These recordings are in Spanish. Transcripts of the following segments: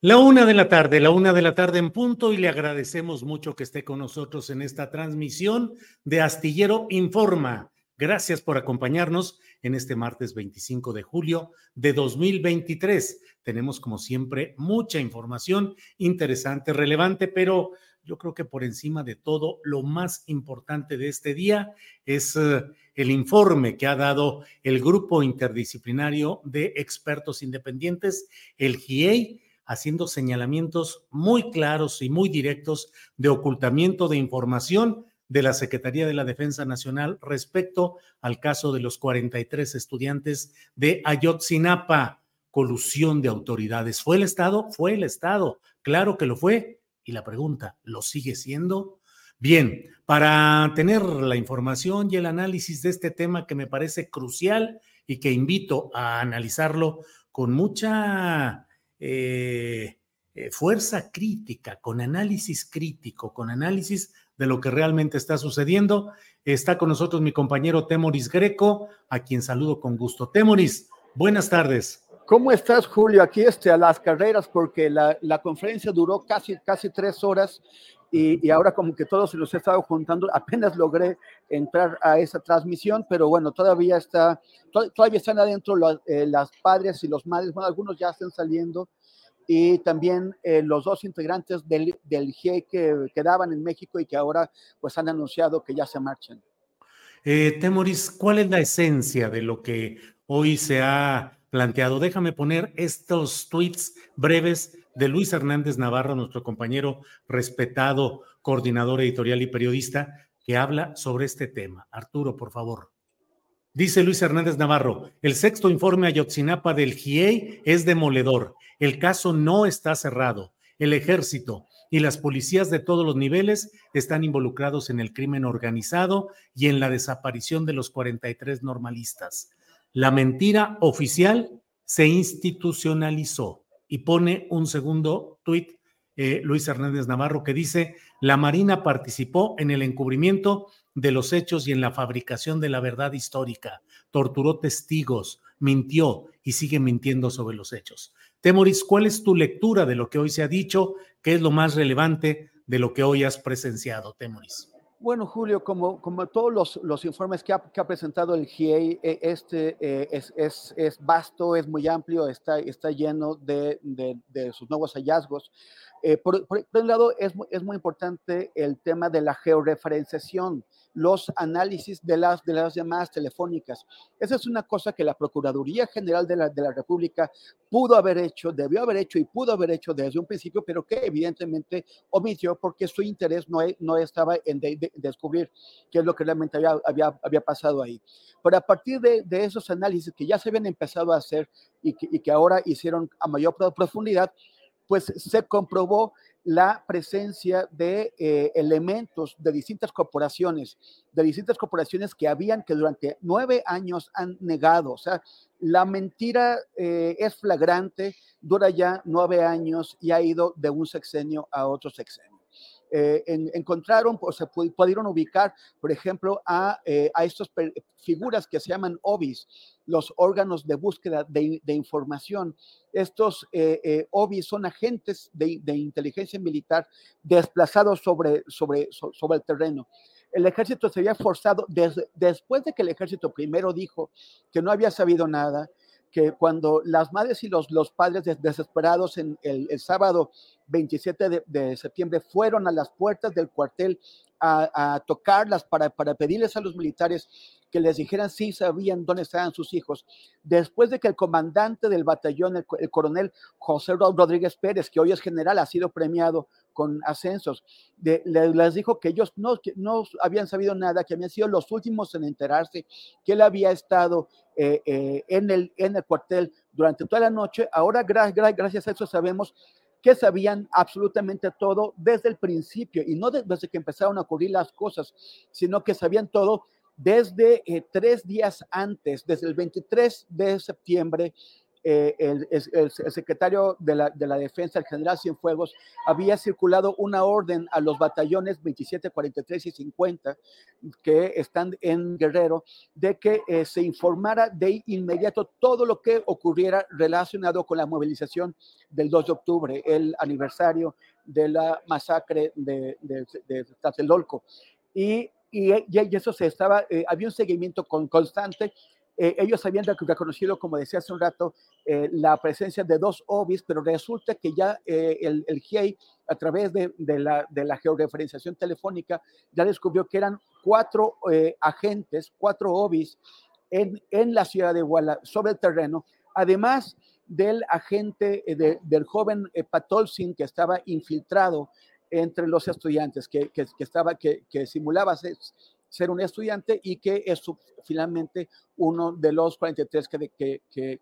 La una de la tarde, la una de la tarde en punto y le agradecemos mucho que esté con nosotros en esta transmisión de Astillero Informa. Gracias por acompañarnos en este martes 25 de julio de 2023. Tenemos como siempre mucha información interesante, relevante, pero yo creo que por encima de todo, lo más importante de este día es uh, el informe que ha dado el grupo interdisciplinario de expertos independientes, el GIEI haciendo señalamientos muy claros y muy directos de ocultamiento de información de la Secretaría de la Defensa Nacional respecto al caso de los 43 estudiantes de Ayotzinapa, colusión de autoridades. ¿Fue el Estado? Fue el Estado. Claro que lo fue. Y la pregunta, ¿lo sigue siendo? Bien, para tener la información y el análisis de este tema que me parece crucial y que invito a analizarlo con mucha eh, eh, fuerza crítica, con análisis crítico, con análisis de lo que realmente está sucediendo. Está con nosotros mi compañero Temoris Greco, a quien saludo con gusto. Temoris, buenas tardes. ¿Cómo estás, Julio? Aquí este, a las carreras, porque la, la conferencia duró casi, casi tres horas y, y, ahora como que todos se los he estado juntando, apenas logré entrar a esa transmisión, pero bueno, todavía está, to, todavía están adentro los, eh, las padres y los madres, bueno, algunos ya están saliendo, y también eh, los dos integrantes del, del GIE que quedaban en México y que ahora pues han anunciado que ya se marchan. Eh, Temoris, ¿cuál es la esencia de lo que hoy se ha planteado? Déjame poner estos tweets breves de Luis Hernández Navarro, nuestro compañero respetado, coordinador editorial y periodista, que habla sobre este tema. Arturo, por favor. Dice Luis Hernández Navarro, el sexto informe Ayotzinapa del GIEI es demoledor. El caso no está cerrado. El ejército y las policías de todos los niveles están involucrados en el crimen organizado y en la desaparición de los 43 normalistas. La mentira oficial se institucionalizó y pone un segundo tuit eh, Luis Hernández Navarro que dice, la Marina participó en el encubrimiento de los hechos y en la fabricación de la verdad histórica, torturó testigos, mintió y sigue mintiendo sobre los hechos. Temoris, ¿cuál es tu lectura de lo que hoy se ha dicho? ¿Qué es lo más relevante de lo que hoy has presenciado, Temoris? Bueno, Julio, como, todos los, informes que ha, presentado el GIEI, e, este eh, es, vasto, es muy amplio, está, lleno de sus nuevos hallazgos. Eh, por, por, por, un lado, es, es muy importante el tema de la georreferenciación los análisis de las, de las llamadas telefónicas. Esa es una cosa que la Procuraduría General de la, de la República pudo haber hecho, debió haber hecho y pudo haber hecho desde un principio, pero que evidentemente omitió porque su interés no, no estaba en de, de descubrir qué es lo que realmente había, había, había pasado ahí. Pero a partir de, de, esos análisis que ya se habían empezado a hacer y que, y que ahora hicieron a mayor profundidad, pues se comprobó la presencia de eh, elementos de distintas corporaciones, de distintas corporaciones que habían, que durante nueve años han negado. O sea, la mentira eh, es flagrante, dura ya nueve años y ha ido de un sexenio a otro sexenio. Eh, encontraron o se pudieron ubicar, por ejemplo, a, a estas figuras que se llaman OBIs, los órganos de búsqueda de, información. Estos eh, eh, OBI son agentes de, inteligencia militar desplazados sobre, sobre, sobre el terreno. El ejército se había forzado, después de que el ejército primero dijo que no había sabido nada, que cuando las madres y los, los padres desesperados en el, sábado 27 de, septiembre fueron a las puertas del cuartel a, tocarlas para, para, pedirles a los militares que les dijeran si sabían dónde estaban sus hijos. Después de que el comandante del batallón, el, coronel José Rodríguez Pérez, que hoy es general, ha sido premiado con ascensos, les dijo que ellos no, no habían sabido nada, que habían sido los últimos en enterarse, que él había estado eh, eh, en, el, en el cuartel durante toda la noche. Ahora, gracias a eso, sabemos que sabían absolutamente todo desde el principio y no desde que empezaron a ocurrir las cosas, sino que sabían todo desde eh, tres días antes, desde el 23 de septiembre eh, el, secretario de la, Defensa, el general Cienfuegos, había circulado una orden a los batallones 27, 43 y 50 que están en Guerrero de que eh, se informara de inmediato todo lo que ocurriera relacionado con la movilización del 2 de octubre, el aniversario de la masacre de, de, Tlatelolco. Y, y, eso se estaba, eh, había un seguimiento con, constante eh, ellos habían reconocido, como decía hace un rato, eh, la presencia de dos OBIs, pero resulta que ya eh, el, el GIEI, a través de, la, de, georreferenciación telefónica, ya descubrió que eran cuatro agentes, cuatro OBIs en, en, la ciudad de Iguala, sobre el terreno, además del agente, del joven Patolsin que estaba infiltrado entre los estudiantes, que, que, que estaba, que, que simulaba ser, un estudiante y que es finalmente uno de los 43 que, que, que,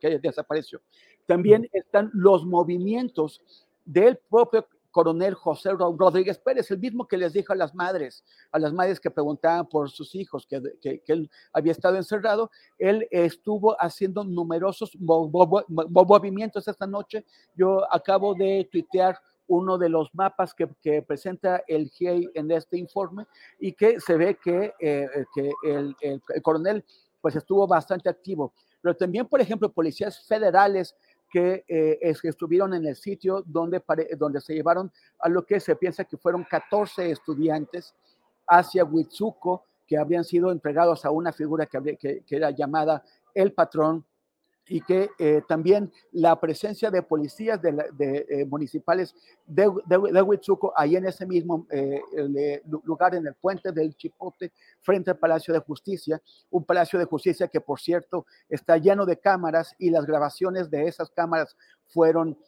que, desapareció. También están los movimientos del propio coronel José Rodríguez Pérez, el mismo que les dijo a las madres, a las madres que preguntaban por sus hijos, que, que, él había estado encerrado, él estuvo haciendo numerosos movimientos esta noche. Yo acabo de tuitear uno de los mapas que, presenta el GIEI en este informe y que se ve que, eh, que el, coronel pues estuvo bastante activo. Pero también, por ejemplo, policías federales que, eh, estuvieron en el sitio donde, donde se llevaron a lo que se piensa que fueron 14 estudiantes hacia Huitzuco, que habían sido entregados a una figura que, que era llamada el patrón y que eh, también la presencia de policías de, eh, municipales de, de, Huitzuco, ahí en ese mismo eh, lugar, en el puente del Chipote, frente al Palacio de Justicia, un Palacio de Justicia que, por cierto, está lleno de cámaras y las grabaciones de esas cámaras fueron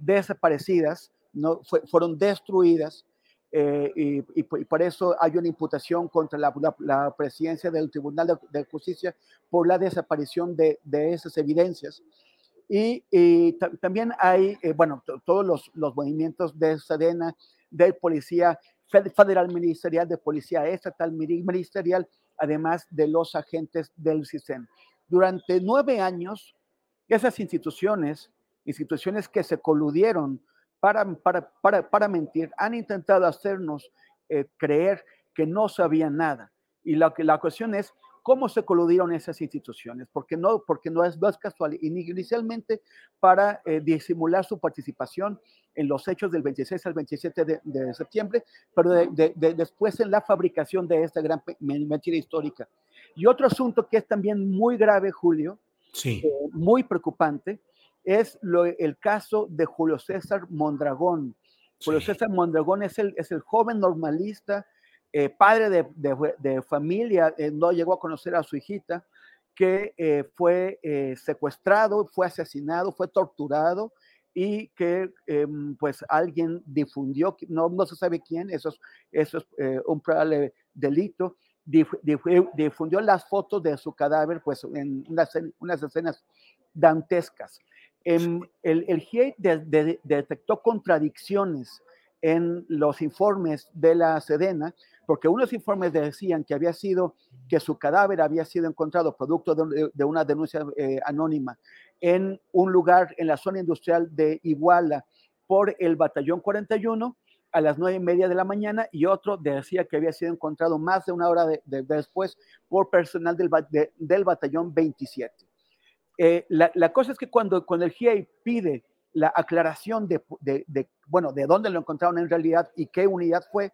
desaparecidas, no, fueron destruidas. Eh, y, por eso hay una imputación contra la, presidencia del Tribunal de, Justicia por la desaparición de, esas evidencias. Y, también hay, eh, bueno, todos los, los, movimientos de Sedena, del Policía Federal Ministerial, de Policía Estatal Ministerial, además de los agentes del CISEN. Durante nueve años, esas instituciones, instituciones que se coludieron para, para, para, mentir, han intentado hacernos eh, creer que no sabían nada. Y la, la cuestión es cómo se coludieron esas instituciones, porque no, porque no, es, no es casual. Inicialmente para eh, disimular su participación en los hechos del 26 al 27 de, de septiembre, pero de, de, después en la fabricación de esta gran mentira histórica. Y otro asunto que es también muy grave, Julio, sí. Eh, muy preocupante, es lo, el caso de Julio César Mondragón. Julio César Mondragón es el, es el joven normalista, eh, padre de, de, familia, eh, no llegó a conocer a su hijita, que eh, fue secuestrado, fue asesinado, fue torturado y que em, pues alguien difundió, no, no se sabe quién, eso es, eso es un probable delito, difundió las fotos de su cadáver pues en unas, unas escenas dantescas. Em, el, el GIEI detectó contradicciones en los informes de la Sedena, porque unos informes decían que había sido, que su cadáver había sido encontrado producto de, una denuncia eh, anónima en un lugar en la zona industrial de Iguala por el batallón 41 a las nueve y media de la mañana y otro decía que había sido encontrado más de una hora después por personal del, del batallón 27. Eh, la, cosa es que cuando, el GIEI pide la aclaración de, bueno, de dónde lo encontraron en realidad y qué unidad fue,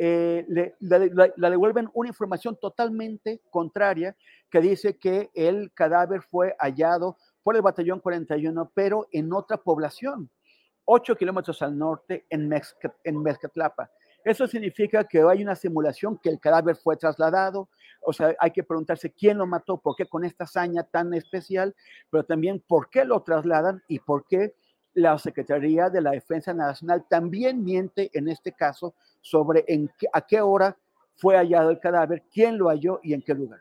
eh, le, la devuelven una información totalmente contraria que dice que el cadáver fue hallado por el batallón 41, pero en otra población 8 kilómetros al norte en, en Mezcatlapa. Eso significa que hay una simulación que el cadáver fue trasladado, o sea, hay que preguntarse quién lo mató, por qué con esta hazaña tan especial, pero también por qué lo trasladan y por qué la Secretaría de la Defensa Nacional también miente en este caso sobre en a qué hora fue hallado el cadáver, quién lo halló y en qué lugar.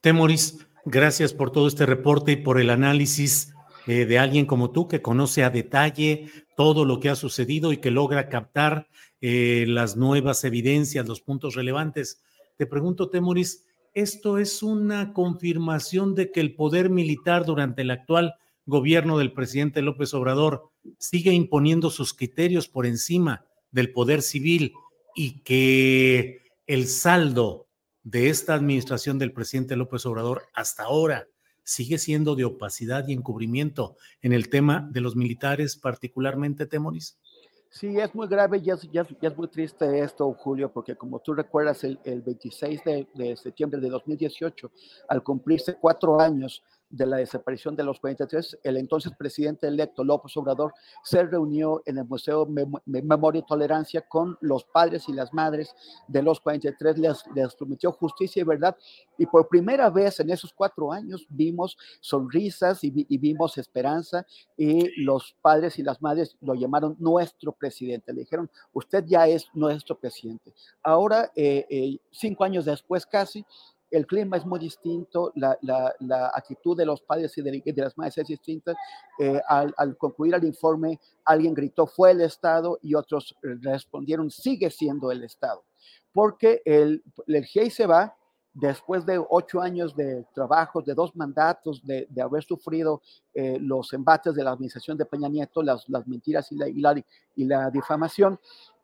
Temoris, gracias por todo este reporte y por el análisis eh, de alguien como tú que conoce a detalle todo lo que ha sucedido y que logra captar eh, las nuevas evidencias, los puntos relevantes. Te pregunto, Temoris, ¿esto es una confirmación de que el poder militar durante el actual gobierno del presidente López Obrador sigue imponiendo sus criterios por encima del poder civil y que el saldo de esta administración del presidente López Obrador hasta ahora sigue siendo de opacidad y encubrimiento en el tema de los militares, particularmente Temoris? Sí, es muy grave y es, muy triste esto, Julio, porque como tú recuerdas, el, 26 de, de, septiembre de 2018, al cumplirse cuatro años de la desaparición de los 43, el entonces presidente electo López Obrador se reunió en el Museo Memoria y Tolerancia con los padres y las madres de los 43, les, les prometió justicia y verdad, y por primera vez en esos cuatro años vimos sonrisas y, vimos esperanza, y los padres y las madres lo llamaron nuestro presidente, le dijeron, usted ya es nuestro presidente. Ahora, eh, eh, cinco años después casi, el clima es muy distinto, la, actitud de los padres y de, las madres es distinta. Eh, al, concluir el informe, alguien gritó, fue el Estado, y otros respondieron, sigue siendo el Estado. Porque el, el se va después de ocho años de trabajo, de dos mandatos, de, haber sufrido eh, los embates de la administración de Peña Nieto, las, mentiras y la, y la, difamación,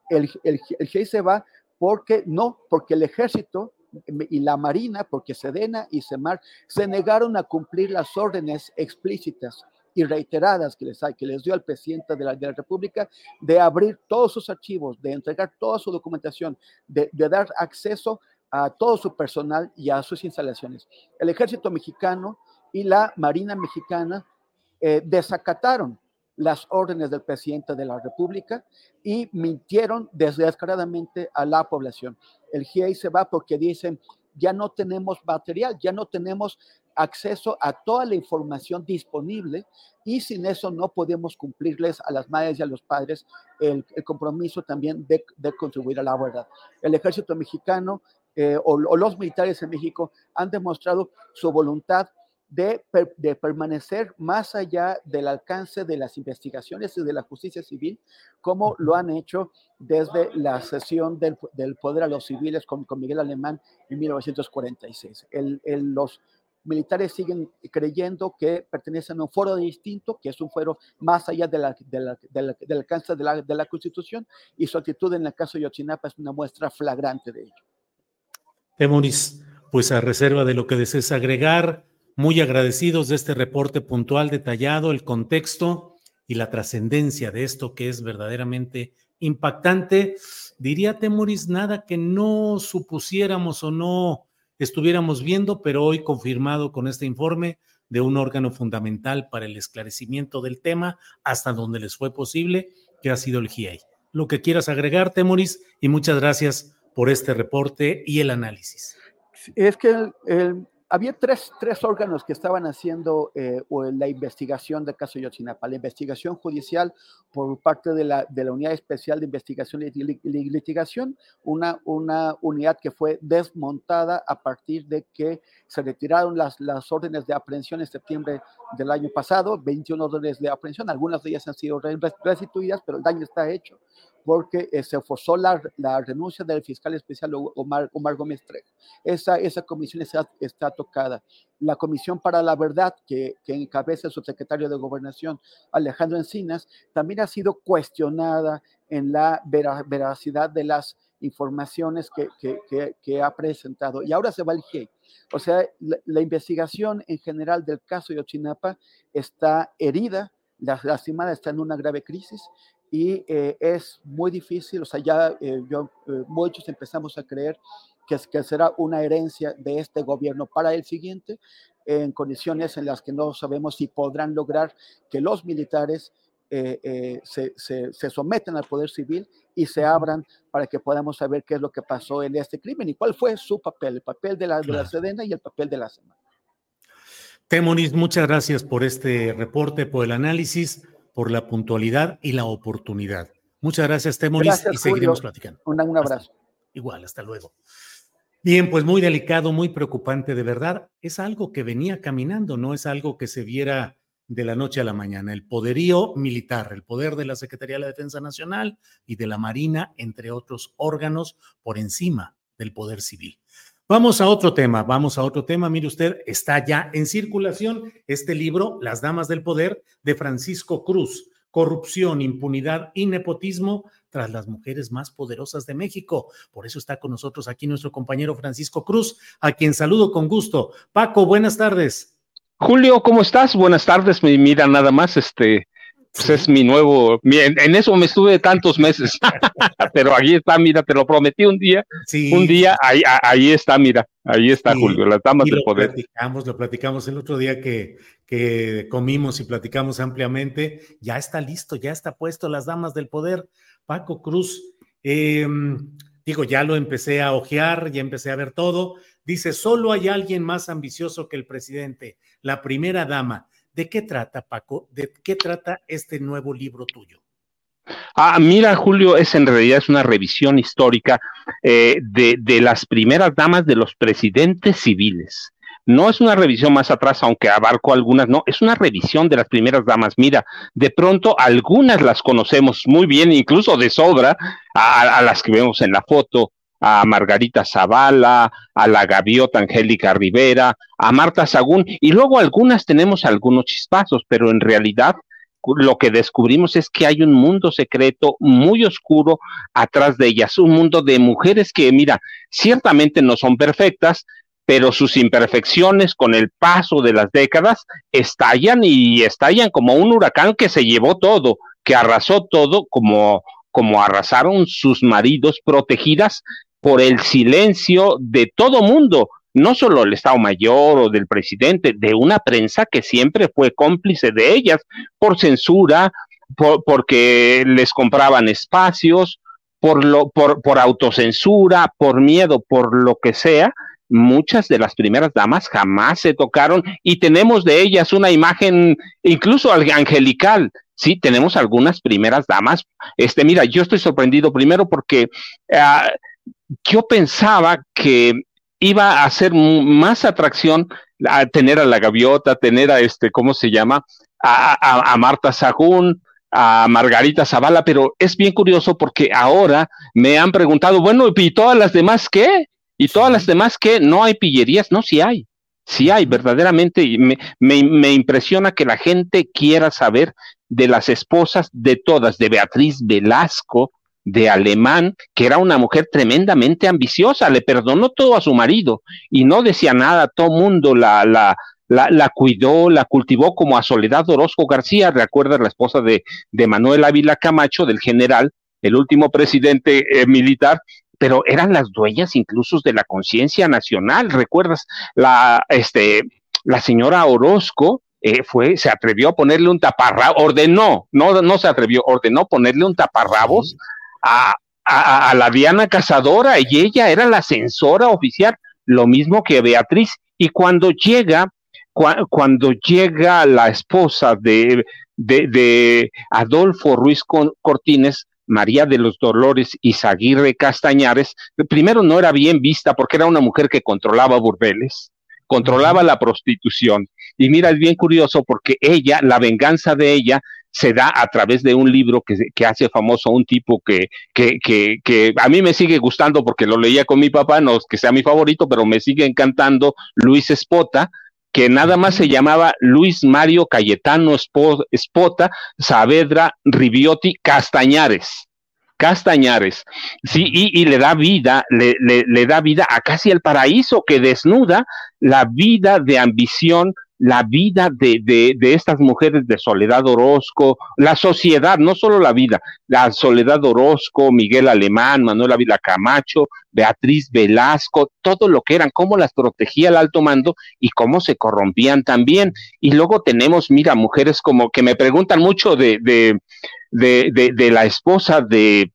el, el, el se va porque no, porque el ejército y la Marina, porque Sedena y Semar se negaron a cumplir las órdenes explícitas y reiteradas que les, que les dio al presidente de la, de la, República de abrir todos sus archivos, de entregar toda su documentación, de, dar acceso a todo su personal y a sus instalaciones. El ejército mexicano y la Marina mexicana eh, desacataron las órdenes del presidente de la República y mintieron descaradamente a la población. El GIEI se va porque dicen, ya no tenemos material, ya no tenemos acceso a toda la información disponible y sin eso no podemos cumplirles a las madres y a los padres el, compromiso también de, contribuir a la verdad. El ejército mexicano eh, o los militares en México han demostrado su voluntad de, permanecer más allá del alcance de las investigaciones y de la justicia civil, como lo han hecho desde la sesión del, poder a los civiles con, Miguel Alemán en 1946. los militares siguen creyendo que pertenecen a un foro distinto, que es un foro más allá de la, del alcance de la, de la Constitución, y su actitud en el caso de Yotzinapa es una muestra flagrante de ello. Temoris, pues a reserva de lo que desees agregar, muy agradecidos de este reporte puntual, detallado, el contexto y la trascendencia de esto que es verdaderamente impactante. Diría Temoris, nada que no supusiéramos o no estuviéramos viendo, pero hoy confirmado con este informe de un órgano fundamental para el esclarecimiento del tema, hasta donde les fue posible, que ha sido el GIEI. Lo que quieras agregar, Temoris, y muchas gracias por este reporte y el análisis. Es que el, había tres, tres, órganos que estaban haciendo eh, la investigación del caso Yotzinapa. La investigación judicial por parte de la, de la Unidad Especial de Investigación y Litigación, una, una unidad que fue desmontada a partir de que se retiraron las, las órdenes de aprehensión en septiembre del año pasado, 21 órdenes de aprehensión, algunas de ellas han sido restituidas, pero el daño está hecho porque eh, se forzó la, la, renuncia del fiscal especial Omar, Omar Gómez Trejo. Esa, esa comisión está, está, tocada. La Comisión para la Verdad, que, que encabeza el subsecretario de Gobernación Alejandro Encinas, también ha sido cuestionada en la veracidad de las informaciones que, que, que, ha presentado. Y ahora se va el GIEI. O sea, la, la, investigación en general del caso de Ochinapa está herida, la lastimada está en una grave crisis y eh, es muy difícil, o sea, ya eh, yo, eh, muchos empezamos a creer que, que será una herencia de este gobierno para el siguiente, en condiciones en las que no sabemos si podrán lograr que los militares se, se, se, sometan al poder civil y se abran para que podamos saber qué es lo que pasó en este crimen y cuál fue su papel, el papel de la, de la Sedena y el papel de la Semana. Temonis, muchas gracias por este reporte, por el análisis por la puntualidad y la oportunidad. Muchas gracias, Temoris, y seguiremos platicando. Un, un abrazo. igual, hasta luego. Bien, pues muy delicado, muy preocupante, de verdad. Es algo que venía caminando, no es algo que se viera de la noche a la mañana. El poderío militar, el poder de la Secretaría de la Defensa Nacional y de la Marina, entre otros órganos, por encima del poder civil. Vamos a otro tema, vamos a otro tema. Mire usted, está ya en circulación este libro, Las Damas del Poder, de Francisco Cruz, Corrupción, Impunidad y Nepotismo tras las mujeres más poderosas de México. Por eso está con nosotros aquí nuestro compañero Francisco Cruz, a quien saludo con gusto. Paco, buenas tardes. Julio, ¿cómo estás? Buenas tardes. Mira, nada más, este, pues es mi nuevo, en eso me estuve tantos meses, pero ahí está, mira, te lo prometí un día, un día, ahí, ahí está, mira, ahí está Julio, las damas del poder. Platicamos, lo platicamos el otro día que, que comimos y platicamos ampliamente, ya está listo, ya está puesto las damas del poder. Paco Cruz, em, digo, ya lo empecé a ojear, ya empecé a ver todo. Dice, solo hay alguien más ambicioso que el presidente, la primera dama. ¿De qué trata, Paco? ¿De qué trata este nuevo libro tuyo? Ah, mira, Julio, es en realidad es una revisión histórica eh, de, de, las primeras damas de los presidentes civiles. No es una revisión más atrás, aunque abarco algunas, no, es una revisión de las primeras damas. Mira, de pronto algunas las conocemos muy bien, incluso de sobra, a, a las que vemos en la foto, a Margarita Zavala, a la gaviota Angélica Rivera, a Marta Sagún, y luego algunas tenemos algunos chispazos, pero en realidad lo que descubrimos es que hay un mundo secreto muy oscuro atrás de ellas, un mundo de mujeres que, mira, ciertamente no son perfectas, pero sus imperfecciones con el paso de las décadas estallan y estallan como un huracán que se llevó todo, que arrasó todo como como arrasaron sus maridos protegidas por el silencio de todo mundo, no solo el Estado Mayor o del presidente, de una prensa que siempre fue cómplice de ellas por censura, por, porque les compraban espacios, por, lo, por, por autocensura, por miedo, por lo que sea. Muchas de las primeras damas jamás se tocaron y tenemos de ellas una imagen incluso angelical sí tenemos algunas primeras damas. Este, mira, yo estoy sorprendido primero porque uh, yo pensaba que iba a ser más atracción a tener a la gaviota, tener a este, ¿cómo se llama? A, a, Marta Sagún, a Margarita Zavala, pero es bien curioso porque ahora me han preguntado, bueno, ¿y todas las demás qué? ¿Y todas las demás qué? No hay pillerías, no, sí hay. Sí hay, verdaderamente, me, me, me impresiona que la gente quiera saber de las esposas de todas, de Beatriz Velasco, de Alemán, que era una mujer tremendamente ambiciosa, le perdonó todo a su marido y no decía nada, todo mundo la, la, la, cuidó, la cultivó como a Soledad Orozco García, recuerda la esposa de, de Manuel Ávila Camacho, del general, el último presidente eh, militar, pero eran las dueñas incluso de la conciencia nacional, recuerdas, la, este, la señora Orozco, eh, fue, se atrevió a ponerle un taparrabos, ordenó, no, no se atrevió, ordenó ponerle un taparrabos a, a, la Diana Cazadora y ella era la censora oficial, lo mismo que Beatriz. Y cuando llega, cuando llega la esposa de, de, Adolfo Ruiz Cortines, María de los Dolores Izaguirre Castañares, primero no era bien vista porque era una mujer que controlaba burdeles, controlaba la prostitución. Y mira, es bien curioso porque ella, la venganza de ella, se da a través de un libro que, que hace famoso un tipo que, que, que, que, a mí me sigue gustando porque lo leía con mi papá, no es que sea mi favorito, pero me sigue encantando, Luis Espota, que nada más se llamaba Luis Mario Cayetano Espota Saavedra Ribiotti Castañares. Castañares, sí, y, le da vida, le, le, le, da vida a casi el paraíso que desnuda la vida de ambición, la vida de, de, de, estas mujeres de Soledad Orozco, la sociedad, no solo la vida, la Soledad Orozco, Miguel Alemán, Manuela Vila Camacho, Beatriz Velasco, todo lo que eran, cómo las protegía el alto mando y cómo se corrompían también. Y luego tenemos, mira, mujeres como que me preguntan mucho de, de, de, de la esposa de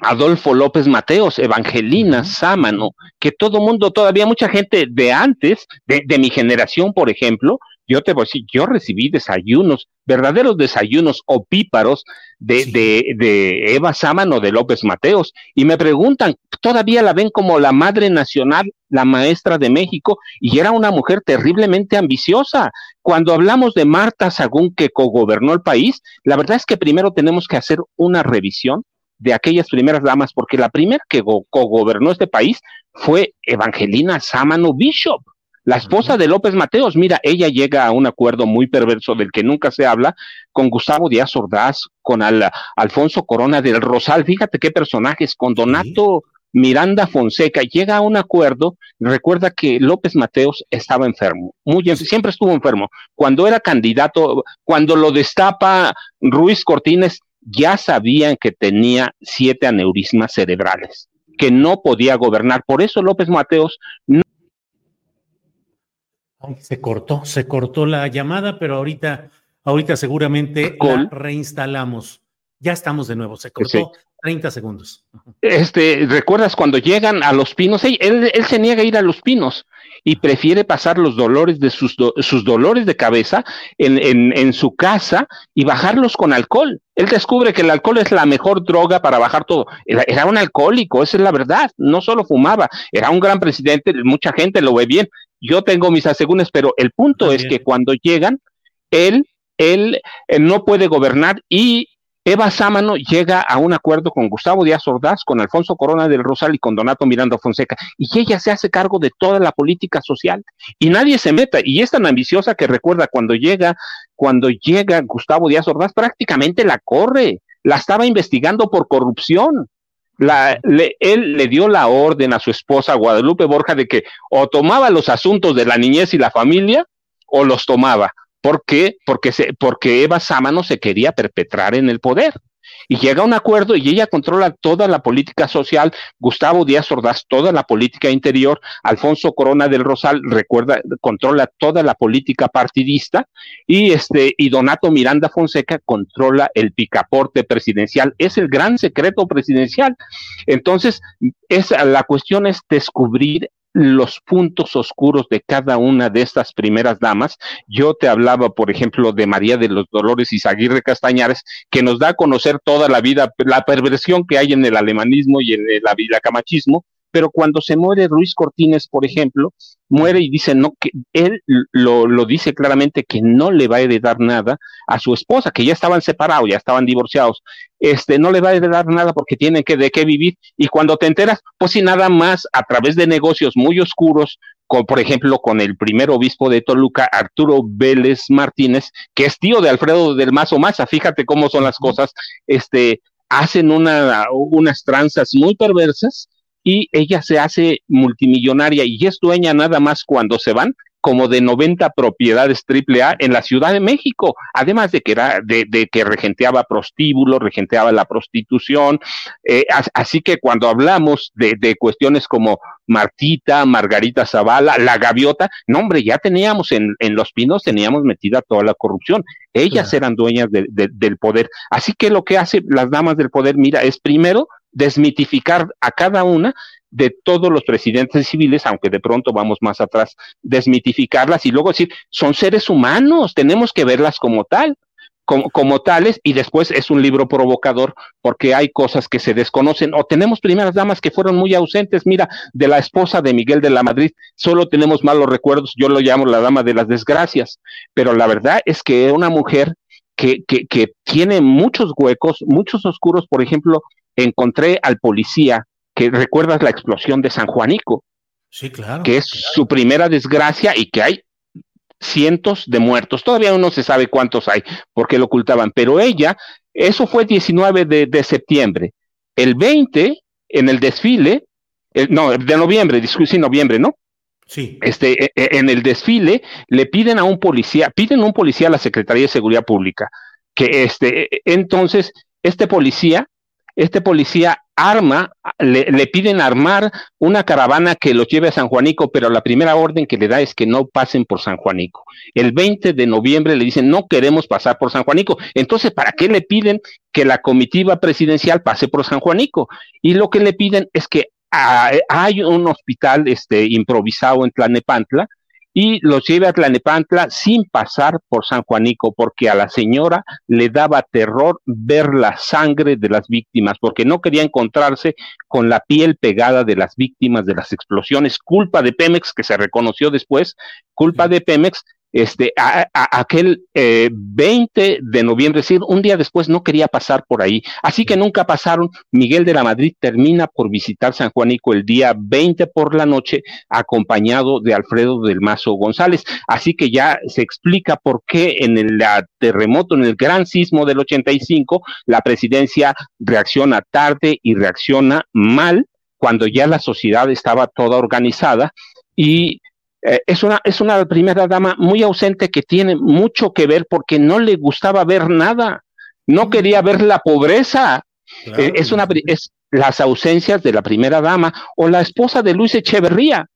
Adolfo López Mateos, Evangelina Sámano, que todo mundo, todavía mucha gente de antes, de, de, mi generación, por ejemplo, yo te voy a decir, yo recibí desayunos, verdaderos desayunos opíparos de, sí. de, de Eva Sámano de López Mateos, y me preguntan, todavía la ven como la madre nacional, la maestra de México, y era una mujer terriblemente ambiciosa. Cuando hablamos de Marta Sagún, que cogobernó el país, la verdad es que primero tenemos que hacer una revisión de aquellas primeras damas, porque la primera que cogobernó este país fue Evangelina Sámano Bishop, la esposa de López Mateos. Mira, ella llega a un acuerdo muy perverso del que nunca se habla con Gustavo Díaz Ordaz, con Al Alfonso Corona del Rosal. Fíjate qué personajes, con Donato ¿Sí? Miranda Fonseca. Llega a un acuerdo. Recuerda que López Mateos estaba enfermo, muy siempre estuvo enfermo. Cuando era candidato, cuando lo destapa Ruiz Cortines, ya sabían que tenía siete aneurismas cerebrales, que no podía gobernar. Por eso López Mateos no. Ay, se cortó, se cortó la llamada, pero ahorita, ahorita seguramente la reinstalamos. Ya estamos de nuevo, se cortó. Sí. 30 segundos. Este, ¿recuerdas cuando llegan a los pinos? Él, él, él, se niega a ir a los pinos y prefiere pasar los dolores de sus, do, sus dolores de cabeza en, en, en, su casa y bajarlos con alcohol. Él descubre que el alcohol es la mejor droga para bajar todo. Era, era un alcohólico, esa es la verdad. No solo fumaba, era un gran presidente, mucha gente lo ve bien. Yo tengo mis asegúnes, pero el punto es que cuando llegan, él, él, él no puede gobernar y Eva Sámano llega a un acuerdo con Gustavo Díaz Ordaz, con Alfonso Corona del Rosal y con Donato Miranda Fonseca, y ella se hace cargo de toda la política social y nadie se meta. Y es tan ambiciosa que recuerda cuando llega, cuando llega Gustavo Díaz Ordaz, prácticamente la corre, la estaba investigando por corrupción. La, le, él le dio la orden a su esposa Guadalupe Borja de que o tomaba los asuntos de la niñez y la familia o los tomaba. ¿Por qué? Porque, se, porque Eva Sámano se quería perpetrar en el poder. Y llega a un acuerdo y ella controla toda la política social, Gustavo Díaz Ordaz toda la política interior, Alfonso Corona del Rosal recuerda, controla toda la política partidista y este y Donato Miranda Fonseca controla el picaporte presidencial, es el gran secreto presidencial. Entonces, es, la cuestión es descubrir los puntos oscuros de cada una de estas primeras damas. Yo te hablaba, por ejemplo, de María de los Dolores Izaguirre Castañares, que nos da a conocer toda la vida, la perversión que hay en el alemanismo y en el camachismo, pero cuando se muere Ruiz Cortines, por ejemplo, muere y dice no que él lo, lo, dice claramente que no le va a heredar nada a su esposa, que ya estaban separados, ya estaban divorciados, este no le va a heredar nada porque tiene que de qué vivir. Y cuando te enteras, pues si nada más a través de negocios muy oscuros, con, por ejemplo, con el primer obispo de Toluca, Arturo Vélez Martínez, que es tío de Alfredo del Mazo Maza, fíjate cómo son las cosas, este hacen una, unas tranzas muy perversas y ella se hace multimillonaria y es dueña nada más cuando se van como de 90 propiedades triple A en la Ciudad de México, además de que era de, de que regenteaba prostíbulos, regenteaba la prostitución, eh, así que cuando hablamos de, de, cuestiones como Martita, Margarita Zavala, la gaviota, no hombre, ya teníamos en, en Los Pinos, teníamos metida toda la corrupción, ellas claro. eran dueñas de, del poder, así que lo que hace las damas del poder, mira, es primero desmitificar a cada una de todos los presidentes civiles, aunque de pronto vamos más atrás, desmitificarlas y luego decir, son seres humanos, tenemos que verlas como tal. Como, tales, y después es un libro provocador porque hay cosas que se desconocen, o tenemos primeras damas que fueron muy ausentes, mira, de la esposa de Miguel de la Madrid, solo tenemos malos recuerdos, yo lo llamo la dama de las desgracias, pero la verdad es que una mujer que, que, que tiene muchos huecos, muchos oscuros, por ejemplo, encontré al policía que recuerdas la explosión de San Juanico. Sí, claro. Que es su primera desgracia y que hay cientos de muertos. Todavía no se sabe cuántos hay porque lo ocultaban, pero ella, eso fue 19 de, septiembre. El 20, en el desfile, no, de noviembre, sí, noviembre, ¿no? Sí. Este, e, e, en el desfile le piden a un policía, piden a un policía a la Secretaría de Seguridad Pública, que este, e, entonces, este policía, este policía arma, le, piden armar una caravana que los lleve a San Juanico, pero la primera orden que le da es que no pasen por San Juanico. El 20 de noviembre le dicen, no queremos pasar por San Juanico. Entonces, ¿para qué le piden que la comitiva presidencial pase por San Juanico? Y lo que le piden es que ah, hay un hospital este, improvisado en Tlanepantla, y los lleve a Tlanepantla sin pasar por San Juanico, porque a la señora le daba terror ver la sangre de las víctimas, porque no quería encontrarse con la piel pegada de las víctimas de las explosiones, culpa de Pemex, que se reconoció después, culpa de Pemex, este, a, aquel 20 eh, de noviembre, es decir, un día después no quería pasar por ahí, así que nunca pasaron. Miguel de la Madrid termina por visitar San Juanico el día 20 por la noche, acompañado de Alfredo del Mazo González, así que ya se explica por qué en el terremoto, en el gran sismo del 85, la presidencia reacciona tarde y reacciona mal cuando ya la sociedad estaba toda organizada y eh, es, una, es una primera dama muy ausente que tiene mucho que ver porque no le gustaba ver nada, no quería ver la pobreza. Eh, es una es las ausencias de la primera dama o la esposa de Luis Echeverría,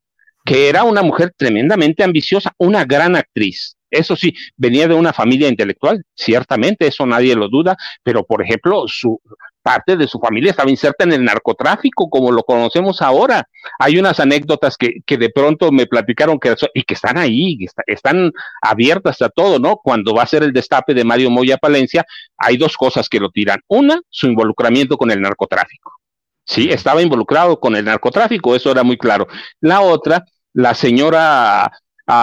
que era una mujer tremendamente ambiciosa, una gran actriz. Eso sí, venía de una familia intelectual, ciertamente, eso nadie lo duda, pero por ejemplo, su, parte de su familia estaba inserta en el narcotráfico, como lo conocemos ahora. Hay unas anécdotas que, que de pronto me platicaron que, y que están ahí, están abiertas a todo, ¿no? Cuando va a ser el destape de Mario Moya Palencia, hay dos cosas que lo tiran. Una, su involucramiento con el narcotráfico. Sí, estaba involucrado con el narcotráfico, eso era muy claro. La otra, la señora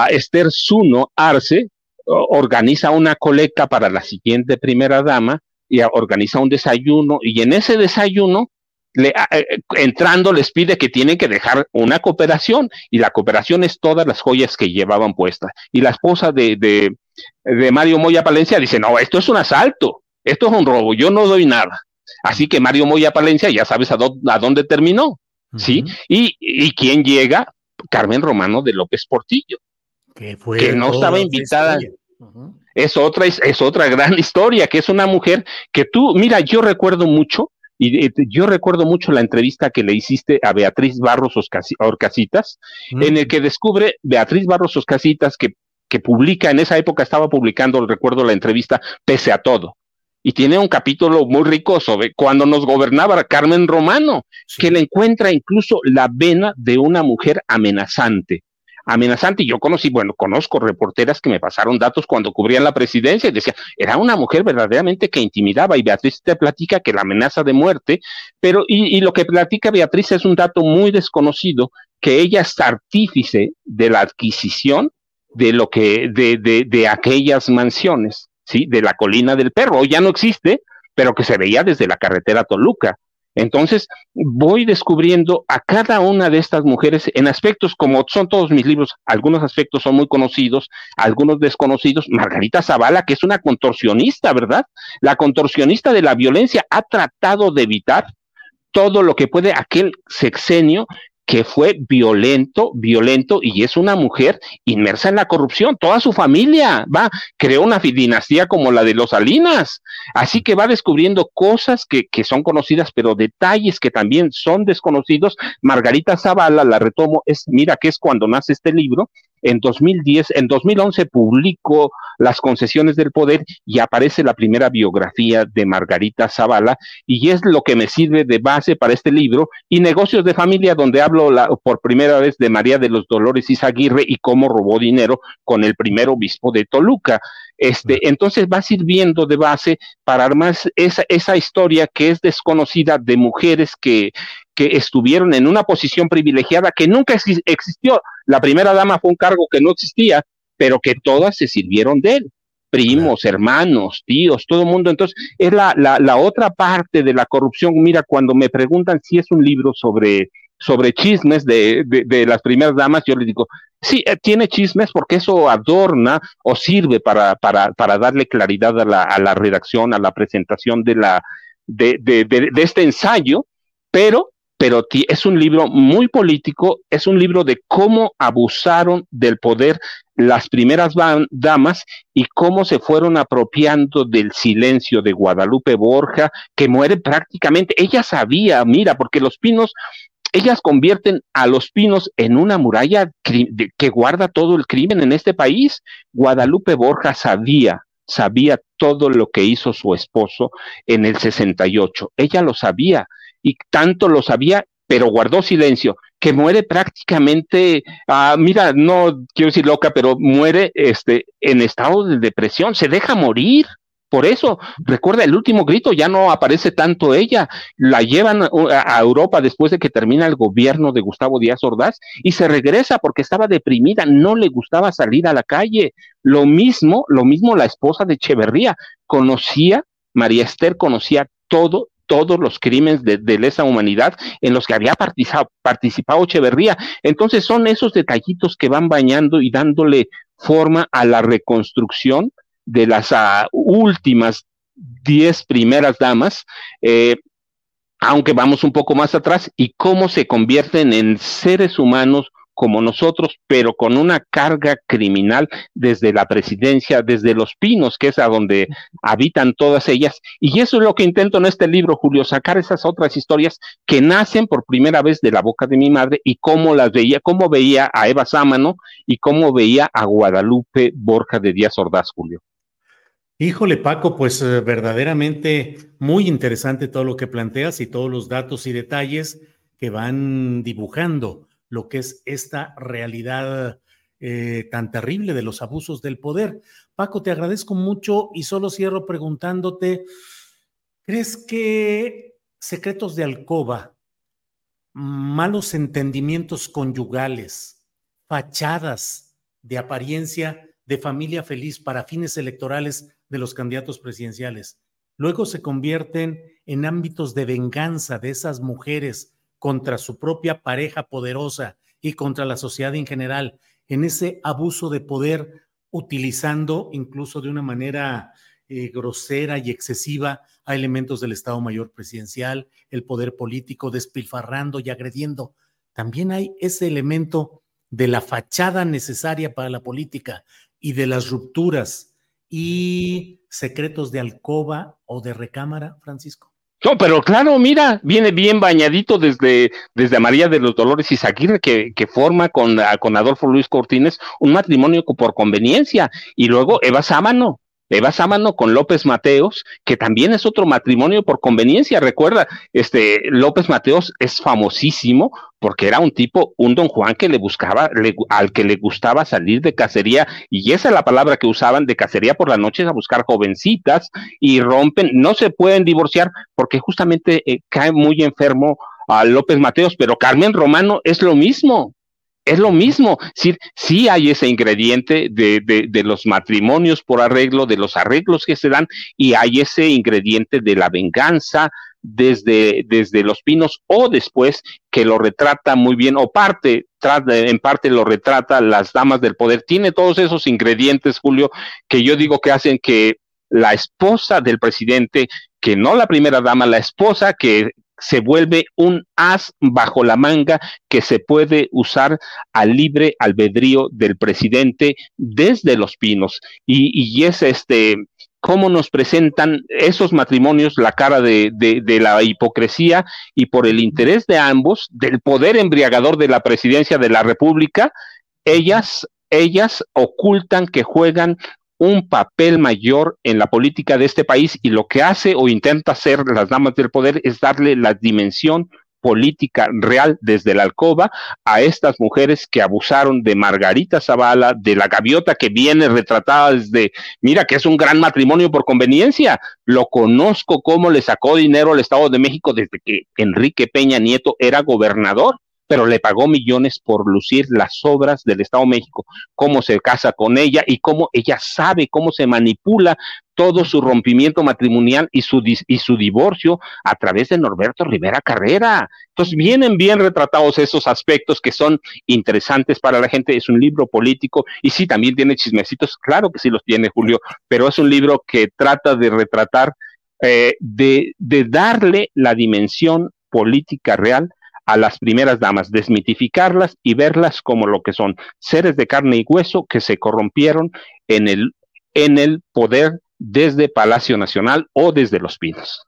Esther Zuno Arce organiza una colecta para la siguiente primera dama y organiza un desayuno y en ese desayuno le, eh, entrando les pide que tienen que dejar una cooperación y la cooperación es todas las joyas que llevaban puestas. Y la esposa de, de, de Mario Moya Palencia dice, no, esto es un asalto, esto es un robo, yo no doy nada. Así que Mario Moya Palencia ya sabes a, a dónde terminó, ¿sí? Y, y quién llega, Carmen Romano de López Portillo, que, fue que no estaba invitada. es otra, es, otra gran historia, que es una mujer que tú, mira, yo recuerdo mucho, y eh, yo recuerdo mucho la entrevista que le hiciste a Beatriz Barros Orcasitas, en el que descubre Beatriz Barros Orcasitas que, que publica, en esa época estaba publicando, recuerdo la entrevista, pese a todo. Y tiene un capítulo muy rico sobre cuando nos gobernaba Carmen Romano, que le encuentra incluso la vena de una mujer amenazante amenazante. Y yo conocí, bueno, conozco reporteras que me pasaron datos cuando cubrían la presidencia y decía, era una mujer verdaderamente que intimidaba. Y Beatriz te platica que la amenaza de muerte, pero, y, y lo que platica Beatriz es un dato muy desconocido, que ella es artífice de la adquisición de lo que, de, de, de aquellas mansiones, ¿sí? De la colina del perro. ya no existe, pero que se veía desde la carretera Toluca. Entonces, voy descubriendo a cada una de estas mujeres en aspectos, como son todos mis libros, algunos aspectos son muy conocidos, algunos desconocidos. Margarita Zavala, que es una contorsionista, ¿verdad? La contorsionista de la violencia ha tratado de evitar todo lo que puede aquel sexenio que fue violento, violento, y es una mujer inmersa en la corrupción. Toda su familia va, creó una dinastía como la de los Salinas. Así que va descubriendo cosas que, que son conocidas, pero detalles que también son desconocidos. Margarita Zavala, la retomo, es, mira que es cuando nace este libro, en 2010, en 2011 publicó Las concesiones del poder y aparece la primera biografía de Margarita Zavala y es lo que me sirve de base para este libro y Negocios de Familia donde hablo por primera vez de María de los Dolores Izaguirre y cómo robó dinero con el primer obispo de Toluca. Este, entonces va sirviendo de base para armar esa, esa historia que es desconocida de mujeres que, que estuvieron en una posición privilegiada que nunca existió. La primera dama fue un cargo que no existía, pero que todas se sirvieron de él. Primos, hermanos, tíos, todo el mundo. Entonces, es la, la, la otra parte de la corrupción. Mira, cuando me preguntan si es un libro sobre, sobre chismes de, de, de, las primeras damas, yo les digo, sí, eh, tiene chismes porque eso adorna o sirve para, para, para darle claridad a la, a la redacción, a la presentación de, la, de, de, de este ensayo, pero pero es un libro muy político, es un libro de cómo abusaron del poder las primeras damas y cómo se fueron apropiando del silencio de Guadalupe Borja, que muere prácticamente, ella sabía, mira, porque los pinos, ellas convierten a los pinos en una muralla que guarda todo el crimen en este país. Guadalupe Borja sabía, sabía todo lo que hizo su esposo en el 68, ella lo sabía y tanto lo sabía, pero guardó silencio, que muere prácticamente, ah, mira, no quiero decir loca, pero muere este, en estado de depresión, se deja morir. Por eso, recuerda, el último grito ya no aparece tanto ella. La llevan a Europa después de que termina el gobierno de Gustavo Díaz Ordaz y se regresa porque estaba deprimida, no le gustaba salir a la calle. Lo mismo, lo mismo la esposa de Echeverría. Conocía, María Esther conocía todo todos los crímenes de, de, lesa humanidad en los que había participado, Echeverría. Entonces son esos detallitos que van bañando y dándole forma a la reconstrucción de las uh, últimas diez primeras damas, eh, aunque vamos un poco más atrás, y cómo se convierten en seres humanos como nosotros, pero con una carga criminal desde la presidencia, desde Los Pinos, que es a donde habitan todas ellas. Y eso es lo que intento en este libro, Julio, sacar esas otras historias que nacen por primera vez de la boca de mi madre y cómo las veía, cómo veía a Eva Sámano y cómo veía a Guadalupe Borja de Díaz Ordaz, Julio. Híjole, Paco, pues eh, verdaderamente muy interesante todo lo que planteas y todos los datos y detalles que van dibujando lo que es esta realidad eh, tan terrible de los abusos del poder. Paco, te agradezco mucho y solo cierro preguntándote, ¿crees que secretos de alcoba, malos entendimientos conyugales, fachadas de apariencia de familia feliz para fines electorales de los candidatos presidenciales, luego se convierten en ámbitos de venganza de esas mujeres contra su propia pareja poderosa y contra la sociedad en general, en ese abuso de poder, utilizando incluso de una manera eh, grosera y excesiva a elementos del Estado Mayor Presidencial, el poder político, despilfarrando y agrediendo. También hay ese elemento de la fachada necesaria para la política y de las rupturas y secretos de alcoba o de recámara, Francisco. No, pero claro, mira, viene bien bañadito desde, desde María de los Dolores y que, que forma con, con Adolfo Luis Cortines un matrimonio por conveniencia, y luego Eva Sámano, Eva Sámano con López Mateos, que también es otro matrimonio por conveniencia. Recuerda, este López Mateos es famosísimo porque era un tipo, un don Juan que le buscaba, le, al que le gustaba salir de cacería, y esa es la palabra que usaban de cacería por las noches a buscar jovencitas y rompen, no se pueden divorciar porque justamente eh, cae muy enfermo a López Mateos, pero Carmen Romano es lo mismo es lo mismo, sí, sí hay ese ingrediente de, de, de, los matrimonios por arreglo, de los arreglos que se dan, y hay ese ingrediente de la venganza desde, desde los pinos o después que lo retrata muy bien, o parte, en parte lo retrata las damas del poder. Tiene todos esos ingredientes, Julio, que yo digo que hacen que la esposa del presidente, que no la primera dama, la esposa que se vuelve un as bajo la manga que se puede usar al libre albedrío del presidente desde los pinos. Y, y es este, cómo nos presentan esos matrimonios la cara de, de, de, la hipocresía y por el interés de ambos, del poder embriagador de la presidencia de la República, ellas ellas ocultan que juegan un papel mayor en la política de este país y lo que hace o intenta hacer las damas del poder es darle la dimensión política real desde la alcoba a estas mujeres que abusaron de Margarita Zavala, de la gaviota que viene retratada desde, mira que es un gran matrimonio por conveniencia, lo conozco cómo le sacó dinero al Estado de México desde que Enrique Peña Nieto era gobernador pero le pagó millones por lucir las obras del Estado de México, cómo se casa con ella y cómo ella sabe cómo se manipula todo su rompimiento matrimonial y su, y su divorcio a través de Norberto Rivera Carrera. Entonces vienen bien retratados esos aspectos que son interesantes para la gente. Es un libro político y sí, también tiene chismecitos, claro que sí los tiene Julio, pero es un libro que trata de retratar, eh, de, de darle la dimensión política real a las primeras damas, desmitificarlas y verlas como lo que son, seres de carne y hueso que se corrompieron en el, en el poder desde Palacio Nacional o desde Los Pinos.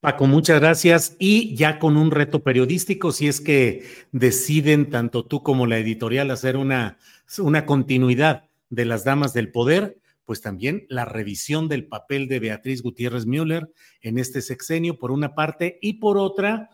Paco, muchas gracias. Y ya con un reto periodístico, si es que deciden tanto tú como la editorial hacer una, una continuidad de las damas del poder, pues también la revisión del papel de Beatriz Gutiérrez Müller en este sexenio, por una parte, y por otra,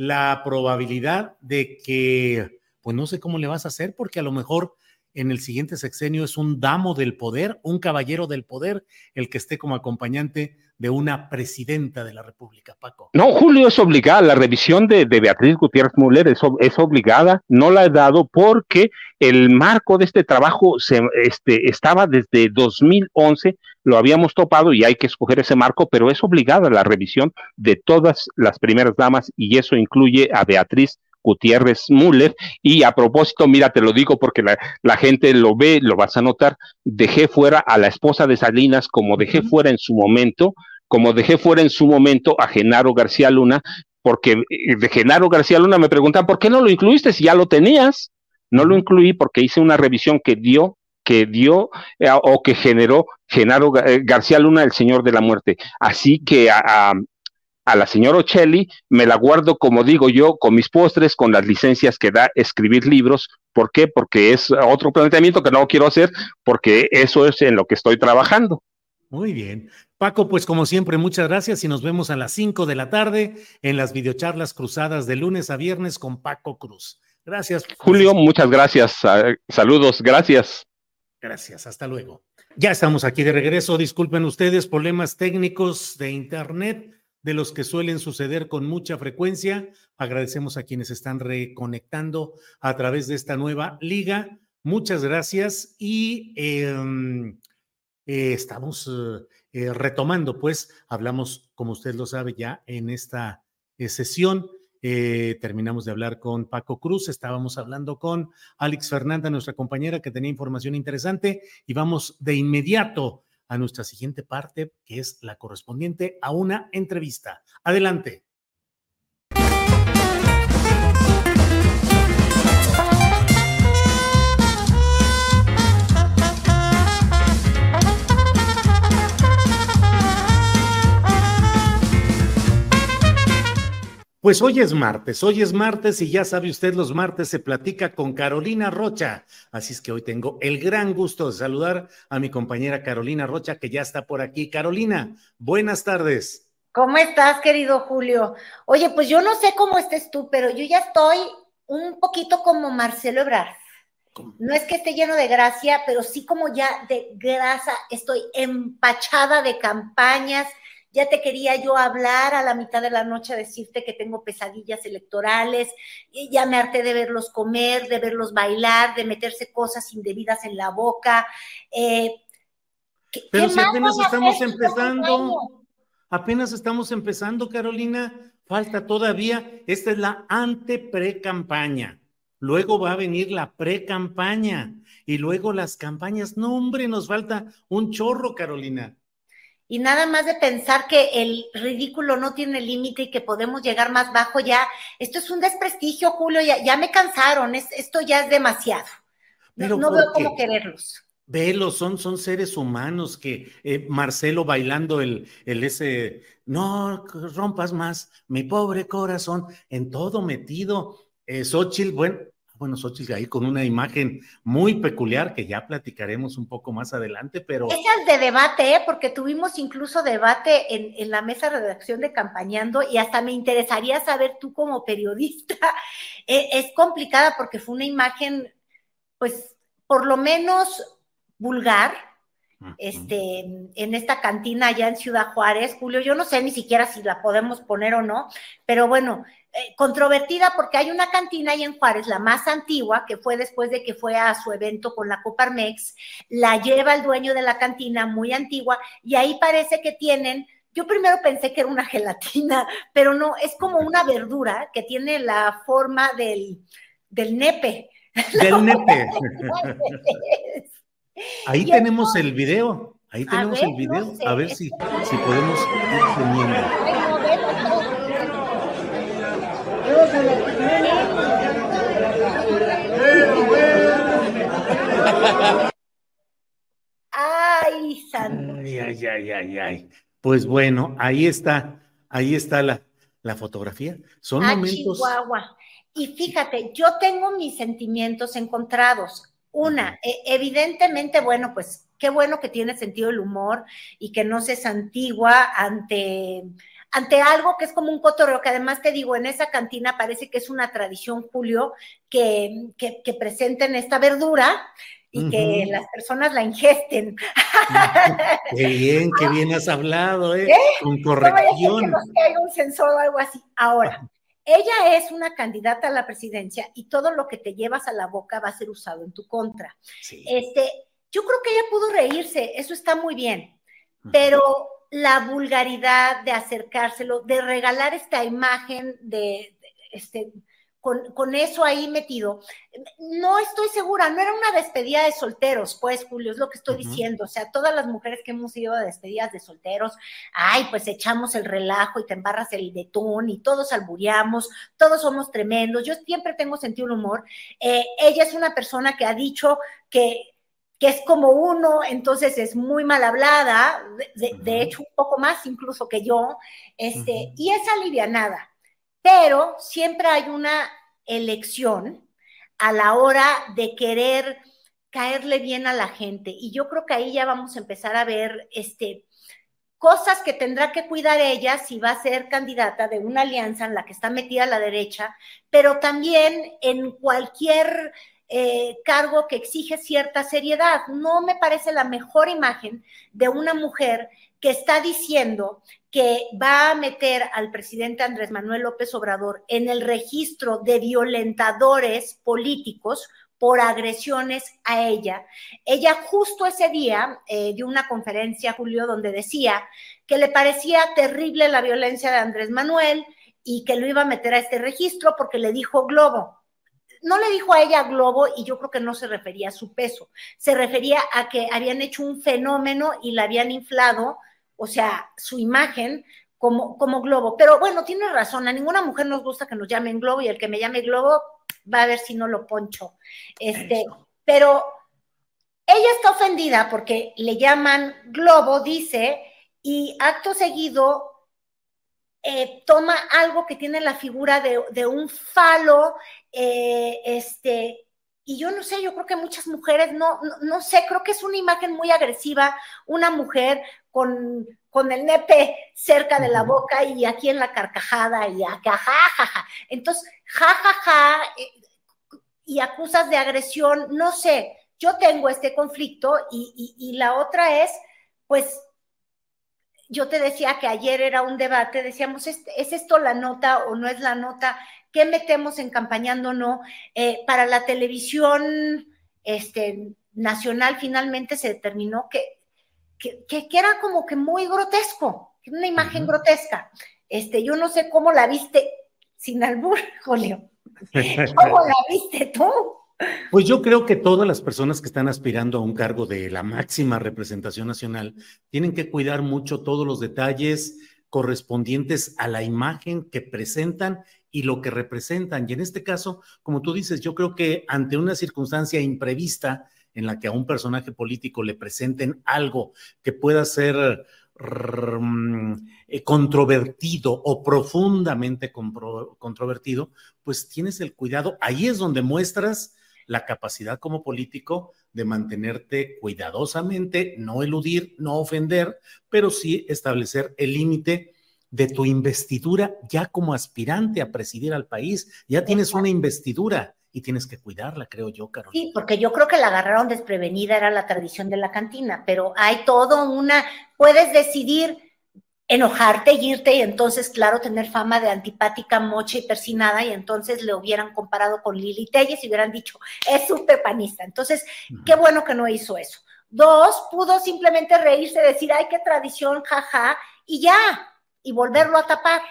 la probabilidad de que, pues no sé cómo le vas a hacer, porque a lo mejor en el siguiente sexenio es un damo del poder, un caballero del poder, el que esté como acompañante de una presidenta de la República, Paco. No, Julio, es obligada. La revisión de, Beatriz Gutiérrez Müller es, obligada. No la he dado porque el marco de este trabajo se, este, estaba desde 2011, lo habíamos topado y hay que escoger ese marco, pero es obligada la revisión de todas las primeras damas y eso incluye a Beatriz Gutiérrez Müller. Y a propósito, mira, te lo digo porque la, gente lo ve, lo vas a notar, dejé fuera a la esposa de Salinas como dejé fuera en su momento, como dejé fuera en su momento a Genaro García Luna, porque eh, de Genaro García Luna me preguntan, ¿por qué no lo incluiste si ya lo tenías? No lo incluí porque hice una revisión que dio que dio eh, o que generó Genaro eh, García Luna, el Señor de la Muerte. Así que a, a la señora Ocelli me la guardo, como digo yo, con mis postres, con las licencias que da escribir libros. ¿Por qué? Porque es otro planteamiento que no quiero hacer, porque eso es en lo que estoy trabajando. Muy bien. Paco, pues como siempre, muchas gracias y nos vemos a las 5 de la tarde en las videocharlas cruzadas de lunes a viernes con Paco Cruz. Gracias. Julio, muchas gracias. Saludos, gracias. Gracias, hasta luego. Ya estamos aquí de regreso. Disculpen ustedes problemas técnicos de Internet de los que suelen suceder con mucha frecuencia. Agradecemos a quienes están reconectando a través de esta nueva liga. Muchas gracias y em, eh, estamos eh, eh, retomando, pues hablamos, como usted lo sabe, ya en esta sesión. terminamos de hablar con Paco Cruz, estábamos hablando con Alex Fernanda, nuestra compañera que tenía información interesante, y vamos de inmediato a nuestra siguiente parte, que es la correspondiente a una entrevista. Adelante. Pues hoy es martes, hoy es martes y ya sabe usted, los martes se platica con Carolina Rocha. Así es que hoy tengo el gran gusto de saludar a mi compañera Carolina Rocha, que ya está por aquí. Carolina, buenas tardes. ¿Cómo estás, querido Julio? Oye, pues yo no sé cómo estés tú, pero yo ya estoy un poquito como Marcelo Ebrard. No es que esté lleno de gracia, pero sí como ya de grasa, estoy empachada de campañas, ya te quería yo hablar a la mitad de la noche, decirte que tengo pesadillas electorales, y ya me harté de verlos comer, de verlos bailar, de meterse cosas indebidas en la boca. Eh, Pero si apenas estamos empezando, apenas estamos empezando, Carolina, falta todavía, esta es la ante-pre-campaña. Luego va a venir la pre-campaña y luego las campañas. No, hombre, nos falta un chorro, Carolina y nada más de pensar que el ridículo no tiene límite y que podemos llegar más bajo ya, esto es un desprestigio, Julio, ya, ya me cansaron, esto ya es demasiado. no, veo cómo quererlos. Velos, son, son seres humanos que eh, Marcelo bailando el, el ese, no rompas más, mi pobre corazón, en todo metido. Eh, Xochitl, bueno, bueno, Xochitl ahí con una imagen muy peculiar que ya platicaremos un poco más adelante, pero... Esas de debate, ¿eh? porque tuvimos incluso debate en, en, la mesa de redacción de Campañando y hasta me interesaría saber tú como periodista, eh, es complicada porque fue una imagen, pues, por lo menos vulgar, este, en esta cantina allá en Ciudad Juárez, Julio, yo no sé ni siquiera si la podemos poner o no, pero bueno, eh, controvertida porque hay una cantina ahí en Juárez, la más antigua, que fue después de que fue a su evento con la Coparmex, la lleva el dueño de la cantina, muy antigua, y ahí parece que tienen yo primero pensé que era una gelatina, pero no, es como una verdura que tiene la forma del, del nepe. Del nepe. Ahí tenemos el video. Ahí tenemos el video. a ver si, si podemos ir teniendo. Ay, santo. Ay, ay, ay, ay, ay. Pues bueno, ahí está, ahí está la, la fotografía. Son ah, momentos. Chihuahua. Y fíjate, yo tengo mis sentimientos encontrados. Una, e, evidentemente, bueno, pues qué bueno que tiene sentido el humor y que no se santigua ante, ante algo que es como un cotorreo, que además te digo, en esa cantina parece que es una tradición, Julio, que, que, presenten esta verdura y que las personas la ingesten. Qué bien, qué bien has hablado, ¿eh? ¿Eh? Con corrección. No, que hay un sensor o algo así. Ahora, ella es una candidata a la presidencia y todo lo que te llevas a la boca va a ser usado en tu contra. Este, yo creo que ella pudo reírse, eso está muy bien, pero la vulgaridad de acercárselo, de regalar esta imagen de, de este, con, eso ahí metido. No estoy segura, no era una despedida de solteros, pues, Julio, es lo que estoy diciendo. O sea, todas las mujeres que hemos ido a despedidas de solteros, ay, pues echamos el relajo y te embarras el detón y todos albureamos, todos somos tremendos. Yo siempre tengo sentido un humor. Eh, ella es una persona que ha dicho que que es como uno, entonces es muy mal hablada, de, hecho un poco más incluso que yo, este, y es alivianada pero siempre hay una elección a la hora de querer caerle bien a la gente. Y yo creo que ahí ya vamos a empezar a ver este, cosas que tendrá que cuidar ella si va a ser candidata de una alianza en la que está metida la derecha, pero también en cualquier eh, cargo que exige cierta seriedad. No me parece la mejor imagen de una mujer que está diciendo que va a meter al presidente Andrés Manuel López Obrador en el registro de violentadores políticos por agresiones a ella. Ella justo ese día eh, dio una conferencia, Julio, donde decía que le parecía terrible la violencia de Andrés Manuel y que lo iba a meter a este registro porque le dijo globo. No le dijo a ella globo y yo creo que no se refería a su peso, se refería a que habían hecho un fenómeno y la habían inflado o sea, su imagen como, como globo. Pero bueno, tiene razón, a ninguna mujer nos gusta que nos llamen globo y el que me llame globo va a ver si no lo poncho. Este, pero ella está ofendida porque le llaman globo, dice, y acto seguido eh, toma algo que tiene la figura de, un falo, eh, este, y yo no sé, yo creo que muchas mujeres, no, no, sé, creo que es una imagen muy agresiva, una mujer con, con el nepe cerca de la boca y aquí en la carcajada y acá, jajaja. Entonces, jajaja, eh, y acusas de agresión, no sé, yo tengo este conflicto y, y la otra es, pues, yo te decía que ayer era un debate, decíamos, ¿es, esto la nota o no es la nota? ¿Qué metemos en campañando no? Eh, para la televisión este, nacional finalmente se determinó que, que, que, era como que muy grotesco, una imagen grotesca. Este, yo no sé cómo la viste sin albur, Julio. ¿Cómo la viste tú? Pues yo creo que todas las personas que están aspirando a un cargo de la máxima representación nacional tienen que cuidar mucho todos los detalles correspondientes a la imagen que presentan y lo que representan. Y en este caso, como tú dices, yo creo que ante una circunstancia imprevista en la que a un personaje político le presenten algo que pueda ser mm, eh, controvertido o profundamente controvertido, pues tienes el cuidado. Ahí es donde muestras la capacidad como político de mantenerte cuidadosamente, no eludir, no ofender, pero sí establecer el límite de tu investidura ya como aspirante a presidir al país. Ya tienes una investidura y tienes que cuidarla, creo yo, Carolina. Sí, porque yo creo que la agarraron desprevenida, era la tradición de la cantina, pero hay todo una, puedes decidir enojarte, irte y entonces, claro, tener fama de antipática, mocha y persinada y entonces le hubieran comparado con Lili Telles y hubieran dicho, es súper panista. Entonces, qué bueno que no hizo eso. Dos, pudo simplemente reírse, decir, ay, qué tradición, jaja, y ya, y volverlo a tapar.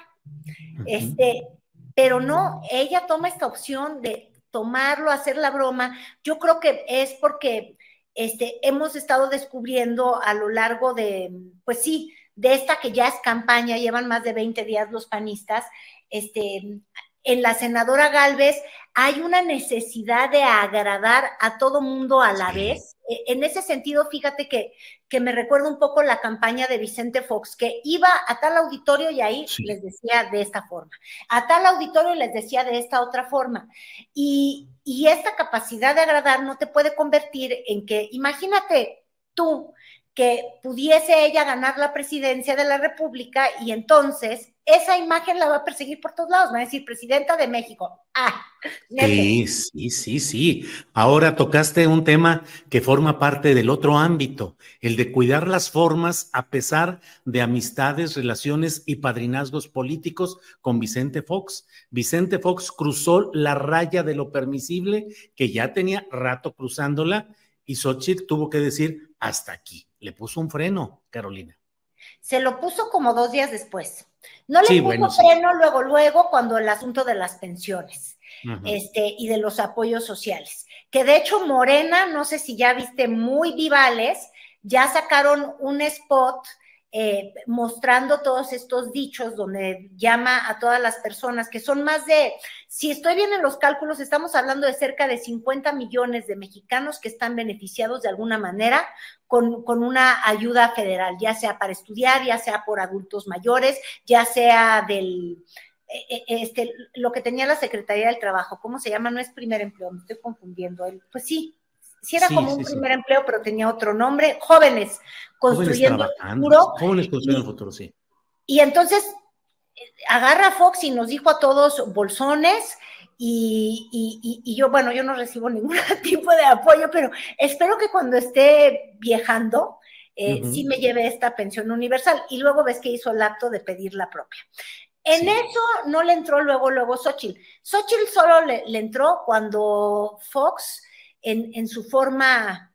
Este, pero no, ella toma esta opción de tomarlo, hacer la broma. Yo creo que es porque este, hemos estado descubriendo a lo largo de, pues sí, de esta que ya es campaña, llevan más de 20 días los panistas, este, en la senadora Galvez hay una necesidad de agradar a todo mundo a la vez. E, en ese sentido, fíjate que, que me recuerda un poco la campaña de Vicente Fox, que iba a tal auditorio y ahí les decía de esta forma, a tal auditorio les decía de esta otra forma. Y, y esta capacidad de agradar no te puede convertir en que, imagínate tú, que pudiese ella ganar la presidencia de la República y entonces esa imagen la va a perseguir por todos lados, va a decir presidenta de México. Ah, sí, sí, sí, sí. Ahora tocaste un tema que forma parte del otro ámbito, el de cuidar las formas a pesar de amistades, relaciones y padrinazgos políticos con Vicente Fox. Vicente Fox cruzó la raya de lo permisible, que ya tenía rato cruzándola, y Xochitl tuvo que decir hasta aquí le puso un freno, Carolina. Se lo puso como dos días después. No le puso freno luego, luego, cuando el asunto de las pensiones este, y de los apoyos sociales. Que de hecho, Morena, no sé si ya viste, muy vivales, ya sacaron un spot eh, mostrando todos estos dichos donde llama a todas las personas, que son más de, si estoy bien en los cálculos, estamos hablando de cerca de 50 millones de mexicanos que están beneficiados de alguna manera con, con una ayuda federal, ya sea para estudiar, ya sea por adultos mayores, ya sea del... Eh, eh, este, lo que tenía la Secretaría del Trabajo, ¿cómo se llama? No es primer empleo, me estoy confundiendo. Pues sí, sí era como un primer empleo, pero tenía otro nombre, jóvenes construyendo el futuro. Jóvenes construyendo el futuro, sí. Y entonces agarra Fox y nos dijo a todos bolsones. Y, yo, bueno, yo no recibo ningún tipo de apoyo, pero espero que cuando esté viajando, eh, sí me lleve esta pensión universal. Y luego ves que hizo el acto de pedir la propia. En eso no le entró luego, luego Xochitl. Xochitl solo le, le entró cuando Fox en, su forma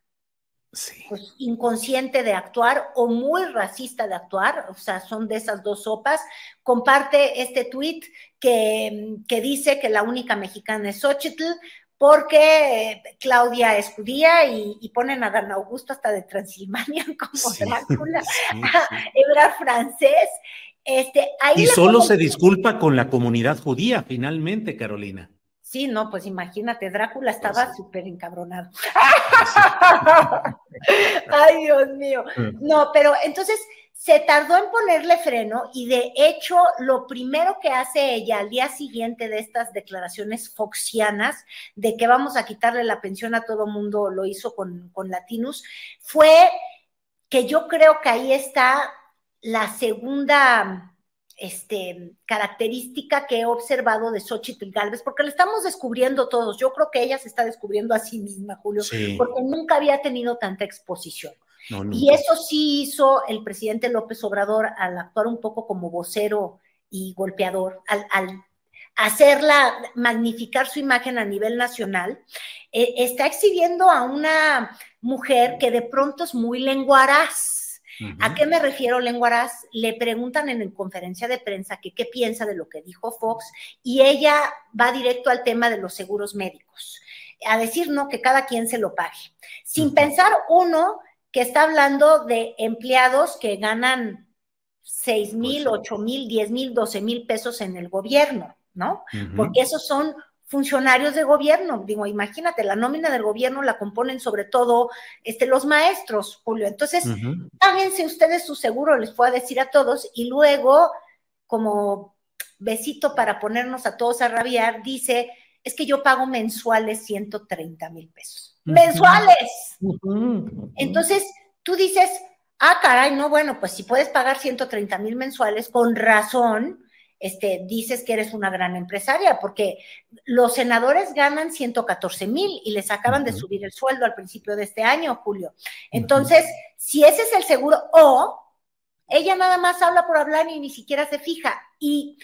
pues, inconsciente de actuar o muy racista de actuar, o sea, son de esas dos sopas, comparte este tweet que, que dice que la única mexicana es Xochitl, porque Claudia es judía y, ponen a Dan Augusto hasta de Transilvania como Drácula, Ebra francés. Este, y solo se disculpa con la comunidad judía, finalmente, Carolina. Sí, no, pues imagínate, Drácula pues estaba súper encabronado. Ay, Dios mío. Mm. No, pero entonces se tardó en ponerle freno y de hecho lo primero que hace ella al día siguiente de estas declaraciones foxianas de que vamos a quitarle la pensión a todo mundo, lo hizo con, con Latinus, fue que yo creo que ahí está la segunda este, característica que he observado de Xochitl Galvez, porque la estamos descubriendo todos. Yo creo que ella se está descubriendo a sí misma, Julio, porque nunca había tenido tanta exposición. y eso sí hizo el presidente López Obrador al actuar un poco como vocero y golpeador, al, hacerla, magnificar su imagen a nivel nacional, eh, está exhibiendo a una mujer que de pronto es muy lenguaraz ¿A qué me refiero, Lenguaraz? Le preguntan en, conferencia de prensa que qué piensa de lo que dijo Fox y ella va directo al tema de los seguros médicos, a decir, no, que cada quien se lo pague. Sin pensar, uno, que está hablando de empleados que ganan 6 mil, 8 mil, 10 mil, 12 mil pesos en el gobierno, ¿no? Porque esos son funcionarios de gobierno. Digo, imagínate, la nómina del gobierno la componen sobre todo este, los maestros, Julio. Entonces, páguense ustedes su seguro, les puedo decir a todos, y luego, como besito para ponernos a todos a rabiar, dice, es que yo pago mensuales 130 mil pesos. ¡Mensuales! Entonces, tú dices, ah, caray, no, bueno, pues si puedes pagar 130 mil mensuales, con razón, este, dices que eres una gran empresaria, porque los senadores ganan 114 mil y les acaban de subir el sueldo al principio de este año, Julio. Entonces, si ese es el seguro, o ella nada más habla por hablar y ni siquiera se fija. Y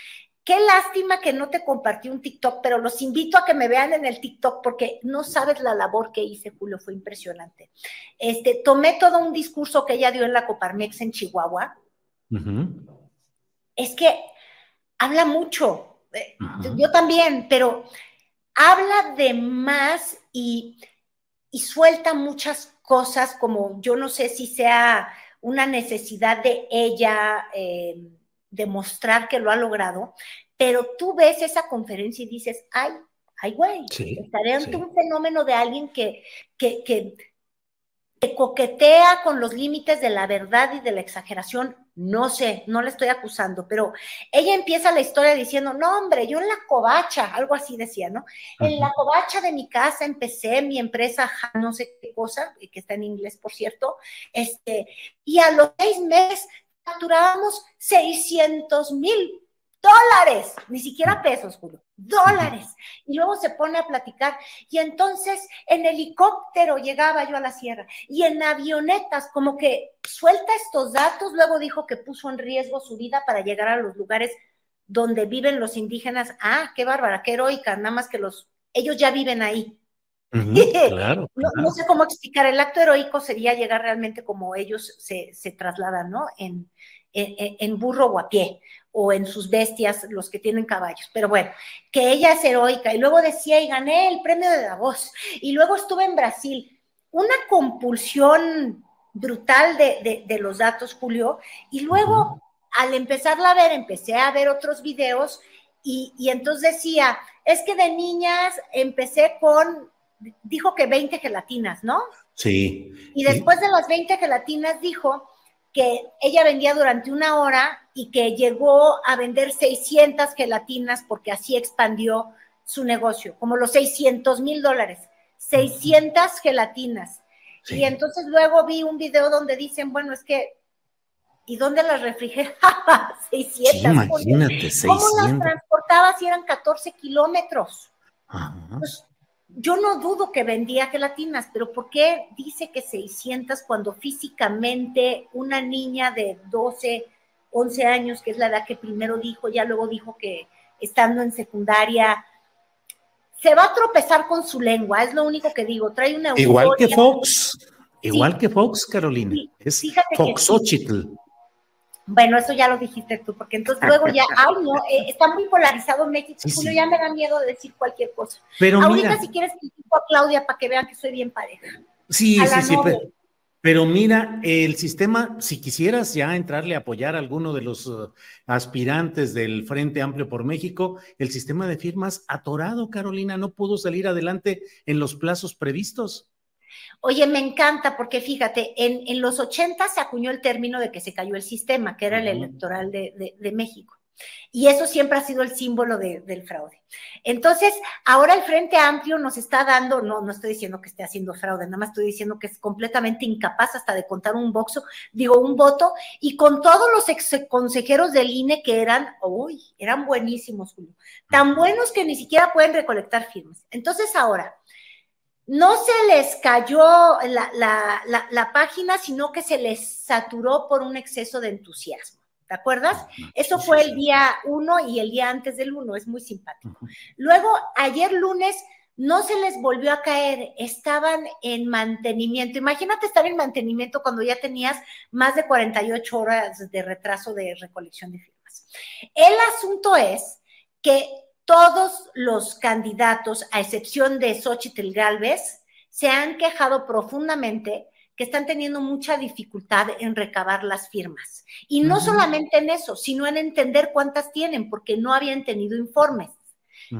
qué lástima que no te compartí un TikTok, pero los invito a que me vean en el TikTok porque no sabes la labor que hice, Julio, fue impresionante. Este, tomé todo un discurso que ella dio en la Coparmex en Chihuahua. Es que habla mucho, eh, yo también, pero habla de más y, suelta muchas cosas como yo no sé si sea una necesidad de ella eh, demostrar que lo ha logrado, pero tú ves esa conferencia y dices, ay, ay, güey, estaré ante un fenómeno de alguien que, que, que coquetea con los límites de la verdad y de la exageración no sé, no le estoy acusando, pero ella empieza la historia diciendo, no, hombre, yo en la covacha, algo así decía, ¿no? En la covacha de mi casa empecé mi empresa, no sé qué cosa, que está en inglés, por cierto, este, y a los seis meses facturábamos 600 mil dólares, ni siquiera pesos, Julio, dólares. Y luego se pone a platicar. Y entonces en helicóptero llegaba yo a la sierra y en avionetas, como que suelta estos datos, luego dijo que puso en riesgo su vida para llegar a los lugares donde viven los indígenas. Ah, qué bárbara, qué heroica, nada más que los, ellos ya viven ahí. claro, no, sé cómo explicar, el acto heroico sería llegar realmente como ellos se, se trasladan, ¿no? En, en, en, burro o a pie o en sus bestias, los que tienen caballos. Pero bueno, que ella es heroica. Y luego decía, y gané el premio de Davos. Y luego estuve en Brasil. Una compulsión brutal de, de, los datos, Julio. Y luego, al empezarla a ver, empecé a ver otros videos y, y entonces decía, es que de niñas empecé con, dijo que 20 gelatinas, ¿no? Sí. Y después de las 20 gelatinas dijo que ella vendía durante una hora y que llegó a vender 600 gelatinas porque así expandió su negocio, como los 600 mil dólares, 600 gelatinas. Y entonces luego vi un video donde dicen, bueno, es que, ¿y dónde las refrigeraba? 600. imagínate, 600. ¿Cómo las transportaba si eran 14 kilómetros? Pues, yo no dudo que vendía gelatinas, pero ¿por qué dice que 600 cuando físicamente una niña de 12, 11 años, que es la edad que primero dijo, ya luego dijo que estando en secundaria, se va a tropezar con su lengua, es lo único que digo, trae una... Igual que Fox, igual que Fox, Carolina, es Foxochitl. Bueno, eso ya lo dijiste tú, porque entonces luego ya, ay, no, eh, está muy polarizado México, Julio, ya me da miedo de decir cualquier cosa. Pero Ahorita, si quieres, a Claudia para que vean que soy bien pareja. Sí, sí, sí. Pero, mira, el sistema, si quisieras ya entrarle a apoyar a alguno de los uh, aspirantes del Frente Amplio por México, el sistema de firmas atorado, Carolina, no pudo salir adelante en los plazos previstos. Oye, me encanta porque fíjate, en, los 80 se acuñó el término de que se cayó el sistema, que era el electoral de, México. Y eso siempre ha sido el símbolo del fraude. Entonces, ahora el Frente Amplio nos está dando, no, no estoy diciendo que esté haciendo fraude, nada más estoy diciendo que es completamente incapaz hasta de contar un boxo, digo, un voto, y con todos los ex consejeros del INE que eran, uy, eran buenísimos, Julio, tan buenos que ni siquiera pueden recolectar firmas. Entonces, ahora, no se les cayó la, página, sino que se les saturó por un exceso de entusiasmo. ¿Te acuerdas? Eso fue el día uno y el día antes del uno, es muy simpático. Luego, ayer lunes, no se les volvió a caer, estaban en mantenimiento. Imagínate estar en mantenimiento cuando ya tenías más de 48 horas de retraso de recolección de firmas. El asunto es que todos los candidatos, a excepción de Xochitl Galvez, se han quejado profundamente que están teniendo mucha dificultad en recabar las firmas. Y no solamente en eso, sino en entender cuántas tienen, porque no habían tenido informes.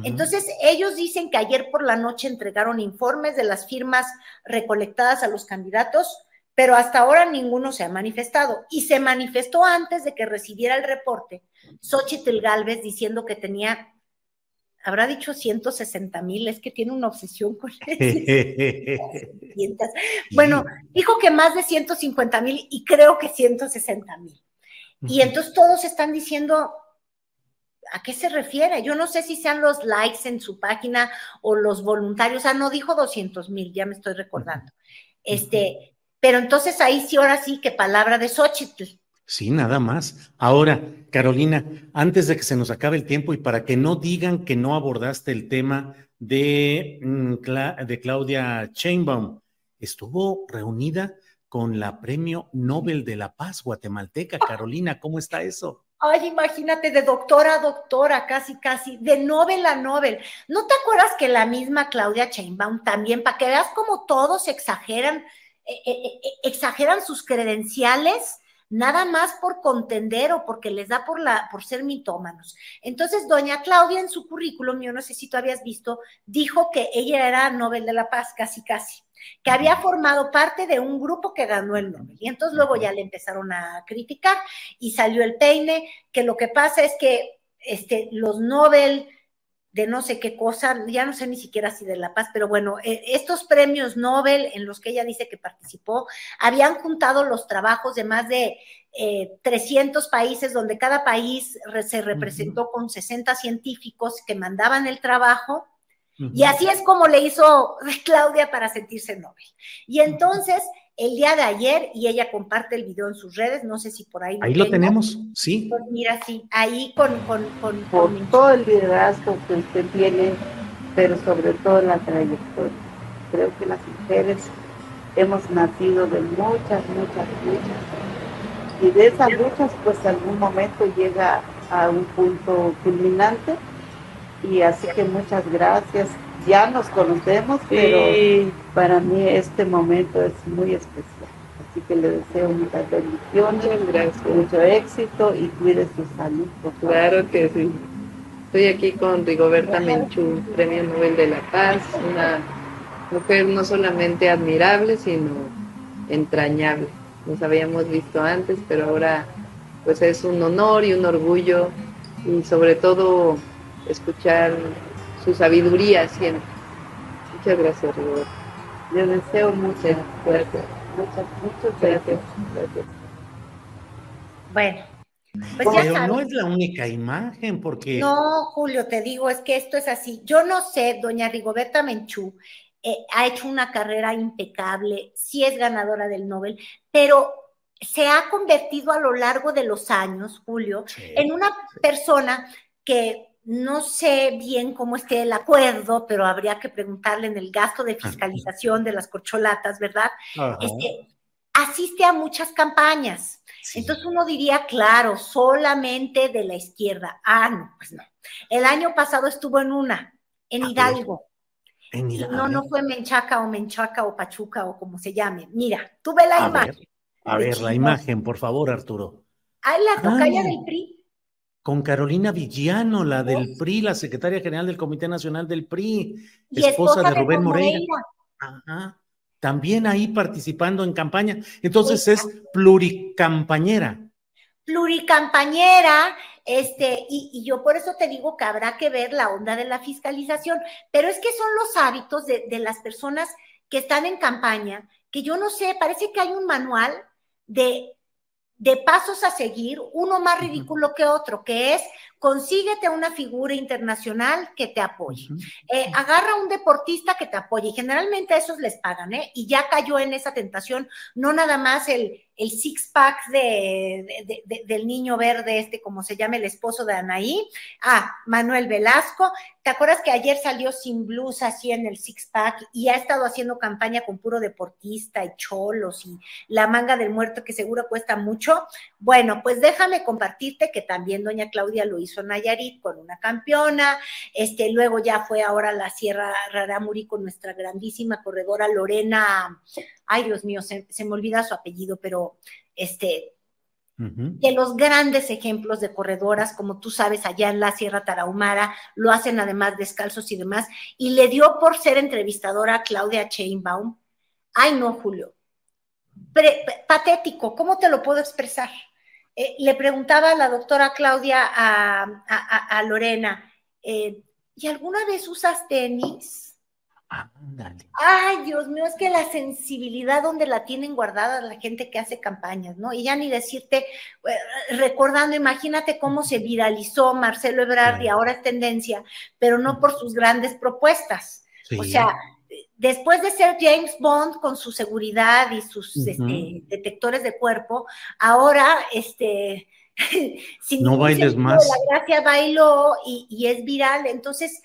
Entonces, ellos dicen que ayer por la noche entregaron informes de las firmas recolectadas a los candidatos, pero hasta ahora ninguno se ha manifestado. Y se manifestó antes de que recibiera el reporte Xochitl Galvez diciendo que tenía, habrá dicho 160 mil, es que tiene una obsesión con eso. bueno, dijo que más de 150 mil y creo que 160 mil. Y entonces todos están diciendo, ¿a qué se refiere? Yo no sé si sean los likes en su página o los voluntarios. Ah, no dijo 200 mil, ya me estoy recordando. Este, pero entonces ahí sí, ahora sí, que palabra de Xochitl. Sí, nada más. Ahora, Carolina, antes de que se nos acabe el tiempo y para que no digan que no abordaste el tema de, mm, de Claudia Chainbaum, estuvo reunida con la Premio Nobel de la Paz guatemalteca. Carolina, ¿cómo está eso? Ay, imagínate, de doctora a doctora, casi, casi, de Nobel a Nobel. ¿No te acuerdas que la misma Claudia Chainbaum también, para que veas cómo todos exageran, eh, eh, eh, exageran sus credenciales? Nada más por contender o porque les da por, la, por ser mitómanos. Entonces, doña Claudia en su currículum, yo no sé si tú habías visto, dijo que ella era Nobel de la Paz, casi, casi que había formado parte de un grupo que ganó el Nobel. Y entonces luego ya le empezaron a criticar y salió el peine, que lo que pasa es que este, los Nobel de no sé qué cosa, ya no sé ni siquiera si de La Paz, pero bueno, eh, estos premios Nobel en los que ella dice que participó, habían juntado los trabajos de más de 300 eh, países, donde cada país se representó con 60 científicos que mandaban el trabajo y así es como le hizo Claudia para sentirse Nobel. Y entonces, el día de ayer, y ella comparte el video en sus redes, no sé si por ahí. ahí lo tenemos, sí. Pues mira, sí, ahí con... con, con, por todo el liderazgo que usted tiene, pero sobre todo la trayectoria. Creo que las mujeres hemos nacido de muchas, muchas luchas. Y de esas luchas, pues algún momento llega a un punto culminante y así que muchas gracias. Ya nos conocemos, pero para mí este momento es muy especial. Así que le deseo muchas bendiciones, gracias. mucho éxito y cuide su salud. Claro que sí. Estoy aquí con Rigoberta Menchú, Premio Nobel de la Paz, una mujer no solamente admirable, sino entrañable. Nos habíamos visto antes, pero ahora pues es un honor y un orgullo y sobre todo escuchar su sabiduría siempre. Muchas gracias, Rigor. Les deseo mucha suerte. Muchas, muchas gracias. Bueno. Pues Pero no es la única imagen, porque. No, Julio, te digo, es que esto es así. Yo no sé, doña Rigoberta Menchú eh, ha hecho una carrera impecable, sí es ganadora del Nobel, pero se ha convertido a lo largo de los años, Julio, en una persona que no sé bien cómo esté el acuerdo, pero habría que preguntarle en el gasto de fiscalización de las corcholatas, ¿verdad? Este, asiste a muchas campañas. Entonces uno diría, claro, solamente de la izquierda. Ah, no, pues no. El año pasado estuvo en una, en Hidalgo. En Hidalgo. No, no fue Menchaca o Menchaca o Pachuca o como se llame. Mira, tuve la imagen. a ver, la imagen, por favor, Arturo. Ah, la tocaya del PRI con Carolina Villano, la del PRI, la secretaria general del Comité Nacional del PRI, esposa, de Rubén Moreira. También ahí participando en campaña. Entonces es pluricampañera. Pluricampañera, este, y, yo por eso te digo que habrá que ver la onda de la fiscalización, pero es que son los hábitos de, de las personas que están en campaña, que yo no sé, parece que hay un manual de de pasos a seguir, uno más ridículo que otro, que es consíguete una figura internacional que te apoye. Eh, agarra un deportista que te apoye. Y generalmente a esos les pagan, ¿eh? Y ya cayó en esa tentación, no nada más el, el six-pack de, del niño verde, este, como se llama el esposo de Anaí, ah, Manuel Velasco. ¿Te acuerdas que ayer salió sin blusa así en el six-pack y ha estado haciendo campaña con puro deportista y cholos y la manga del muerto que seguro cuesta mucho? Bueno, pues déjame compartirte que también doña Claudia lo hizo Nayarit con una campeona, este, luego ya fue ahora la Sierra Raramuri con nuestra grandísima corredora Lorena ay Dios mío, se, me olvida su apellido, pero este, de los grandes ejemplos de corredoras, como tú sabes, allá en la Sierra Tarahumara, lo hacen además descalzos y demás, y le dio por ser entrevistadora a Claudia Chainbaum. Ay, no, Julio. patético, ¿cómo te lo puedo expresar? Eh, le preguntaba a la doctora Claudia a, Lorena, eh, ¿y alguna vez usas tenis? Ay, Dios mío, es que la sensibilidad donde la tienen guardada la gente que hace campañas, ¿no? Y ya ni decirte, eh, recordando, imagínate cómo se viralizó Marcelo Ebrard y ahora es tendencia, pero no por sus grandes propuestas. O sea, después de ser James Bond con su seguridad y sus este, detectores de cuerpo, ahora, este, sin no bailes más. La gracia bailó y, es viral. Entonces,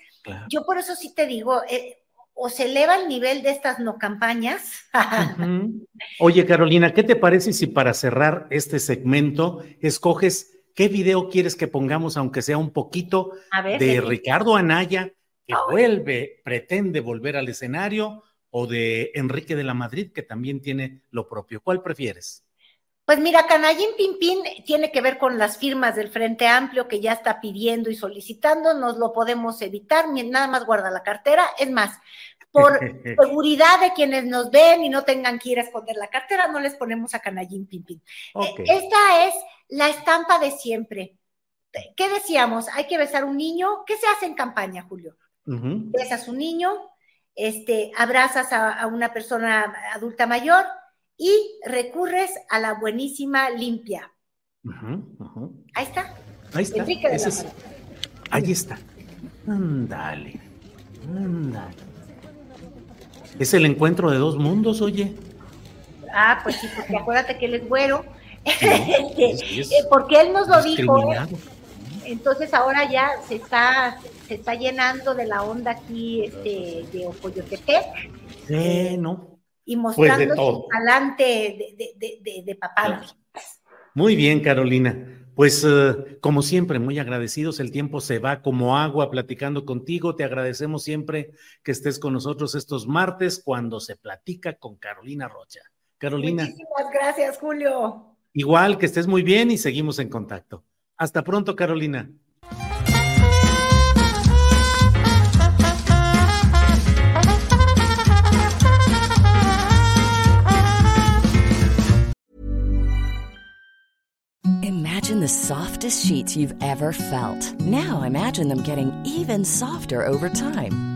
yo por eso sí te digo, eh, o se eleva el nivel de estas no campañas. Oye, Carolina, ¿qué te parece si para cerrar este segmento escoges qué video quieres que pongamos, aunque sea un poquito, de Ricardo Anaya, que vuelve, pretende volver al escenario, o de Enrique de la Madrid, que también tiene lo propio? ¿Cuál prefieres? Pues mira, Canallín Pimpín tiene que ver con las firmas del Frente Amplio que ya está pidiendo y solicitando, nos lo podemos evitar, nada más guarda la cartera. Es más, por seguridad de quienes nos ven y no tengan que ir a esconder la cartera, no les ponemos a Canallín Pimpín. Eh, esta es la estampa de siempre. ¿Qué decíamos? Hay que besar un niño. ¿Qué se hace en campaña, Julio? Besas a un niño, este, abrazas a una persona adulta mayor y recurres a la buenísima limpia. Ahí está. Ahí está. ahí está. Ándale. Ándale. Es el encuentro de dos mundos, oye. Ah, pues sí, porque acuérdate que él es güero. Eh, porque él nos lo dijo. Entonces ahora ya se está, se está llenando de la onda aquí este, de Ocoyotepec. Sí, no y pues mostrando su talante de, de, de, papá. Muy bien, Carolina. Pues eh, como siempre, muy agradecidos. El tiempo se va como agua platicando contigo. Te agradecemos siempre que estés con nosotros estos martes cuando se platica con Carolina Rocha. Carolina. Muchísimas gracias, Julio. Igual, que estés muy bien y seguimos en contacto. Hasta pronto, Carolina. Imagine the softest sheets you've ever felt. Now imagine them getting even softer over time.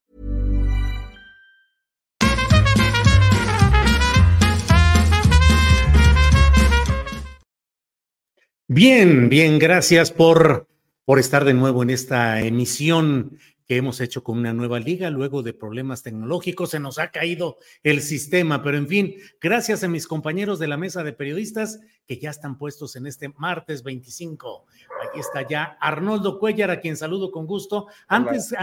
Bien, bien, gracias por, por estar de nuevo en esta emisión que hemos hecho con una nueva liga. Luego de problemas tecnológicos se nos ha caído el sistema, pero en fin, gracias a mis compañeros de la mesa de periodistas que ya están puestos en este martes 25. Aquí está ya Arnoldo Cuellar, a quien saludo con gusto. Antes,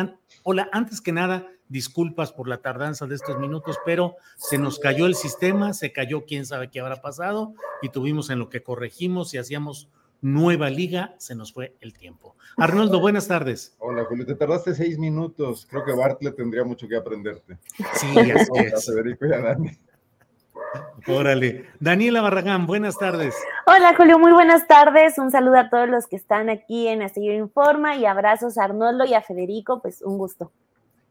hola, antes que nada, disculpas por la tardanza de estos minutos, pero se nos cayó el sistema, se cayó quién sabe qué habrá pasado y tuvimos en lo que corregimos y hacíamos nueva liga, se nos fue el tiempo. Arnoldo, buenas tardes. Hola, Julio, te tardaste seis minutos. Creo que Bartlett tendría mucho que aprenderte. Sí, así es. Federico y Dani. Órale. Daniela Barragán, buenas tardes. Hola, Julio, muy buenas tardes. Un saludo a todos los que están aquí en Astillero Informa y abrazos a Arnoldo y a Federico, pues un gusto.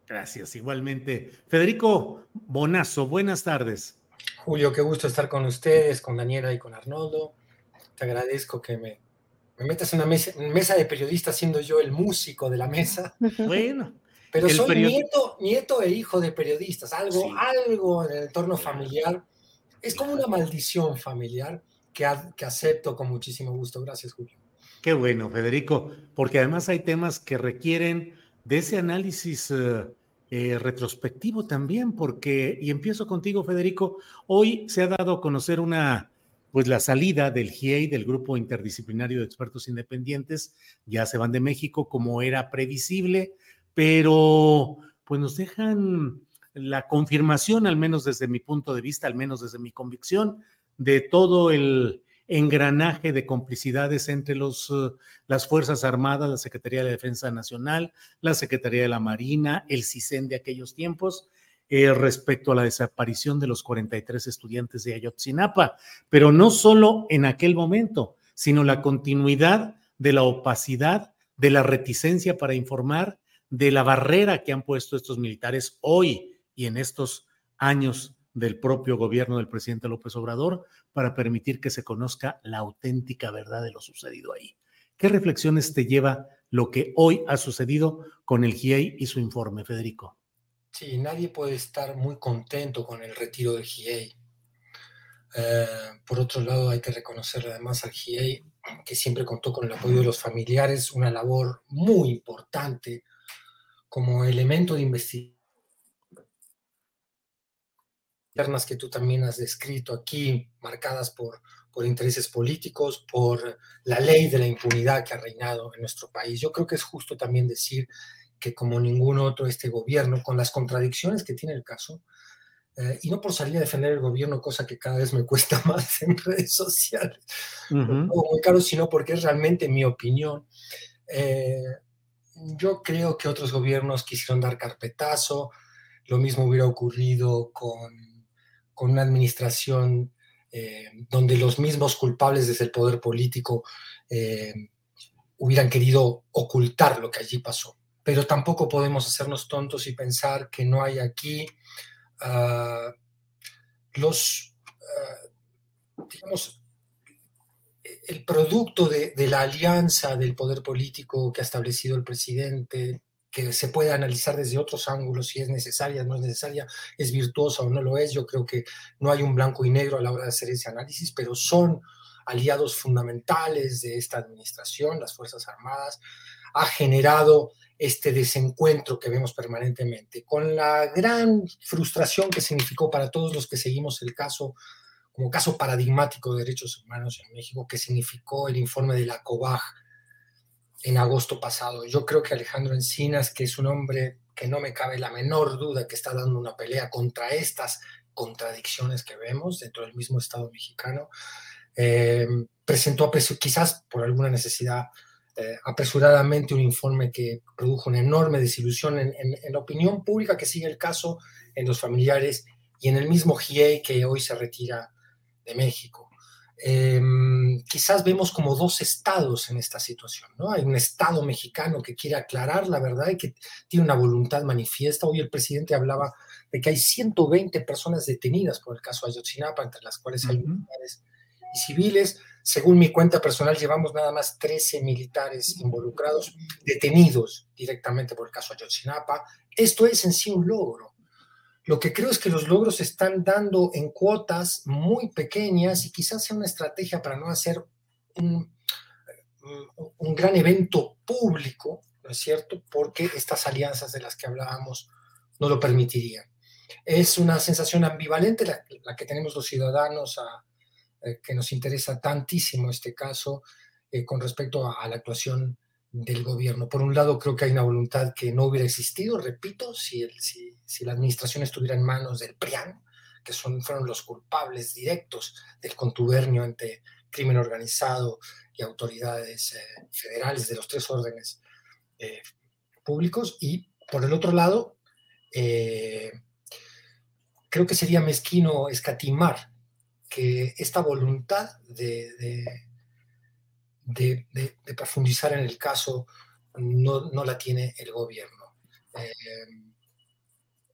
Gracias, igualmente. Federico Bonazo, buenas tardes. Julio, qué gusto estar con ustedes, con Daniela y con Arnoldo te agradezco que me me metes en una mesa, mesa de periodistas siendo yo el músico de la mesa. Bueno. Pero soy nieto, nieto e hijo de periodistas, algo, algo en el entorno familiar. Es como una maldición familiar que, que acepto con muchísimo gusto. Gracias, Julio. Qué bueno, Federico, porque además hay temas que requieren de ese análisis eh, eh, retrospectivo también, porque, y empiezo contigo, Federico, hoy se ha dado a conocer una, pues la salida del GIEI, del Grupo Interdisciplinario de Expertos Independientes, ya se van de México como era previsible, pero pues nos dejan la confirmación, al menos desde mi punto de vista, al menos desde mi convicción, de todo el engranaje de complicidades entre los, eh, las Fuerzas Armadas, la Secretaría de Defensa Nacional, la Secretaría de la Marina, el CISEN de aquellos tiempos, eh, respecto a la desaparición de los 43 estudiantes de Ayotzinapa, pero no solo en aquel momento, sino la continuidad de la opacidad, de la reticencia para informar, de la barrera que han puesto estos militares hoy y en estos años del propio gobierno del presidente López Obrador para permitir que se conozca la auténtica verdad de lo sucedido ahí. ¿Qué reflexiones te lleva lo que hoy ha sucedido con el GIEI y su informe, Federico? Sí, nadie puede estar muy contento con el retiro del GIEI. Eh, por otro lado, hay que reconocerle además al GIEI que siempre contó con el apoyo de los familiares, una labor muy importante como elemento de investigación que tú también has descrito aquí, marcadas por, por intereses políticos, por la ley de la impunidad que ha reinado en nuestro país. Yo creo que es justo también decir que como ningún otro este gobierno, con las contradicciones que tiene el caso, eh, y no por salir a defender el gobierno, cosa que cada vez me cuesta más en redes sociales, muy caro, sino porque es realmente mi opinión. Eh, yo creo que otros gobiernos quisieron dar carpetazo, lo mismo hubiera ocurrido con con una administración eh, donde los mismos culpables desde el poder político eh, hubieran querido ocultar lo que allí pasó. Pero tampoco podemos hacernos tontos y pensar que no hay aquí ah, los, ah, digamos, el producto de, de, la alianza del poder político que ha establecido el presidente, que se puede analizar desde otros ángulos si es necesaria, no es necesaria, es virtuosa o no lo es. Yo creo que no hay un blanco y negro a la hora de hacer ese análisis, pero son aliados fundamentales de esta administración, las Fuerzas Armadas, ha generado este desencuentro que vemos permanentemente, con la gran frustración que significó para todos los que seguimos el caso como caso paradigmático de derechos humanos en México, que significó el informe de la COBAG, en agosto pasado. Yo creo que Alejandro Encinas, que es un hombre que no me cabe la menor duda que está dando una pelea contra estas contradicciones que vemos dentro del mismo Estado mexicano, eh, presentó quizás por alguna necesidad eh, apresuradamente un informe que produjo una enorme desilusión en, la opinión pública que sigue el caso, en los familiares y en el mismo GIEI que hoy se retira de México. Em, quizás vemos como dos estados en esta situación, ¿no? Hay un estado mexicano que quiere aclarar la verdad y que tiene una voluntad manifiesta. Hoy el presidente hablaba de que hay 120 personas detenidas por el caso Ayotzinapa, entre las cuales hay militares y civiles. Según mi cuenta personal, llevamos nada más 13 militares involucrados, detenidos directamente por el caso Ayotzinapa. Esto es en sí un logro. Lo que creo es que los logros se están dando en cuotas muy pequeñas y quizás sea una estrategia para no hacer un, un gran evento público, ¿no es cierto? Porque estas alianzas de las que hablábamos no lo permitirían. Es una sensación ambivalente la, que tenemos los ciudadanos a, eh, que nos interesa tantísimo este caso eh, con respecto a, a la actuación del gobierno. Por un lado, creo que hay una voluntad que no hubiera existido, repito, si, el, si, si la administración estuviera en manos del PRIAN, que son, fueron los culpables directos del contubernio entre crimen organizado y autoridades eh, federales de los tres órdenes eh, públicos. Y por el otro lado, eh, creo que sería mezquino escatimar que esta voluntad de de, profundizar en el caso no, no la tiene el gobierno. Eh,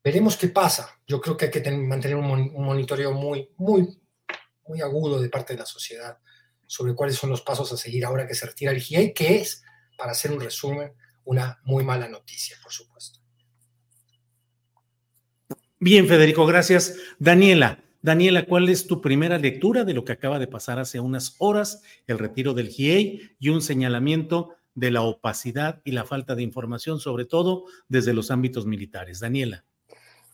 veremos qué pasa. Yo creo que hay que mantener un, monitoreo muy, muy, muy agudo de parte de la sociedad sobre cuáles son los pasos a seguir ahora que se retira el GIEI, que es, para hacer un resumen, una muy mala noticia, por supuesto. Bien, Federico, gracias. Daniela, Daniela, ¿cuál es tu primera lectura de lo que acaba de pasar hace unas horas, el retiro del GIEI y un señalamiento de la opacidad y la falta de información, sobre todo desde los ámbitos militares? Daniela.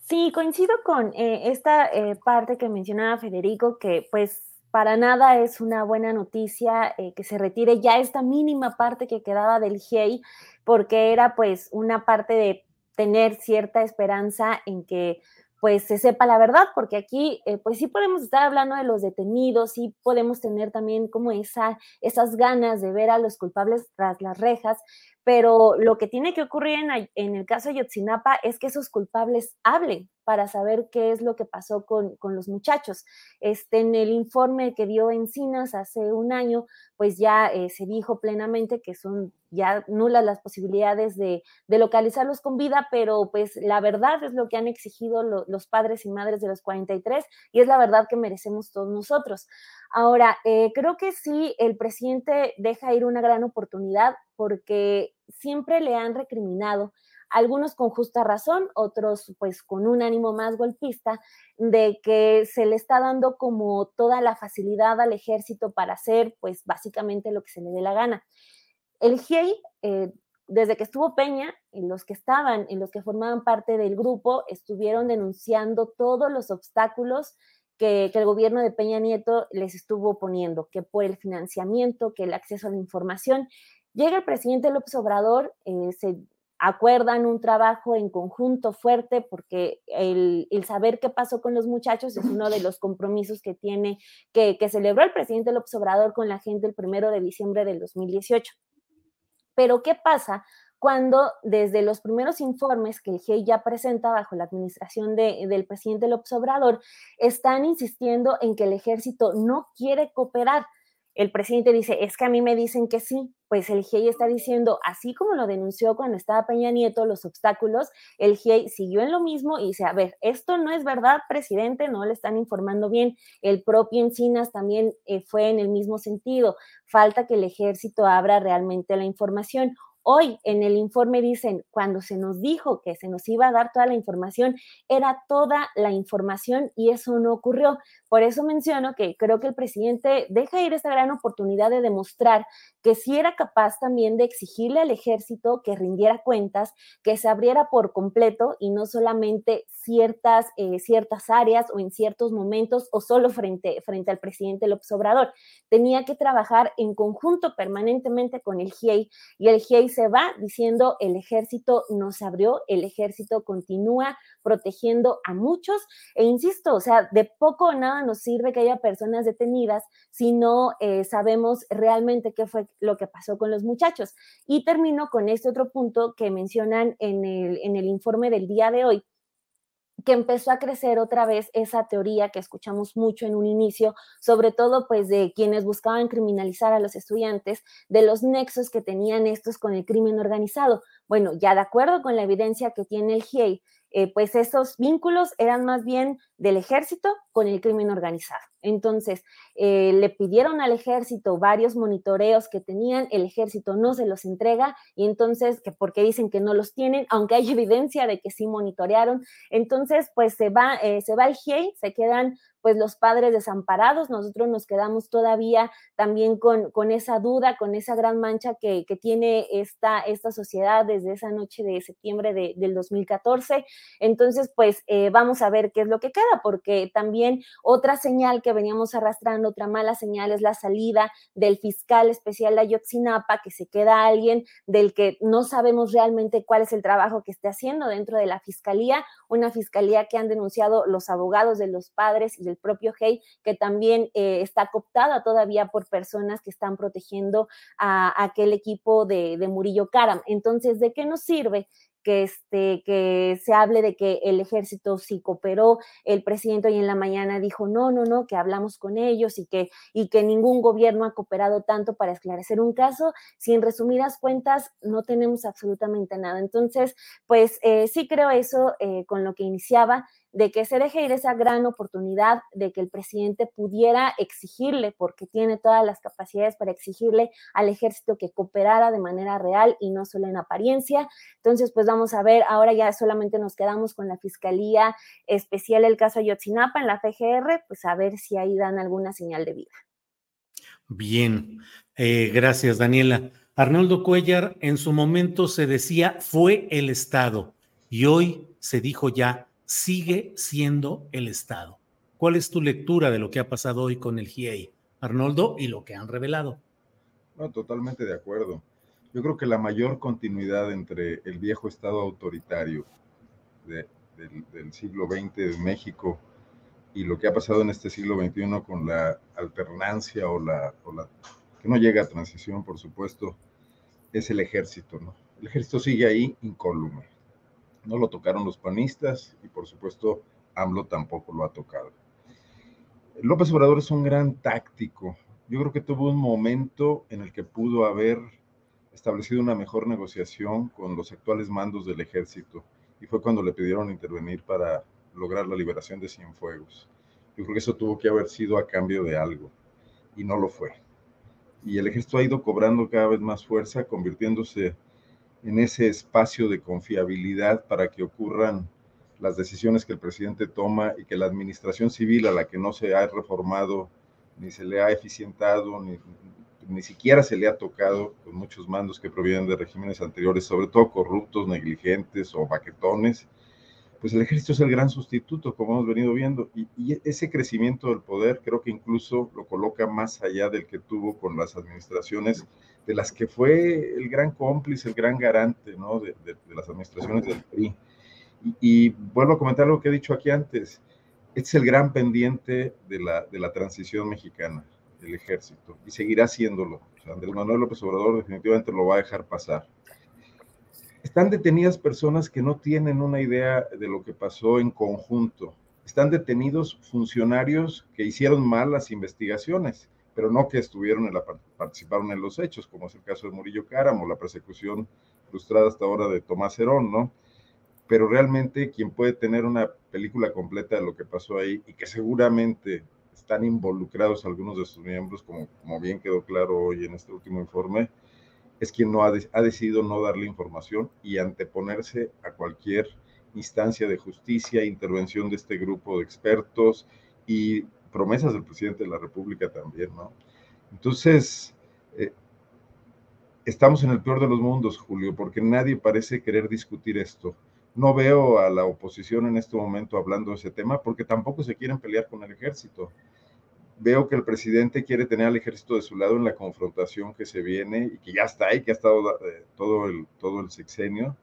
Sí, coincido con eh, esta eh, parte que mencionaba Federico, que pues para nada es una buena noticia eh, que se retire ya esta mínima parte que quedaba del GIEI, porque era pues una parte de tener cierta esperanza en que pues se sepa la verdad, porque aquí eh, pues sí podemos estar hablando de los detenidos, sí podemos tener también como esa, esas ganas de ver a los culpables tras las rejas, pero lo que tiene que ocurrir en, el caso de Yotzinapa es que esos culpables hablen, para saber qué es lo que pasó con, los muchachos. Este, en el informe que dio Encinas hace un año, pues ya eh, se dijo plenamente que son ya nulas las posibilidades de, localizarlos con vida, pero pues la verdad es lo que han exigido los padres y madres de los 43 y es la verdad que merecemos todos nosotros. Ahora, eh, creo que sí, el presidente deja ir una gran oportunidad porque siempre le han recriminado algunos con justa razón, otros pues con un ánimo más golpista, de que se le está dando como toda la facilidad al ejército para hacer pues básicamente lo que se le dé la gana. El GIEI, eh, desde que estuvo Peña, los que estaban, en los que formaban parte del grupo, estuvieron denunciando todos los obstáculos que, el gobierno de Peña Nieto les estuvo poniendo, que por el financiamiento, que el acceso a la información. Llega el presidente López Obrador, eh, se acuerdan un trabajo en conjunto fuerte porque el, saber qué pasó con los muchachos es uno de los compromisos que tiene, que, celebró el presidente López Obrador con la gente el primero de diciembre del 2018. Pero ¿qué pasa cuando desde los primeros informes que el GEI ya presenta bajo la administración del presidente López Obrador, están insistiendo en que el ejército no quiere cooperar? el presidente dice, es que a mí me dicen que sí, pues el GIEI está diciendo, así como lo denunció cuando estaba Peña Nieto, los obstáculos, el GIEI siguió en lo mismo y dice, a ver, esto no es verdad, presidente, no le están informando bien. El propio Encinas también eh, fue en el mismo sentido, falta que el ejército abra realmente la información. Hoy en el informe dicen, cuando se nos dijo que se nos iba a dar toda la información, era toda la información y eso no ocurrió. Por eso menciono que creo que el presidente deja ir esta gran oportunidad de demostrar que sí era capaz también de exigirle al ejército que rindiera cuentas, que se abriera por completo y no solamente ciertas, eh, ciertas áreas o en ciertos momentos o solo frente, frente al presidente López Obrador. Tenía que trabajar en conjunto permanentemente con el GIEI y el GIEI se va diciendo el ejército no se abrió, el ejército continúa protegiendo a muchos e insisto, o sea, de poco o nada nos sirve que haya personas detenidas si no eh, sabemos realmente qué fue lo que pasó con los muchachos. Y termino con este otro punto que mencionan en el, en el informe del día de hoy, que empezó a crecer otra vez esa teoría que escuchamos mucho en un inicio, sobre todo pues de quienes buscaban criminalizar a los estudiantes, de los nexos que tenían estos con el crimen organizado. Bueno, ya de acuerdo con la evidencia que tiene el GIEI, eh, pues esos vínculos eran más bien del ejército con el crimen organizado. Entonces, eh, le pidieron al ejército varios monitoreos que tenían, el ejército no se los entrega y entonces, que porque dicen que no los tienen, aunque hay evidencia de que sí monitorearon, entonces, pues se va, eh, se va el GIEI, se quedan pues los padres desamparados, nosotros nos quedamos todavía también con, con esa duda, con esa gran mancha que, tiene esta, esta sociedad desde esa noche de septiembre de, del 2014. Entonces, pues eh, vamos a ver qué es lo que queda, porque también otra señal que veníamos arrastrando, otra mala señal es la salida del fiscal especial de Ayotzinapa, que se queda alguien del que no sabemos realmente cuál es el trabajo que esté haciendo dentro de la fiscalía, una fiscalía que han denunciado los abogados de los padres y del propio Hey, que también eh, está cooptada todavía por personas que están protegiendo a, aquel equipo de, de Murillo Karam. Entonces, ¿de qué nos sirve que, este, que se hable de que el ejército sí cooperó, el presidente hoy en la mañana dijo, no, no, no, que hablamos con ellos y que, y que ningún gobierno ha cooperado tanto para esclarecer un caso, si en resumidas cuentas no tenemos absolutamente nada. Entonces, pues eh, sí creo eso eh, con lo que iniciaba, de que se deje ir esa gran oportunidad de que el presidente pudiera exigirle, porque tiene todas las capacidades para exigirle al ejército que cooperara de manera real y no solo en apariencia. Entonces, pues vamos a ver, ahora ya solamente nos quedamos con la Fiscalía Especial el caso Ayotzinapa en la FGR, pues a ver si ahí dan alguna señal de vida. Bien, eh, gracias Daniela. Arnoldo Cuellar, en su momento se decía fue el Estado y hoy se dijo ya sigue siendo el Estado. ¿Cuál es tu lectura de lo que ha pasado hoy con el GIEI, Arnoldo, y lo que han revelado? No, totalmente de acuerdo. Yo creo que la mayor continuidad entre el viejo Estado autoritario del, del, siglo XX de México y lo que ha pasado en este siglo XXI con la alternancia o la, o la que no llega a transición, por supuesto, es el ejército, ¿no? El ejército sigue ahí incólume. No lo tocaron los panistas y por supuesto AMLO tampoco lo ha tocado. López Obrador es un gran táctico. Yo creo que tuvo un momento en el que pudo haber establecido una mejor negociación con los actuales mandos del ejército y fue cuando le pidieron intervenir para lograr la liberación de Cienfuegos. Yo creo que eso tuvo que haber sido a cambio de algo y no lo fue. Y el ejército ha ido cobrando cada vez más fuerza, convirtiéndose en ese espacio de confiabilidad para que ocurran las decisiones que el presidente toma y que la administración civil a la que no se ha reformado, ni se le ha eficientado, ni, ni siquiera se le ha tocado con muchos mandos que provienen de regímenes anteriores, sobre todo corruptos, negligentes o baquetones, pues el ejército es el gran sustituto, como hemos venido viendo, y, ese crecimiento del poder creo que incluso lo coloca más allá del que tuvo con las administraciones de las que fue el gran cómplice, el gran garante, ¿no? De, las administraciones del PRI. Y, y, vuelvo a comentar lo que he dicho aquí antes, este es el gran pendiente de la, de la transición mexicana, el ejército, y seguirá siéndolo. O sea, Andrés Manuel López Obrador definitivamente lo va a dejar pasar. Están detenidas personas que no tienen una idea de lo que pasó en conjunto. Están detenidos funcionarios que hicieron mal las investigaciones pero no que estuvieron en la, participaron en los hechos, como es el caso de Murillo Cáramo, la persecución frustrada hasta ahora de Tomás Herón, ¿no? Pero realmente quien puede tener una película completa de lo que pasó ahí y que seguramente están involucrados algunos de sus miembros, como, como bien quedó claro hoy en este último informe, es quien no ha, ha decidido no darle información y anteponerse a cualquier instancia de justicia, intervención de este grupo de expertos y promesas del presidente de la República también, ¿no? Entonces, eh, estamos en el peor de los mundos, Julio, porque nadie parece querer discutir esto. No veo a la oposición en este momento hablando de ese tema porque tampoco se quieren pelear con el ejército. Veo que el presidente quiere tener al ejército de su lado en la confrontación que se viene y que ya está ahí, que ha estado eh, todo, el, todo el sexenio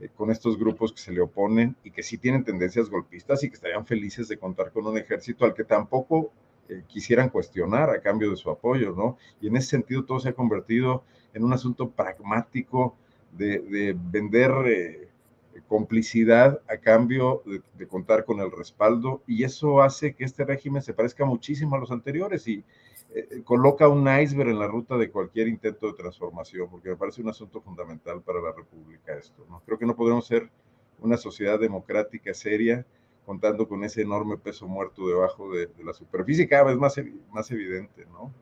eh, con estos grupos que se le oponen y que sí tienen tendencias golpistas y que estarían felices de contar con un ejército al que tampoco eh, quisieran cuestionar a cambio de su apoyo, ¿no? Y en ese sentido todo se ha convertido en un asunto pragmático de, de vender complicidad a cambio de, contar con el respaldo y eso hace que este régimen se parezca muchísimo a los anteriores y eh, coloca un iceberg en la ruta de cualquier intento de transformación, porque me parece un asunto fundamental para la República esto. ¿no? Creo que no podemos ser una sociedad democrática seria contando con ese enorme peso muerto debajo de, de la superficie, cada vez más, más evidente, ¿no?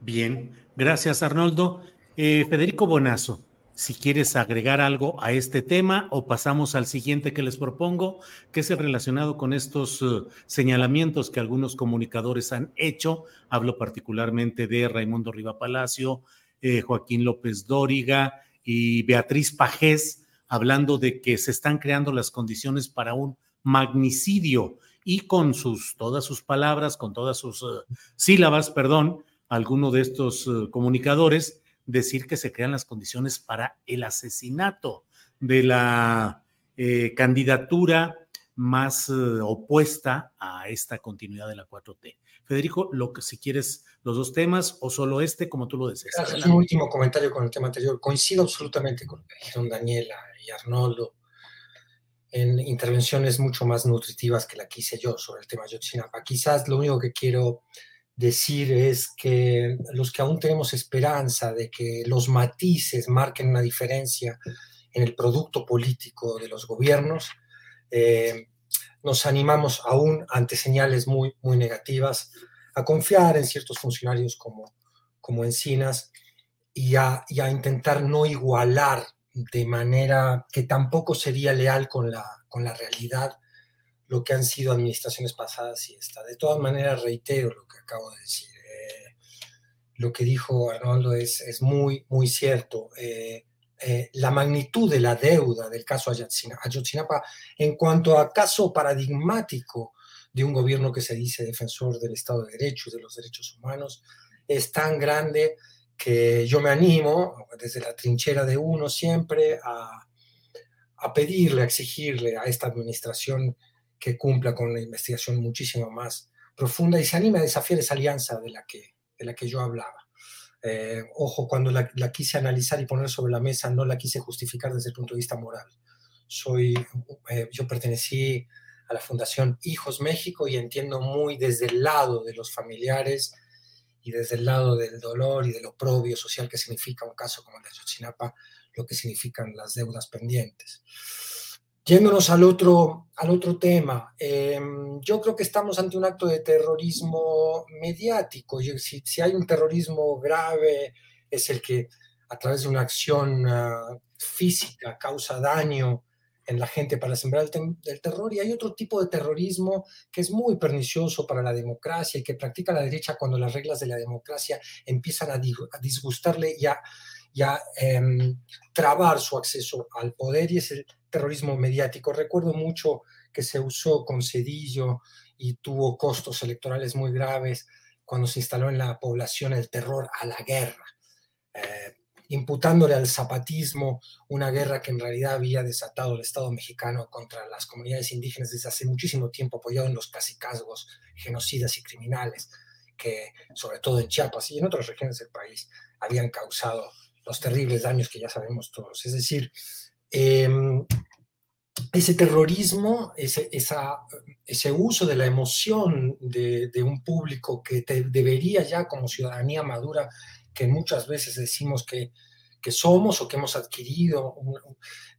Bien, gracias Arnoldo. Eh, Federico Bonazo, si quieres agregar algo a este tema o pasamos al siguiente que les propongo, que es el relacionado con estos uh, señalamientos que algunos comunicadores han hecho. Hablo particularmente de Raimundo Riva Palacio, eh, Joaquín López Dóriga y Beatriz Pajés, hablando de que se están creando las condiciones para un magnicidio y con sus todas sus palabras, con todas sus uh, sílabas, perdón, alguno de estos comunicadores decir que se crean las condiciones para el asesinato de la eh, candidatura más eh, opuesta a esta continuidad de la 4T. Federico, lo que si quieres los dos temas o solo este, como tú lo deseas. Un último comentario con el tema anterior. Coincido absolutamente con lo que dijeron Daniela y Arnoldo en intervenciones mucho más nutritivas que la que hice yo sobre el tema de Yotzinapa. Quizás lo único que quiero decir es que los que aún tenemos esperanza de que los matices marquen una diferencia en el producto político de los gobiernos, eh, nos animamos aún ante señales muy, muy negativas a confiar en ciertos funcionarios como, como Encinas y a, y a intentar no igualar de manera que tampoco sería leal con la, con la realidad lo que han sido administraciones pasadas y esta. De todas maneras, reitero lo que acabo de decir. Eh, lo que dijo Arnoldo es, es muy, muy cierto. Eh, eh, la magnitud de la deuda del caso Ayotzinapa en cuanto a caso paradigmático de un gobierno que se dice defensor del Estado de Derecho y de los derechos humanos es tan grande que yo me animo desde la trinchera de uno siempre a, a pedirle, a exigirle a esta administración que cumpla con una investigación muchísimo más profunda y se anime a desafiar esa alianza de la que, de la que yo hablaba. Eh, ojo, cuando la, la, quise analizar y poner sobre la mesa, no la quise justificar desde el punto de vista moral. Soy, eh, yo pertenecí a la Fundación Hijos México y entiendo muy desde el lado de los familiares y desde el lado del dolor y del oprobio social que significa un caso como el de Ayotzinapa, lo que significan las deudas pendientes. Yéndonos al otro, al otro tema, eh, yo creo que estamos ante un acto de terrorismo mediático. Si, si, hay un terrorismo grave, es el que a través de una acción uh, física causa daño en la gente para sembrar el, el, terror. Y hay otro tipo de terrorismo que es muy pernicioso para la democracia y que practica la derecha cuando las reglas de la democracia empiezan a, a disgustarle y a, y a eh, trabar su acceso al poder. Y es el terrorismo mediático. Recuerdo mucho que se usó con Cedillo y tuvo costos electorales muy graves cuando se instaló en la población el terror a la guerra, eh, imputándole al zapatismo una guerra que en realidad había desatado el Estado mexicano contra las comunidades indígenas desde hace muchísimo tiempo, apoyado en los casicazgos genocidas y criminales que, sobre todo en Chiapas y en otras regiones del país, habían causado los terribles daños que ya sabemos todos. Es decir, eh, ese terrorismo, ese, ese uso de la emoción de, de un público que te debería ya como ciudadanía madura, que muchas veces decimos que, que somos o que hemos adquirido,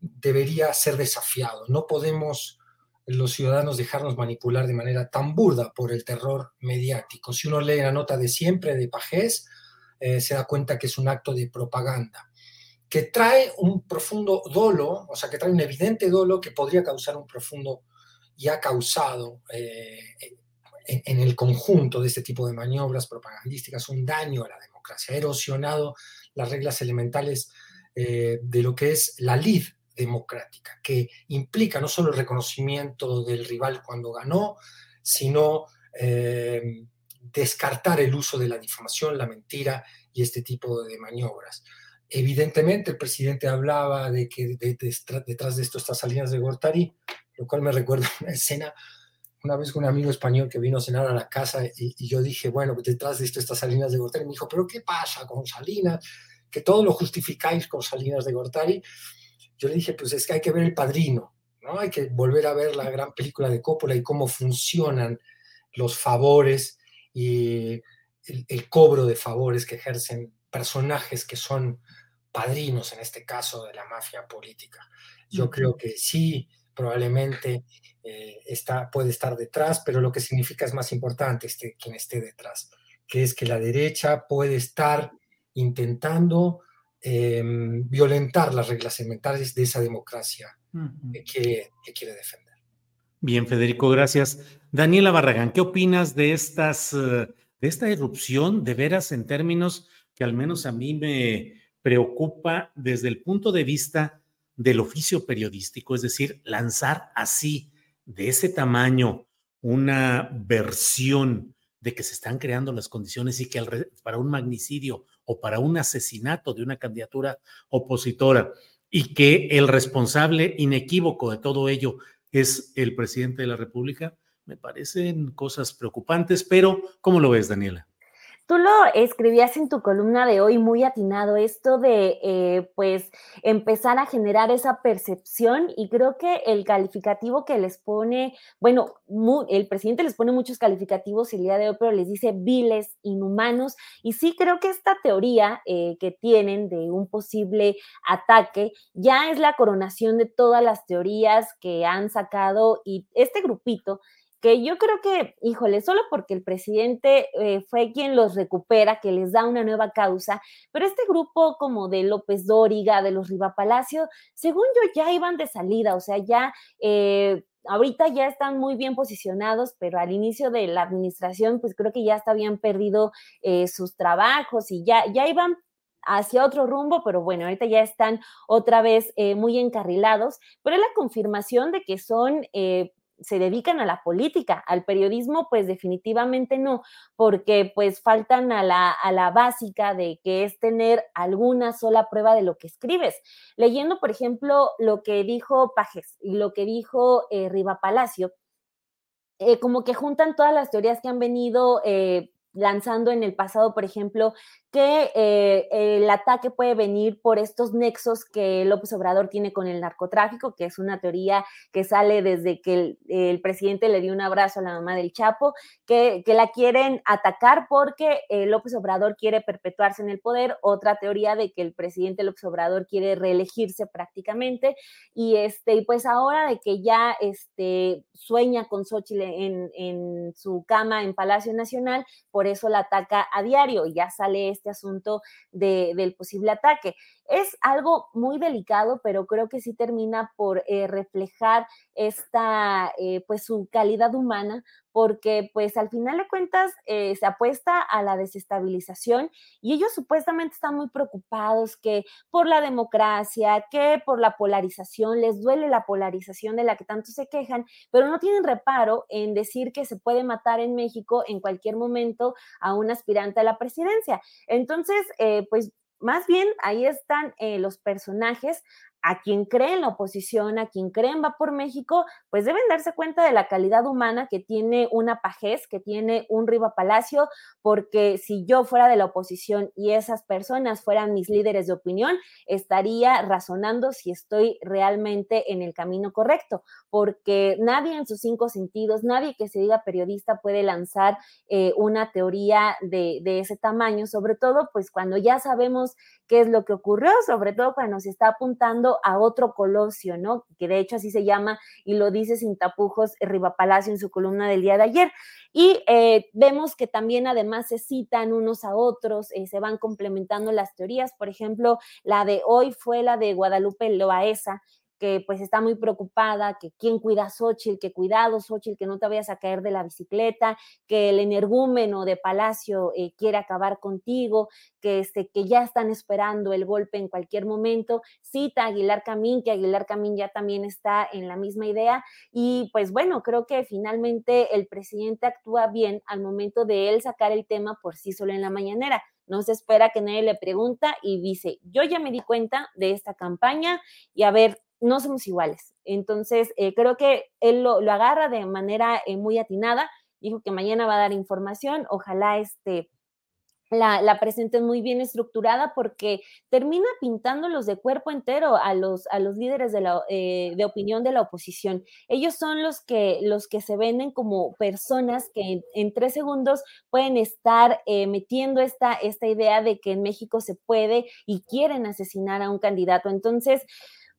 debería ser desafiado. No podemos los ciudadanos dejarnos manipular de manera tan burda por el terror mediático. Si uno lee la nota de siempre de Pajés, eh, se da cuenta que es un acto de propaganda que trae un profundo dolo, o sea, que trae un evidente dolo que podría causar un profundo y ha causado eh, en, el conjunto de este tipo de maniobras propagandísticas un daño a la democracia, ha erosionado las reglas elementales eh, de lo que es la lid democrática, que implica no solo el reconocimiento del rival cuando ganó, sino eh, descartar el uso de la difamación, la mentira y este tipo de maniobras. Evidentemente, el presidente hablaba de que de, de, detrás de esto está Salinas de Gortari, lo cual me recuerda una escena, una vez con un amigo español que vino a cenar a la casa y, y yo dije, bueno, detrás de esto está Salinas de Gortari. Me dijo, pero ¿qué pasa con Salinas? Que todo lo justificáis con Salinas de Gortari. Yo le dije, pues es que hay que ver el padrino, ¿no? Hay que volver a ver la gran película de Coppola y cómo funcionan los favores y el, el cobro de favores que ejercen personajes que son padrinos, en este caso, de la mafia política. Yo creo que sí, probablemente eh, está, puede estar detrás, pero lo que significa es más importante este, quien esté detrás, que es que la derecha puede estar intentando eh, violentar las reglas elementales de esa democracia que, quiere, que quiere defender. Bien, Federico, gracias. Daniela Barragán, ¿qué opinas de estas, de esta erupción de veras en términos que al menos a mí me preocupa desde el punto de vista del oficio periodístico, es decir, lanzar así, de ese tamaño, una versión de que se están creando las condiciones y que para un magnicidio o para un asesinato de una candidatura opositora y que el responsable inequívoco de todo ello es el presidente de la República, me parecen cosas preocupantes, pero ¿cómo lo ves, Daniela? Tú lo escribías en tu columna de hoy muy atinado, esto de eh, pues empezar a generar esa percepción y creo que el calificativo que les pone, bueno, el presidente les pone muchos calificativos el día de hoy, pero les dice viles, inhumanos y sí creo que esta teoría eh, que tienen de un posible ataque ya es la coronación de todas las teorías que han sacado y este grupito que yo creo que, híjole, solo porque el presidente eh, fue quien los recupera, que les da una nueva causa, pero este grupo como de López Dóriga, de los Riva Palacio, según yo ya iban de salida, o sea, ya... Eh, ahorita ya están muy bien posicionados, pero al inicio de la administración, pues creo que ya hasta habían perdido eh, sus trabajos y ya, ya iban hacia otro rumbo, pero bueno, ahorita ya están otra vez muy encarrilados, pero es la confirmación de que son se dedican a la política, al periodismo pues definitivamente no, porque pues faltan a la, a la básica de que es tener alguna sola prueba de lo que escribes. Leyendo, por ejemplo, lo que dijo Pajes y lo que dijo eh, Riva Palacio, eh, como que juntan todas las teorías que han venido eh, lanzando en el pasado, por ejemplo, que eh, el ataque puede venir por estos nexos que López Obrador tiene con el narcotráfico, que es una teoría que sale desde que el, presidente le dio un abrazo a la mamá del Chapo, que, la quieren atacar porque eh, López Obrador quiere perpetuarse en el poder, otra teoría de que el presidente López Obrador quiere reelegirse prácticamente, y este, pues ahora de que ya este, sueña con Xochitl en, en su cama en Palacio Nacional, por eso la ataca a diario, y ya sale este asunto del posible ataque. Es algo muy delicado, pero creo que sí termina por eh, reflejar esta, eh, pues su calidad humana, porque pues al final de cuentas eh, se apuesta a la desestabilización y ellos supuestamente están muy preocupados que por la democracia, que por la polarización, les duele la polarización de la que tanto se quejan, pero no tienen reparo en decir que se puede matar en México en cualquier momento a un aspirante a la presidencia. Entonces, pues más bien ahí están eh, los personajes a quien cree en la oposición, a quien cree en Va por México, pues deben darse cuenta de la calidad humana que tiene una Pajés, que tiene un Riva Palacio, porque si yo fuera de la oposición y esas personas fueran mis líderes de opinión, estaría razonando si estoy realmente en el camino correcto, porque nadie en sus cinco sentidos, nadie que se diga periodista puede lanzar eh, una teoría de, de ese tamaño, sobre todo pues cuando ya sabemos qué es lo que ocurrió, sobre todo cuando se está apuntando a otro Colosio, ¿no? Que de hecho así se llama y lo dice sin tapujos Riva Palacio en su columna del día de ayer. Y eh, vemos que también además se citan unos a otros, eh, se van complementando las teorías. Por ejemplo, la de hoy fue la de Guadalupe Loaesa, que pues está muy preocupada, que quién cuida a Xochitl, que cuidado Xochitl, que no te vayas a caer de la bicicleta, que el energúmeno de Palacio eh, quiere acabar contigo, que, este, que ya están esperando el golpe en cualquier momento. Cita a Aguilar Camín, que Aguilar Camín ya también está en la misma idea. Y pues bueno, creo que finalmente el presidente actúa bien al momento de él sacar el tema por sí solo en la mañanera no se espera que nadie le pregunta y dice, yo ya me di cuenta de esta campaña y a ver, no somos iguales. Entonces, eh, creo que él lo, agarra de manera eh, muy atinada. Dijo que mañana va a dar información. Ojalá este, la, la presenten muy bien estructurada porque termina pintándolos de cuerpo entero a los, a los líderes de, la, eh, de opinión de la oposición. Ellos son los que, los que se venden como personas que en, tres segundos pueden estar metiendo esta, esta idea de que en México se puede y quieren asesinar a un candidato. Entonces,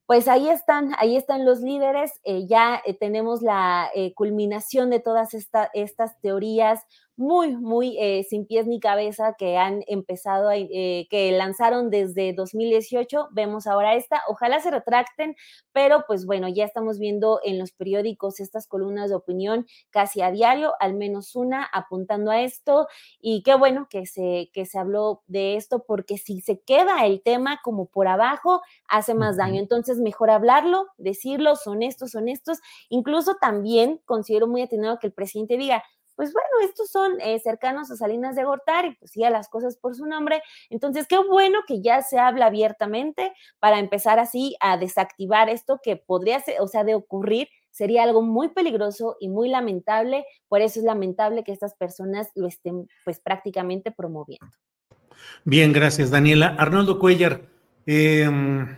pues ahí están, ahí están los líderes, eh, ya eh, tenemos la eh, culminación de todas estas teorías muy, muy eh, sin pies ni cabeza que han empezado, eh, que lanzaron desde 2018. Vemos ahora esta, ojalá se retracten, pero pues bueno, ya estamos viendo en los periódicos estas columnas de opinión casi a diario, al menos una apuntando a esto. Y qué bueno que se, que se habló de esto, porque si se queda el tema como por abajo, hace más daño. Entonces, mejor hablarlo, decirlo, son estos, son estos. Incluso también considero muy atinado que el presidente diga, pues bueno, estos son eh, cercanos a Salinas de Gortari, pues sí, a las cosas por su nombre. Entonces, qué bueno que ya se habla abiertamente para empezar así a desactivar esto que podría ser, o sea, de ocurrir, sería algo muy peligroso y muy lamentable. Por eso es lamentable que estas personas lo estén pues prácticamente promoviendo. Bien, gracias Daniela. Arnoldo Cuellar, em,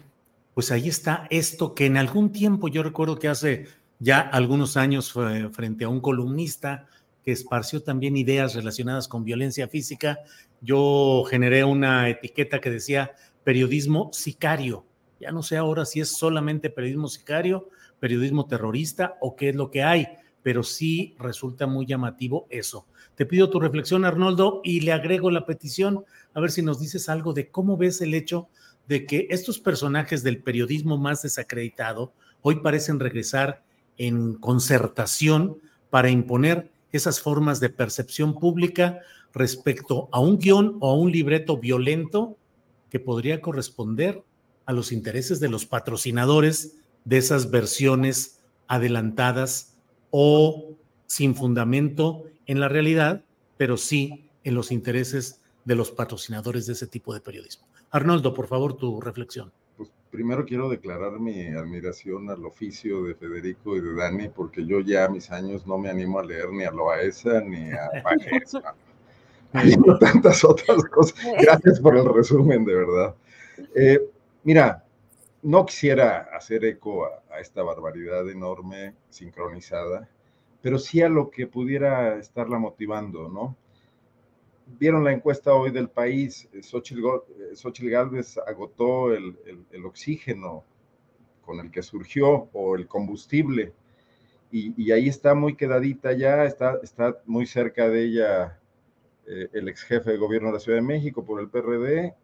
pues ahí está esto que en algún tiempo, yo recuerdo que hace ya algunos años frente a un columnista que esparció también ideas relacionadas con violencia física, yo generé una etiqueta que decía periodismo sicario. Ya no sé ahora si es solamente periodismo sicario, periodismo terrorista o qué es lo que hay, pero sí resulta muy llamativo eso. Te pido tu reflexión, Arnoldo, y le agrego la petición, a ver si nos dices algo de cómo ves el hecho de que estos personajes del periodismo más desacreditado hoy parecen regresar en concertación para imponer esas formas de percepción pública respecto a un guion o a un libreto violento que podría corresponder a los intereses de los patrocinadores de esas versiones adelantadas o sin fundamento en la realidad, pero sí en los intereses de los patrocinadores de ese tipo de periodismo. Arnoldo, por favor, tu reflexión primero quiero declarar mi admiración al oficio de Federico y de Dani, porque yo ya a mis años no me animo a leer ni a Loaesa ni a Pajes. Hay tantas otras cosas. Gracias por el resumen, de verdad. Eh, mira, no quisiera hacer eco a esta barbaridad enorme, sincronizada, pero sí a lo que pudiera estarla motivando, ¿no? Vieron la encuesta hoy del país, eh, Xochitl, eh, Galvez agotó el, oxígeno con el que surgió o el combustible. Y, ahí está muy quedadita ya, está, está muy cerca de ella eh, el ex jefe de gobierno de la Ciudad de México por el PRD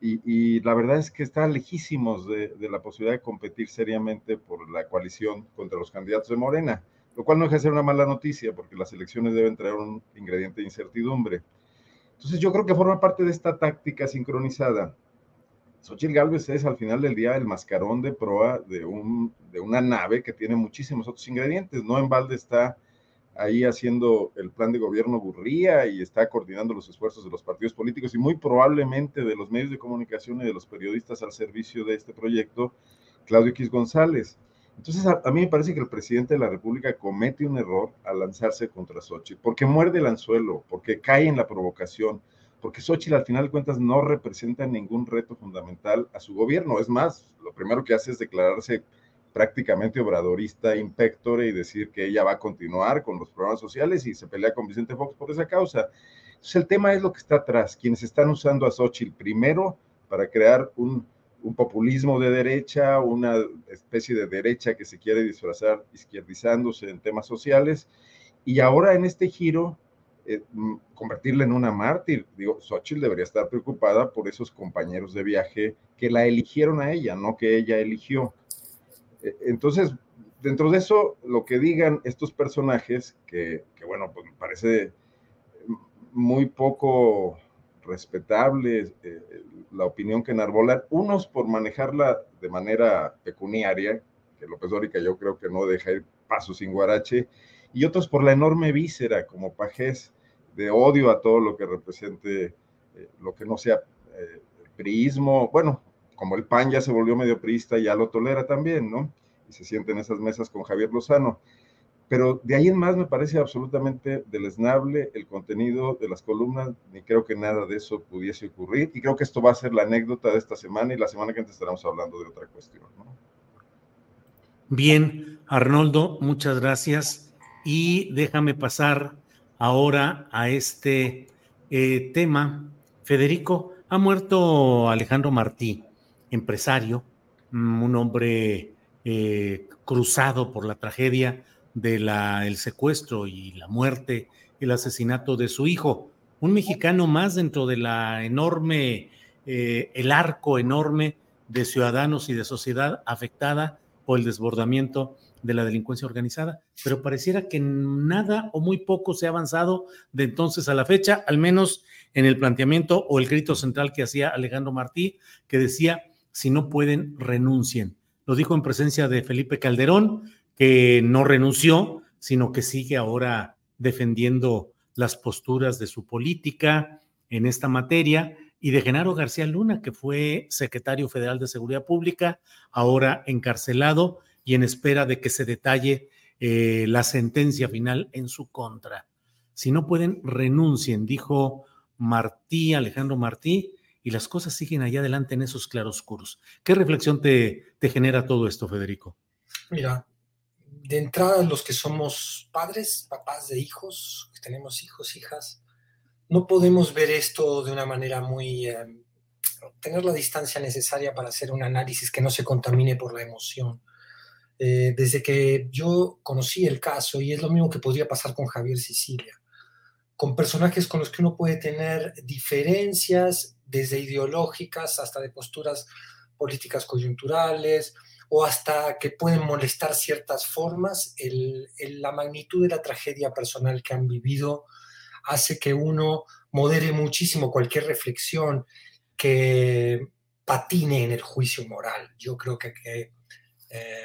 y, la verdad es que está lejísimos de, de la posibilidad de competir seriamente por la coalición contra los candidatos de Morena lo cual no deja de ser una mala noticia porque las elecciones deben traer un ingrediente de incertidumbre. Entonces yo creo que forma parte de esta táctica sincronizada. Xochitl Galvez es al final del día el mascarón de proa de, un, de una nave que tiene muchísimos otros ingredientes. No en balde está ahí haciendo el plan de gobierno burría y está coordinando los esfuerzos de los partidos políticos y muy probablemente de los medios de comunicación y de los periodistas al servicio de este proyecto, Claudio X González. Entonces, a, mí me parece que el presidente de la República comete un error al lanzarse contra Xochitl, porque muerde el anzuelo, porque cae en la provocación, porque Xochitl al final de cuentas no representa ningún reto fundamental a su gobierno. Es más, lo primero que hace es declararse prácticamente obradorista, impectore y decir que ella va a continuar con los programas sociales y se pelea con Vicente Fox por esa causa. Entonces, el tema es lo que está atrás, quienes están usando a Xochitl primero para crear un un populismo de derecha, una especie de derecha que se quiere disfrazar izquierdizándose en temas sociales, y ahora en este giro, eh, mm, convertirla en una mártir. Digo, Xochitl debería estar preocupada por esos compañeros de viaje que la eligieron a ella, no que ella eligió. E, entonces, dentro de eso, lo que digan estos personajes, que, que bueno, pues me parece muy poco respetable eh, la opinión que enarbolan, unos por manejarla de manera pecuniaria, que López Dórica yo creo que no deja ir paso sin guarache, y otros por la enorme víscera como pajés de odio a todo lo que represente eh, lo que no sea eh, priismo, bueno, como el PAN ya se volvió medio priista, ya lo tolera también, ¿no? Y se siente en esas mesas con Javier Lozano pero de ahí en más me parece absolutamente deleznable el contenido de las columnas, ni creo que nada de eso pudiese ocurrir, y creo que esto va a ser la anécdota de esta semana y la semana que antes estaremos hablando de otra cuestión. Bien, Arnoldo, muchas gracias. Y déjame pasar ahora a este eh, tema. Federico, ha muerto Alejandro Martí, empresario, mm, un hombre eh, cruzado por la tragedia del secuestro y la muerte, el asesinato de su hijo. Un mexicano más dentro de la enorme, eh, el arco enorme de ciudadanos y de sociedad afectada por el desbordamiento de la delincuencia organizada, pero pareciera que nada o muy poco se ha avanzado de entonces a la fecha, al menos en el planteamiento o el grito central que hacía Alejandro Martí, que decía, si no pueden, renuncien. Lo dijo en presencia de Felipe Calderón, que no renunció, sino que sigue ahora defendiendo las posturas de su política en esta materia, y de Genaro García Luna, que fue secretario federal de Seguridad Pública, ahora encarcelado y en espera de que se detalle eh, la sentencia final en su contra. Si no pueden, renuncien, dijo Martí, Alejandro Martí, y las cosas siguen allá adelante en esos claroscuros. ¿Qué reflexión te, te genera todo esto, Federico? Mira, de entrada los que somos padres, papás de hijos, que tenemos hijos, hijas, no podemos ver esto de una manera muy... Eh, tener la distancia necesaria para hacer un análisis que no se contamine por la emoción. Eh, desde que yo conocí el caso, y es lo mismo que podría pasar con Javier Sicilia, con personajes con los que uno puede tener diferencias, desde ideológicas hasta de posturas políticas coyunturales, o hasta que pueden molestar ciertas formas, la magnitud de la tragedia personal que han vivido hace que uno modere muchísimo cualquier reflexión que patine en el juicio moral. Yo creo que, eh,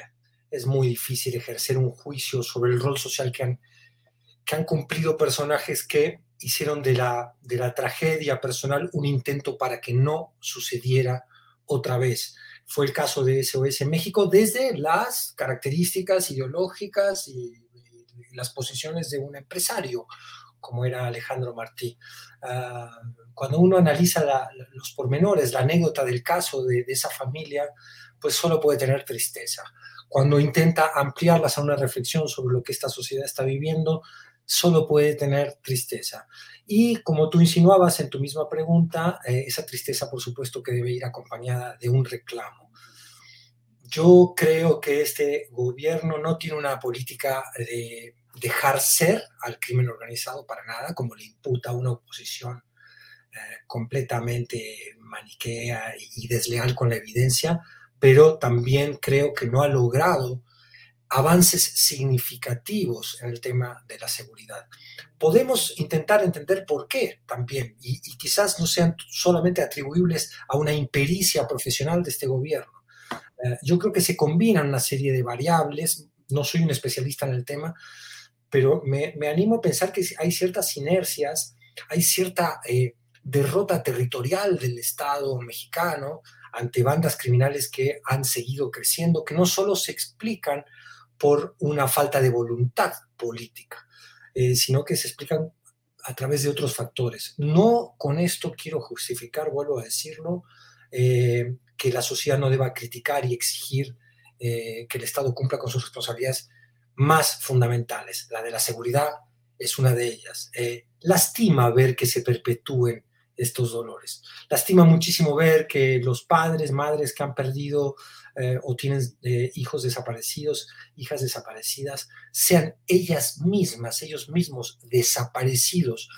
es muy difícil ejercer un juicio sobre el rol social que han, que han cumplido personajes que hicieron de la, de la tragedia personal un intento para que no sucediera otra vez. Fue el caso de SOS México desde las características ideológicas y, las posiciones de un empresario, como era Alejandro Martí. Ah, cuando uno analiza los pormenores, la anécdota del caso de, de, esa familia, pues solo puede tener tristeza. Cuando intenta ampliarlas a una reflexión sobre lo que esta sociedad está viviendo, solo puede tener tristeza. Y como tú insinuabas en tu misma pregunta, eh, esa tristeza, por supuesto, que debe ir acompañada de un reclamo. Yo creo que este gobierno no tiene una política de dejar ser al crimen organizado para nada, como le imputa una oposición eh, completamente maniquea y desleal con la evidencia, pero también creo que no ha logrado avances significativos en el tema de la seguridad. Podemos intentar entender por qué también, y, quizás no sean solamente atribuibles a una impericia profesional de este gobierno. Eh, yo creo que se combinan una serie de variables, no soy un especialista en el tema, pero me, animo a pensar que hay ciertas inercias, hay cierta eh, derrota territorial del Estado mexicano ante bandas criminales que han seguido creciendo, que no solo se explican por una falta de voluntad política, eh, sino que se explican a través de otros factores. No con esto quiero justificar, vuelvo a decirlo, eh, que la sociedad no deba criticar y exigir eh, que el Estado cumpla con sus responsabilidades más fundamentales. La de la seguridad es una de ellas. lastima ver que se perpetúen estos dolores. Lastima muchísimo ver que los padres, madres que han perdido eh, o tienen eh, hijos desaparecidos, hijas desaparecidas, sean ellas mismas, ellos mismos desaparecidos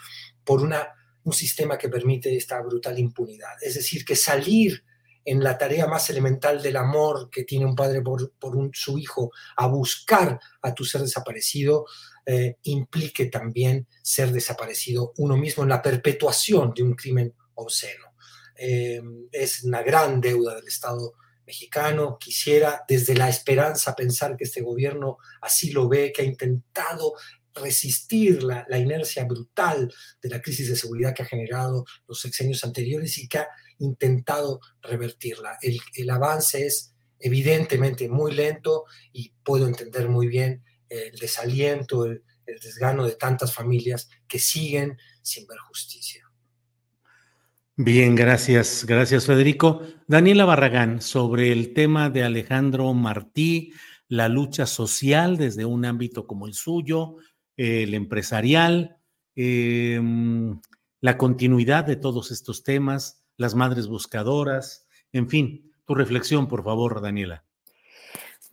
por una, un sistema que permite esta brutal impunidad. Es decir, que salir en la tarea más elemental del amor que tiene un padre por, su hijo a buscar a tu ser desaparecido, eh, implique también ser desaparecido uno mismo en la perpetuación de un crimen obsceno. es una gran deuda del Estado mexicano. Quisiera desde la esperanza pensar que este gobierno así lo ve, que ha intentado resistir la, inercia brutal de la crisis de seguridad que ha generado los sexenios anteriores y que ha intentado revertirla. El, avance es evidentemente muy lento y puedo entender muy bien el desaliento, el desgano de tantas familias que siguen sin ver justicia. Bien, gracias, gracias Federico. Daniela Barragán, sobre el tema de Alejandro Martí, la lucha social desde un ámbito como el suyo, el empresarial, em, la continuidad de todos estos temas, las madres buscadoras, en fin, tu reflexión, por favor, Daniela.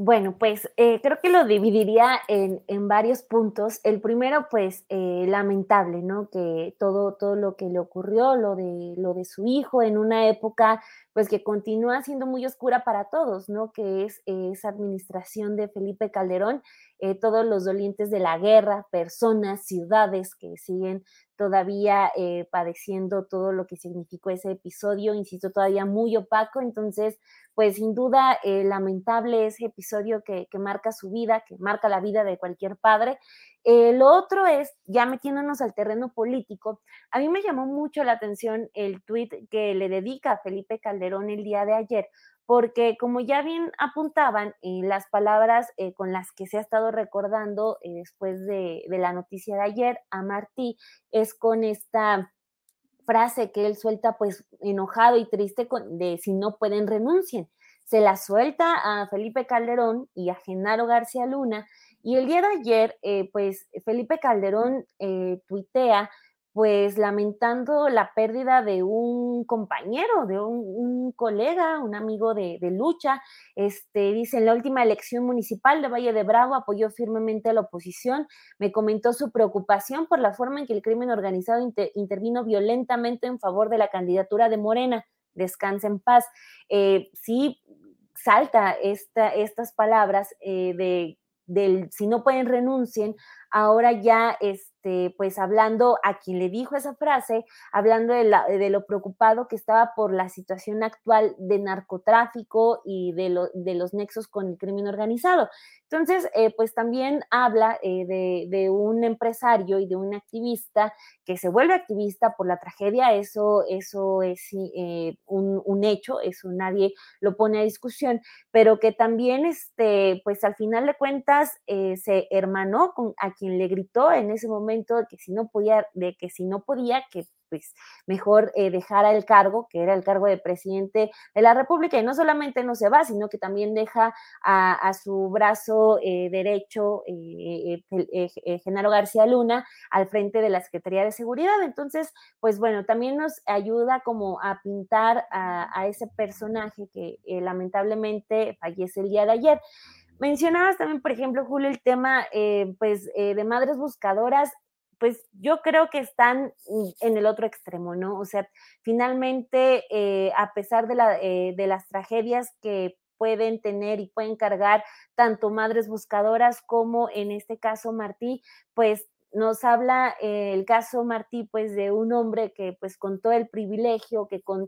Bueno, pues eh, creo que lo dividiría en, en, varios puntos. El primero, pues, eh, lamentable, ¿no? Que todo, todo lo que le ocurrió, lo de, lo de su hijo en una época, pues, que continúa siendo muy oscura para todos, ¿no? Que es esa administración de Felipe Calderón, eh, todos los dolientes de la guerra, personas, ciudades que siguen todavía padeciendo todo lo que significó ese episodio, insisto, todavía muy opaco. Entonces, pues sin duda eh, lamentable ese episodio que, marca su vida, que marca la vida de cualquier padre. Eh, lo otro es, ya metiéndonos al terreno político, a mí me llamó mucho la atención el tuit que le dedica a Felipe Calderón el día de ayer, porque como ya bien apuntaban, eh, las palabras eh, con las que se ha estado recordando eh, después de, la noticia de ayer a Martí es con esta frase que él suelta pues enojado y triste con, de si no pueden renuncien. Se la suelta a Felipe Calderón y a Genaro García Luna y el día de ayer pues Felipe Calderón tuitea pues lamentando la pérdida de un compañero, de un, colega, un amigo de, lucha. Este, dice, en la última elección municipal de Valle de Bravo apoyó firmemente a la oposición, me comentó su preocupación por la forma en que el crimen organizado intervino violentamente en favor de la candidatura de Morena. Descansa en paz. Eh, sí, salta esta, estas palabras eh, de del si no pueden renuncien, ahora ya este, pues hablando a quien le dijo esa frase, hablando de, la, de lo preocupado que estaba por la situación actual de narcotráfico y de, lo, de los nexos con el crimen organizado. Entonces, eh, pues también habla eh, de, de, un empresario y de un activista que se vuelve activista por la tragedia, eso, eso es eh, un, un, hecho, eso nadie lo pone a discusión, pero que también, este, pues al final de cuentas, se hermanó con a quien le gritó en ese momento de que si no podía, de que si no podía, que pues mejor eh, dejara el cargo, que era el cargo de presidente de la República, y no solamente no se va, sino que también deja a, su brazo eh, derecho, eh, Genaro García Luna, al frente de la Secretaría de Seguridad. Entonces, pues bueno, también nos ayuda como a pintar a ese personaje que lamentablemente fallece el día de ayer. Mencionabas también, por ejemplo, Julio, el tema eh, pues, eh, de madres buscadoras. Pues yo creo que están en el otro extremo, ¿no? O sea, finalmente, eh, a pesar de, la, de las tragedias que pueden tener y pueden cargar tanto madres buscadoras como en este caso Martí, pues nos habla el caso Martí, pues de un hombre que pues con todo el privilegio, que con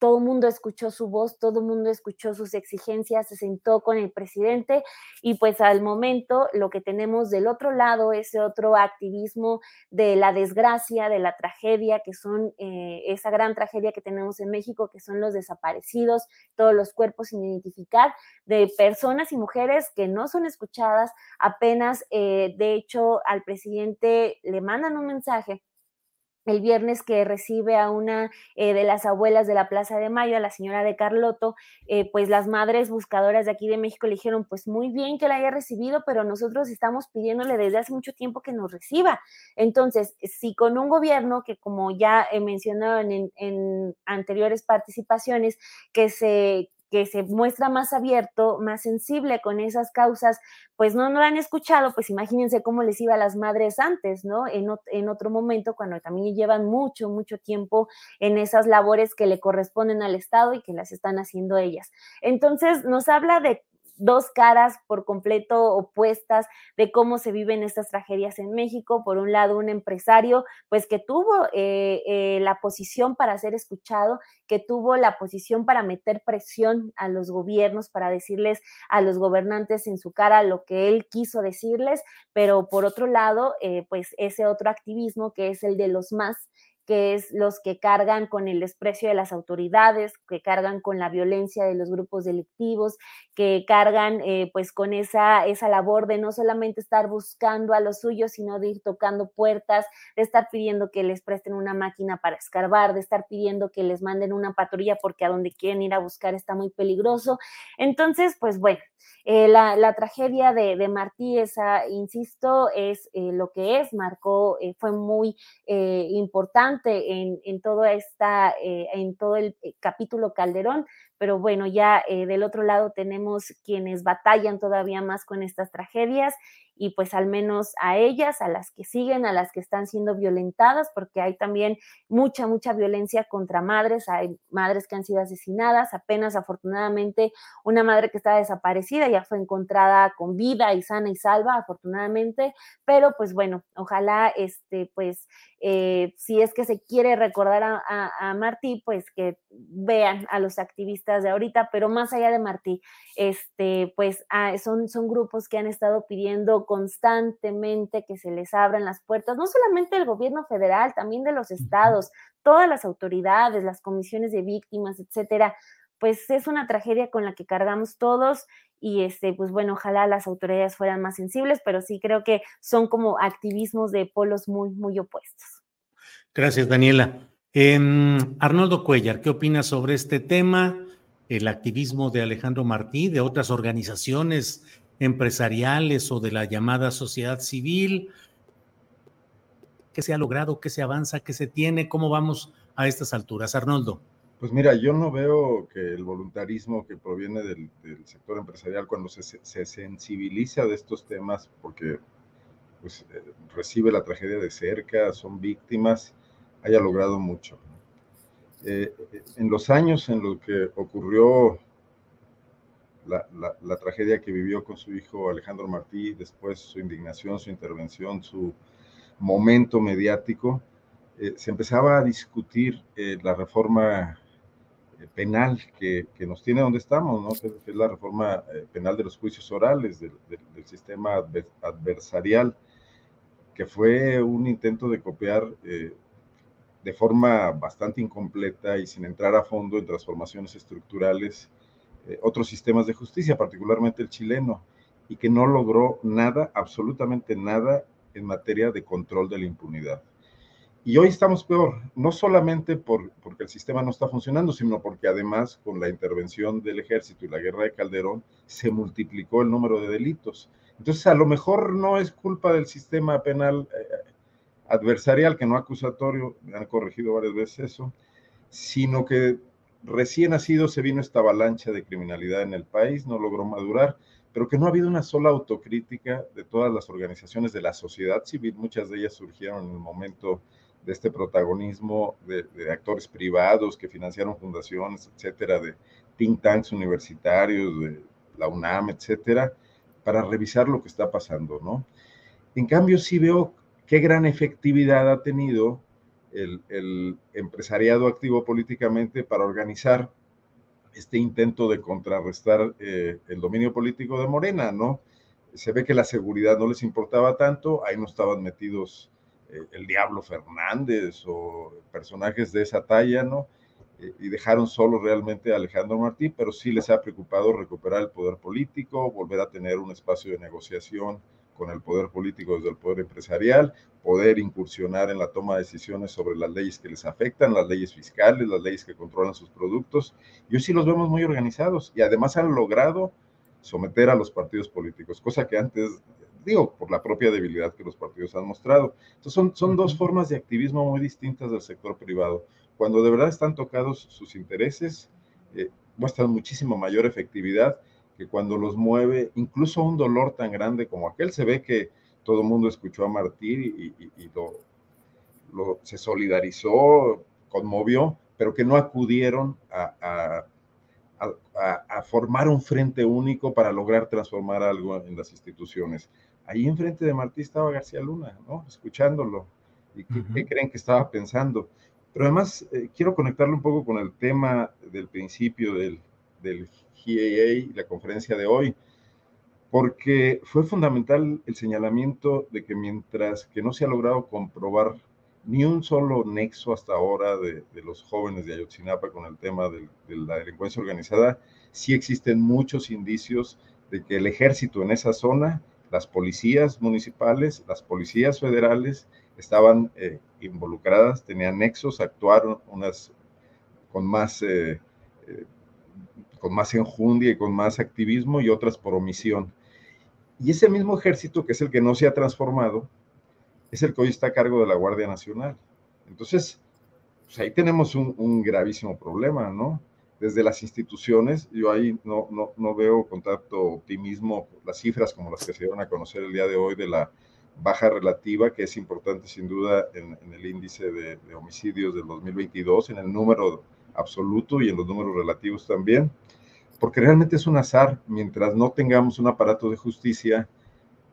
todo el mundo escuchó su voz, todo el mundo escuchó sus exigencias, se sentó con el presidente y pues al momento lo que tenemos del otro lado, ese otro activismo de la desgracia, de la tragedia, que son eh, esa gran tragedia que tenemos en México, que son los desaparecidos, todos los cuerpos sin identificar, de personas y mujeres que no son escuchadas, apenas, eh, de hecho, al presidente le mandan un mensaje el viernes que recibe a una eh, de las abuelas de la Plaza de Mayo, a la señora de Carloto, eh, pues las madres buscadoras de aquí de México le dijeron, pues muy bien que la haya recibido, pero nosotros estamos pidiéndole desde hace mucho tiempo que nos reciba. Entonces, si con un gobierno que como ya he mencionado en, en anteriores participaciones, que se que se muestra más abierto, más sensible con esas causas, pues no, no han escuchado, pues imagínense cómo les iba a las madres antes, ¿no? En, en otro momento, cuando también llevan mucho, mucho tiempo en esas labores que le corresponden al Estado y que las están haciendo ellas. Entonces, nos habla de dos caras por completo opuestas de cómo se viven estas tragedias en México. Por un lado, un empresario, pues que tuvo eh, eh, la posición para ser escuchado, que tuvo la posición para meter presión a los gobiernos, para decirles a los gobernantes en su cara lo que él quiso decirles, pero por otro lado, eh, pues ese otro activismo que es el de los más que es los que cargan con el desprecio de las autoridades, que cargan con la violencia de los grupos delictivos, que cargan eh, pues con esa, esa labor de no solamente estar buscando a los suyos, sino de ir tocando puertas, de estar pidiendo que les presten una máquina para escarbar, de estar pidiendo que les manden una patrulla porque a donde quieren ir a buscar está muy peligroso. Entonces, pues bueno, eh, la, tragedia de, Martí, esa, insisto, es eh, lo que es, marcó, fue muy importante en, en, todo esta, en todo el capítulo Calderón, pero bueno, ya del otro lado tenemos quienes batallan todavía más con estas tragedias y pues al menos a ellas, a las que siguen, a las que están siendo violentadas, porque hay también mucha, mucha violencia contra madres, hay madres que han sido asesinadas, apenas afortunadamente una madre que estaba desaparecida ya fue encontrada con vida y sana y salva, afortunadamente, pero pues bueno, ojalá este, pues eh, si es que se quiere recordar a, Martí, pues que vean a los activistas de ahorita, pero más allá de Martí, este, pues ah, son, son grupos que han estado pidiendo constantemente que se les abran las puertas, no solamente del gobierno federal, también de los estados, todas las autoridades, las comisiones de víctimas, etcétera, pues es una tragedia con la que cargamos todos y este, pues bueno, ojalá las autoridades fueran más sensibles, pero sí creo que son como activismos de polos muy, muy opuestos. Gracias, Daniela. Em, Arnoldo Cuellar, ¿qué opinas sobre este tema? El activismo de Alejandro Martí, de otras organizaciones empresariales o de la llamada sociedad civil. ¿Qué se ha logrado? ¿Qué se avanza? ¿Qué se tiene? ¿Cómo vamos a estas alturas? Arnoldo. Pues mira, yo no veo que el voluntarismo que proviene del, sector empresarial cuando se, se, sensibiliza de estos temas, porque pues, eh, recibe la tragedia de cerca, son víctimas, haya logrado mucho. Eh, en los años en los que ocurrió la, tragedia que vivió con su hijo Alejandro Martí, después su indignación, su intervención, su momento mediático, eh, se empezaba a discutir eh, la reforma penal que, nos tiene donde estamos, ¿no? que es la reforma penal de los juicios orales, del, del sistema adversarial, que fue un intento de copiar de forma bastante incompleta y sin entrar a fondo en transformaciones estructurales eh, otros sistemas de justicia, particularmente el chileno, y que no logró nada, absolutamente nada, en materia de control de la impunidad. Y hoy estamos peor, no solamente por, porque el sistema no está funcionando, sino porque además con la intervención del ejército y la guerra de Calderón se multiplicó el número de delitos. Entonces, a lo mejor no es culpa del sistema penal eh, adversarial, que no acusatorio, me han corregido varias veces eso, sino que recién nacido se vino esta avalancha de criminalidad en el país, no logró madurar, pero que no ha habido una sola autocrítica de todas las organizaciones de la sociedad civil, muchas de ellas surgieron en el momento de este protagonismo de, actores privados que financiaron fundaciones, etcétera, de think tanks universitarios, de la UNAM, etcétera, para revisar lo que está pasando, ¿no? En cambio, sí veo qué gran efectividad ha tenido el, empresariado activo políticamente para organizar este intento de contrarrestar eh, el dominio político de Morena, ¿no? Se ve que la seguridad no les importaba tanto, ahí no estaban metidos eh, el Diablo Fernández o personajes de esa talla, ¿no? Eh, y dejaron solo realmente a Alejandro Martí, pero sí les ha preocupado recuperar el poder político, volver a tener un espacio de negociación con el poder político desde el poder empresarial, poder incursionar en la toma de decisiones sobre las leyes que les afectan, las leyes fiscales, las leyes que controlan sus productos. Yo sí los vemos muy organizados y además han logrado someter a los partidos políticos, cosa que antes, digo, por la propia debilidad que los partidos han mostrado. Entonces son, son dos formas de activismo muy distintas del sector privado. Cuando de verdad están tocados sus intereses, eh, muestran muchísimo mayor efectividad que cuando los mueve, incluso un dolor tan grande como aquel, se ve que todo el mundo escuchó a Martí y, lo, se solidarizó, conmovió, pero que no acudieron a, a, formar un frente único para lograr transformar algo en las instituciones. Ahí enfrente de Martí estaba García Luna, ¿no? Escuchándolo. ¿Y qué, creen que estaba pensando? Pero además eh, quiero conectarlo un poco con el tema del principio del, del GAA la conferencia de hoy, porque fue fundamental el señalamiento de que mientras que no se ha logrado comprobar ni un solo nexo hasta ahora de, los jóvenes de Ayotzinapa con el tema de, la delincuencia organizada, sí existen muchos indicios de que el ejército en esa zona, las policías municipales, las policías federales estaban eh, involucradas, tenían nexos, actuaron unas con más eh, eh, con más enjundia y con más activismo y otras por omisión. Y ese mismo ejército, que es el que no se ha transformado, es el que hoy está a cargo de la Guardia Nacional. Entonces, pues ahí tenemos un, gravísimo problema, ¿no? Desde las instituciones, yo ahí no, no, no, veo con tanto optimismo las cifras como las que se dieron a conocer el día de hoy de la baja relativa, que es importante sin duda en, el índice de, de, homicidios del 2022, en el número absoluto y en los números relativos también, porque realmente es un azar mientras no tengamos un aparato de justicia,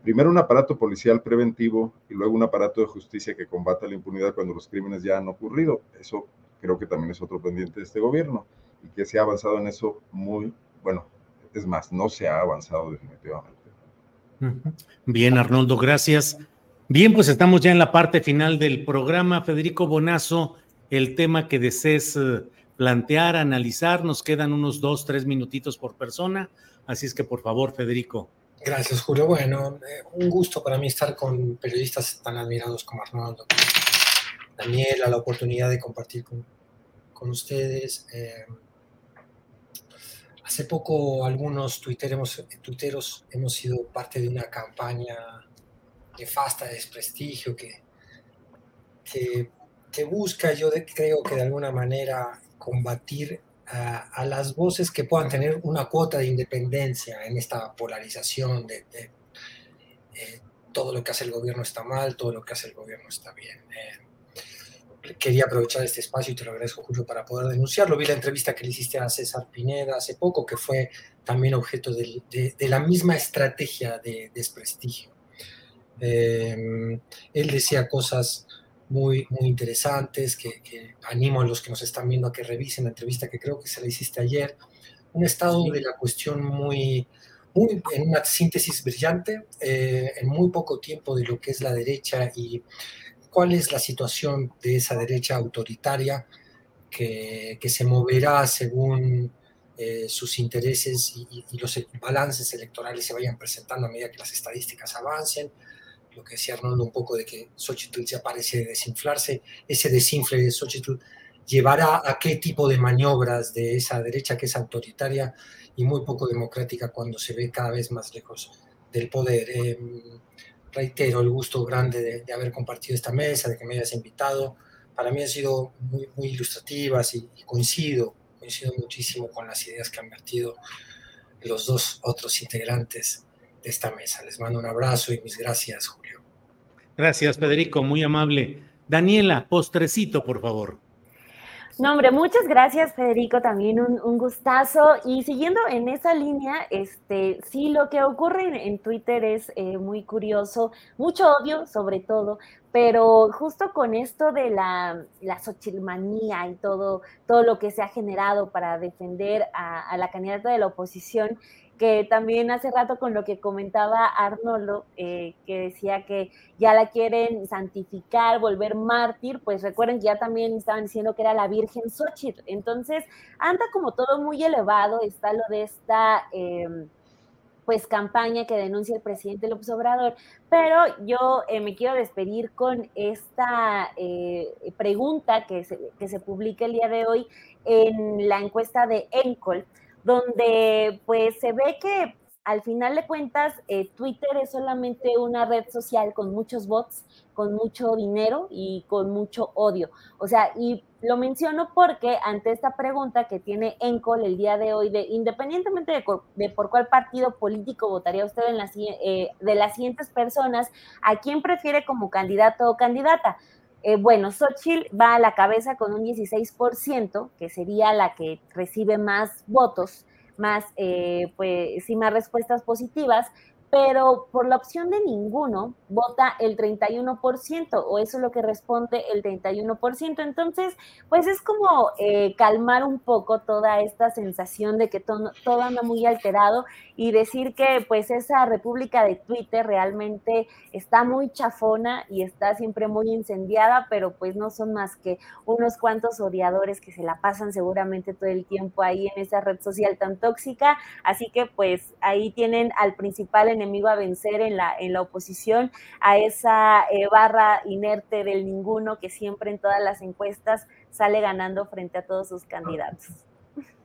primero un aparato policial preventivo y luego un aparato de justicia que combata la impunidad cuando los crímenes ya han ocurrido. Eso creo que también es otro pendiente de este gobierno y que se ha avanzado en eso muy, bueno, es más, no se ha avanzado definitivamente. Bien, Arnoldo, gracias. Bien, pues estamos ya en la parte final del programa. Federico Bonazo, el tema que desees eh, plantear, analizar. Nos quedan unos dos, tres minutitos por persona. Así es que, por favor, Federico. Gracias, Julio. Bueno, eh, un gusto para mí estar con periodistas tan admirados como Arnoldo, Daniela, la oportunidad de compartir con, con ustedes. Eh, hace poco algunos tuiteros, hemos sido parte de una campaña nefasta de desprestigio que, que busca, yo creo que de alguna manera, combatir a, las voces que puedan tener una cuota de independencia en esta polarización de, eh, todo lo que hace el gobierno está mal, todo lo que hace el gobierno está bien. Eh, quería aprovechar este espacio y te lo agradezco, Julio, para poder denunciarlo. Vi la entrevista que le hiciste a César Pineda hace poco, que fue también objeto de, de la misma estrategia de desprestigio. Eh, él decía cosas muy, muy interesantes, que, animo a los que nos están viendo a que revisen la entrevista que creo que se la hiciste ayer. Un estado de la cuestión muy, muy en una síntesis brillante, eh, en muy poco tiempo de lo que es la derecha y cuál es la situación de esa derecha autoritaria que, que se moverá según eh, sus intereses y, y, los balances electorales se vayan presentando a medida que las estadísticas avancen lo que decía Arnoldo un poco de que Xochitl ya parece desinflarse, ese desinfle de Xochitl llevará a qué tipo de maniobras de esa derecha que es autoritaria y muy poco democrática cuando se ve cada vez más lejos del poder. Em, reitero el gusto grande de, haber compartido esta mesa, de que me hayas invitado. Para mí han sido muy, muy ilustrativas y, y coincido, coincido muchísimo con las ideas que han vertido los dos otros integrantes esta mesa. Les mando un abrazo y mis gracias, Julio. Gracias, Federico, muy amable. Daniela, postrecito, por favor. No, hombre, muchas gracias, Federico, también un, gustazo. Y siguiendo en esa línea, este, sí, lo que ocurre en, Twitter es eh, muy curioso, mucho odio sobre todo, pero justo con esto de la, la sochilmanía y todo, todo lo que se ha generado para defender a, a la candidata de la oposición, que también hace rato con lo que comentaba Arnoldo, eh, que decía que ya la quieren santificar, volver mártir, pues recuerden que ya también estaban diciendo que era la Virgen Xochitl. Entonces, anda como todo muy elevado, está lo de esta... Em, pues campaña que denuncia el presidente López Obrador, pero yo eh, me quiero despedir con esta eh, pregunta que se, que se publica el día de hoy en la encuesta de Encol, donde pues se ve que al final de cuentas eh, Twitter es solamente una red social con muchos bots, con mucho dinero y con mucho odio. O sea, y lo menciono porque ante esta pregunta que tiene Encol el día de hoy, de independientemente de, por cuál partido político votaría usted en eh, de las siguientes personas, ¿a quién prefiere como candidato o candidata? Eh, bueno, Xochitl va a la cabeza con un 16%, que sería la que recibe más votos, más, eh, pues, sí, más respuestas positivas, pero por la opción de ninguno vota el 31%, o eso es lo que responde el 31%. Entonces, pues es como eh, calmar un poco toda esta sensación de que todo, todo, anda muy alterado y decir que pues esa república de Twitter realmente está muy chafona y está siempre muy incendiada, pero pues no son más que unos cuantos odiadores que se la pasan seguramente todo el tiempo ahí en esa red social tan tóxica. Así que pues ahí tienen al principal enemigo a vencer en la, en la oposición, a esa eh, barra inerte del ninguno que siempre en todas las encuestas sale ganando frente a todos sus candidatos.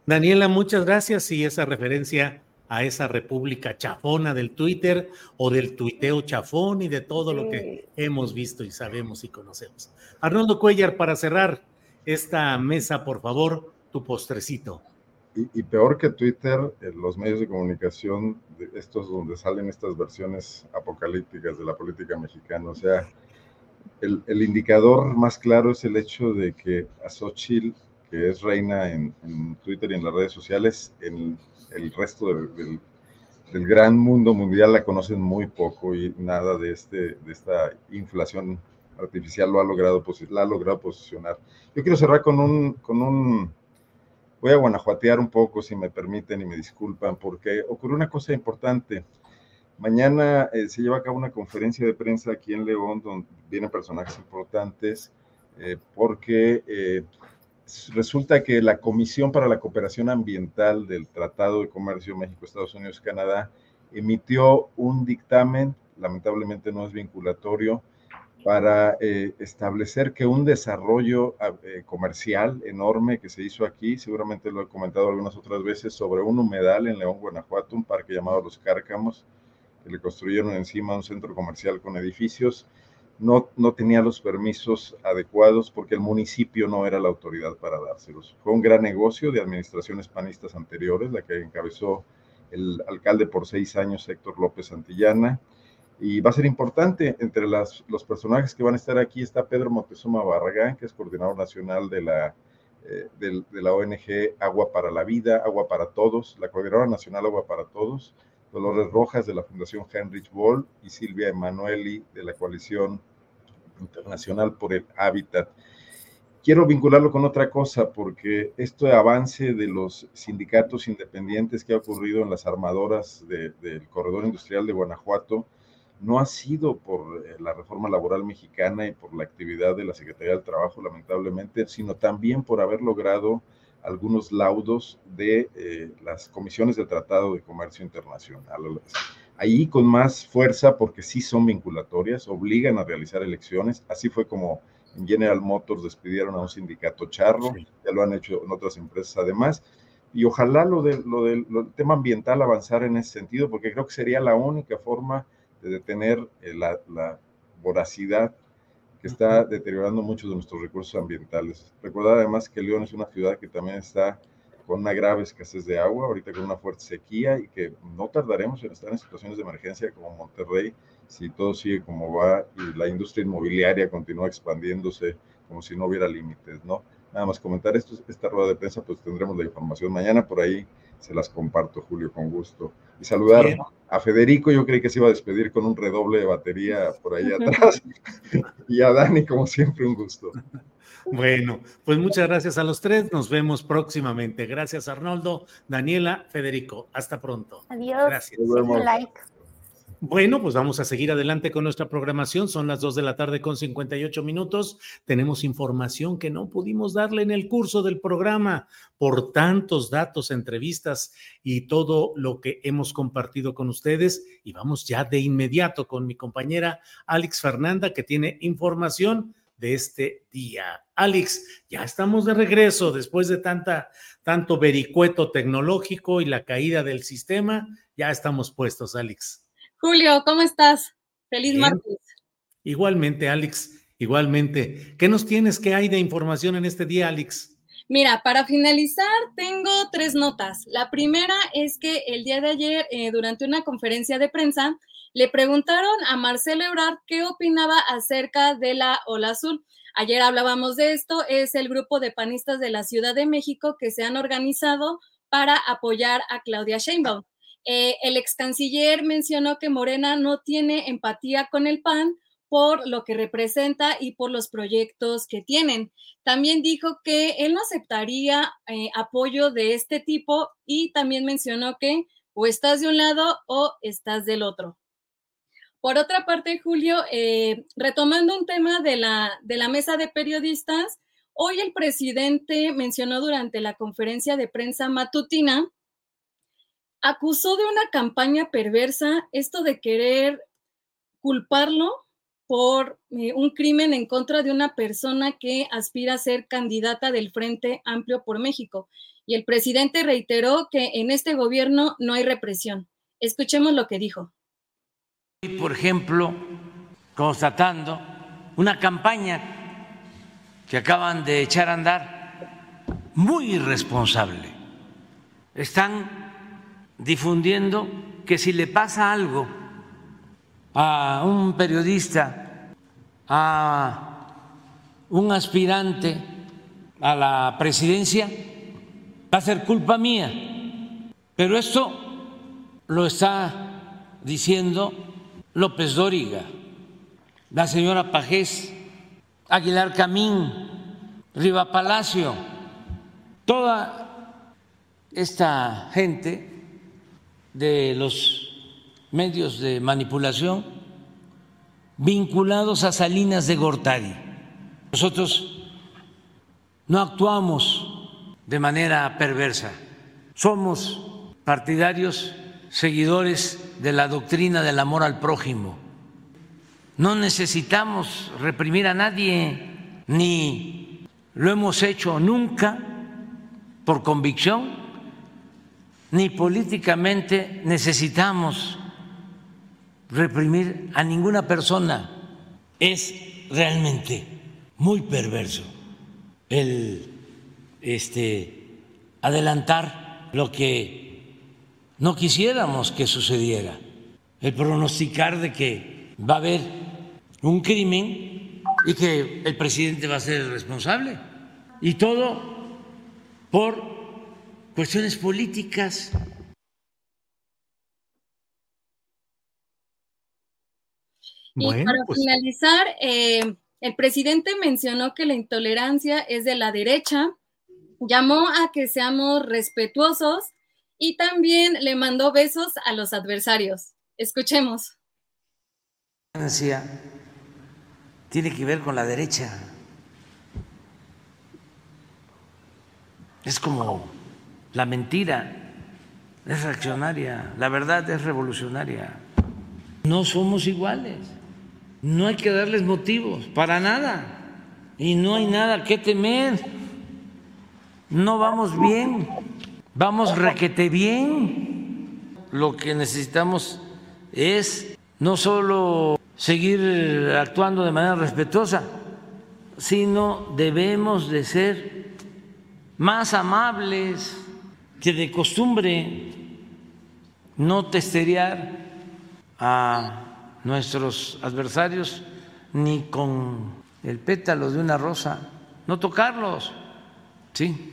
Daniela, muchas gracias y esa referencia a esa república chafona del Twitter o del tuiteo chafón y de todo lo que hemos visto y sabemos y conocemos. Arnoldo Cuellar, para cerrar esta mesa, por favor, tu postrecito y, peor que Twitter, eh, los medios de comunicación, estos donde salen estas versiones apocalípticas de la política mexicana, o sea, el, el indicador más claro es el hecho de que a Xochitl, que es reina en, Twitter y en las redes sociales, en el resto del, del, del, gran mundo mundial la conocen muy poco y nada de, este, de esta inflación artificial lo ha logrado, la ha logrado posicionar. Yo quiero cerrar con un, con un Voy a guanajuatear un poco, si me permiten y me disculpan, porque ocurrió una cosa importante. Mañana eh, se lleva a cabo una conferencia de prensa aquí en León, donde vienen personajes importantes, eh, porque eh, resulta que la Comisión para la Cooperación Ambiental del Tratado de Comercio México, Estados Unidos, Canadá, emitió un dictamen, lamentablemente no es vinculatorio, para eh, establecer que un desarrollo eh, comercial enorme que se hizo aquí, seguramente lo he comentado algunas otras veces, sobre un humedal en León, Guanajuato, un parque llamado Los Cárcamos, que le construyeron encima un centro comercial con edificios, no, no tenía los permisos adecuados porque el municipio no era la autoridad para dárselos. Fue un gran negocio de administraciones panistas anteriores, la que encabezó el alcalde por seis años, Héctor López Santillana, y va a ser importante. Entre los personajes que van a estar aquí está Pedro Montezuma Barragán, que es coordinador nacional de la, eh, de la ONG Agua para la Vida, Agua para Todos, la coordinadora nacional Agua para Todos, Dolores Rojas de la Fundación Heinrich Boll y Silvia Emanueli de la Coalición Internacional por el Hábitat. Quiero vincularlo con otra cosa porque este avance de los sindicatos independientes que ha ocurrido en las armadoras del corredor industrial de Guanajuato no ha sido por eh, la reforma laboral mexicana y por la actividad de la Secretaría del Trabajo, lamentablemente, sino también por haber logrado algunos laudos de eh, las comisiones del Tratado de Comercio Internacional. Ahí con más fuerza, porque sí son vinculatorias, obligan a realizar elecciones. Así fue como en General Motors despidieron a un sindicato charro, ya lo han hecho en otras empresas además. Y ojalá lo, de, lo del tema ambiental avanzara en ese sentido, porque creo que sería la única forma de detener eh, la, la voracidad que está deteriorando muchos de nuestros recursos ambientales. Recordar además que León es una ciudad que también está con una grave escasez de agua, ahorita con una fuerte sequía y que no tardaremos en estar en situaciones de emergencia como Monterrey si todo sigue como va y la industria inmobiliaria continúa expandiéndose como si no hubiera límites, ¿no? Nada más comentar esto, esta rueda de prensa, pues tendremos la información mañana por ahí se las comparto, Julio, con gusto. Y saludar a Federico, yo creí que se iba a despedir con un redoble de batería por ahí atrás. y a Dani, como siempre, un gusto. Bueno, pues muchas gracias a los tres. Nos vemos próximamente. Gracias, Arnoldo, Daniela, Federico. Hasta pronto. Adiós. Gracias. Like. Bueno, pues vamos a seguir adelante con nuestra programación. Son las 2 de la tarde con 58 minutos. Tenemos información que no pudimos darle en el curso del programa por tantos datos, entrevistas y todo lo que hemos compartido con ustedes. Y vamos ya de inmediato con mi compañera Alex Fernanda, que tiene información de este día. Alex, ya estamos de regreso después de tanta, tanto vericueto tecnológico y la caída del sistema. Ya estamos puestos, Alex. Julio, ¿cómo estás? Feliz martes. Igualmente, Alex, igualmente. ¿Qué nos tienes? ¿Qué hay de información en este día, Alex? Mira, para finalizar, tengo tres notas. La primera es que el día de ayer, eh, durante una conferencia de prensa, le preguntaron a Marcelo Ebrard qué opinaba acerca de la ola azul. Ayer hablábamos de esto, es el grupo de panistas de la Ciudad de México que se han organizado para apoyar a Claudia Sheinbaum. Eh, el ex canciller mencionó que Morena no tiene empatía con el PAN por lo que representa y por los proyectos que tienen. También dijo que él no aceptaría eh, apoyo de este tipo y también mencionó que o estás de un lado o estás del otro. Por otra parte, Julio, eh, retomando un tema de la, de la mesa de periodistas, hoy el presidente mencionó durante la conferencia de prensa matutina acusó de una campaña perversa esto de querer culparlo por eh, un crimen en contra de una persona que aspira a ser candidata del Frente Amplio por México. Y el presidente reiteró que en este gobierno no hay represión. Escuchemos lo que dijo. Por ejemplo, constatando una campaña que acaban de echar a andar muy irresponsable. Están difundiendo que si le pasa algo a un periodista, a un aspirante a la presidencia, va a ser culpa mía. Pero esto lo está diciendo López Dóriga, la señora Pajés, Aguilar Camín, Riva Palacio, toda esta gente de los medios de manipulación vinculados a Salinas de Gortari. Nosotros no actuamos de manera perversa. Somos partidarios, seguidores de la doctrina del amor al prójimo. No necesitamos reprimir a nadie, ni lo hemos hecho nunca por convicción, ni políticamente necesitamos reprimir a ninguna persona. Es realmente muy perverso el este, adelantar lo que no quisiéramos que sucediera, el pronosticar de que va a haber un crimen y que el presidente va a ser el responsable. Y todo por cuestiones políticas. Y para pues finalizar, eh, el presidente mencionó que la intolerancia es de la derecha, llamó a que seamos respetuosos y también le mandó besos a los adversarios. Escuchemos. Tiene que ver con la derecha. Es como la mentira, es reaccionaria, la verdad es revolucionaria. No somos iguales. No hay que darles motivos, para nada. Y no hay nada que temer. No vamos bien, vamos requete bien. Lo que necesitamos es no solo seguir actuando de manera respetuosa, sino debemos de ser más amables que de costumbre, no testerear a nuestros adversarios ni con el pétalo de una rosa, no tocarlos, ¿sí?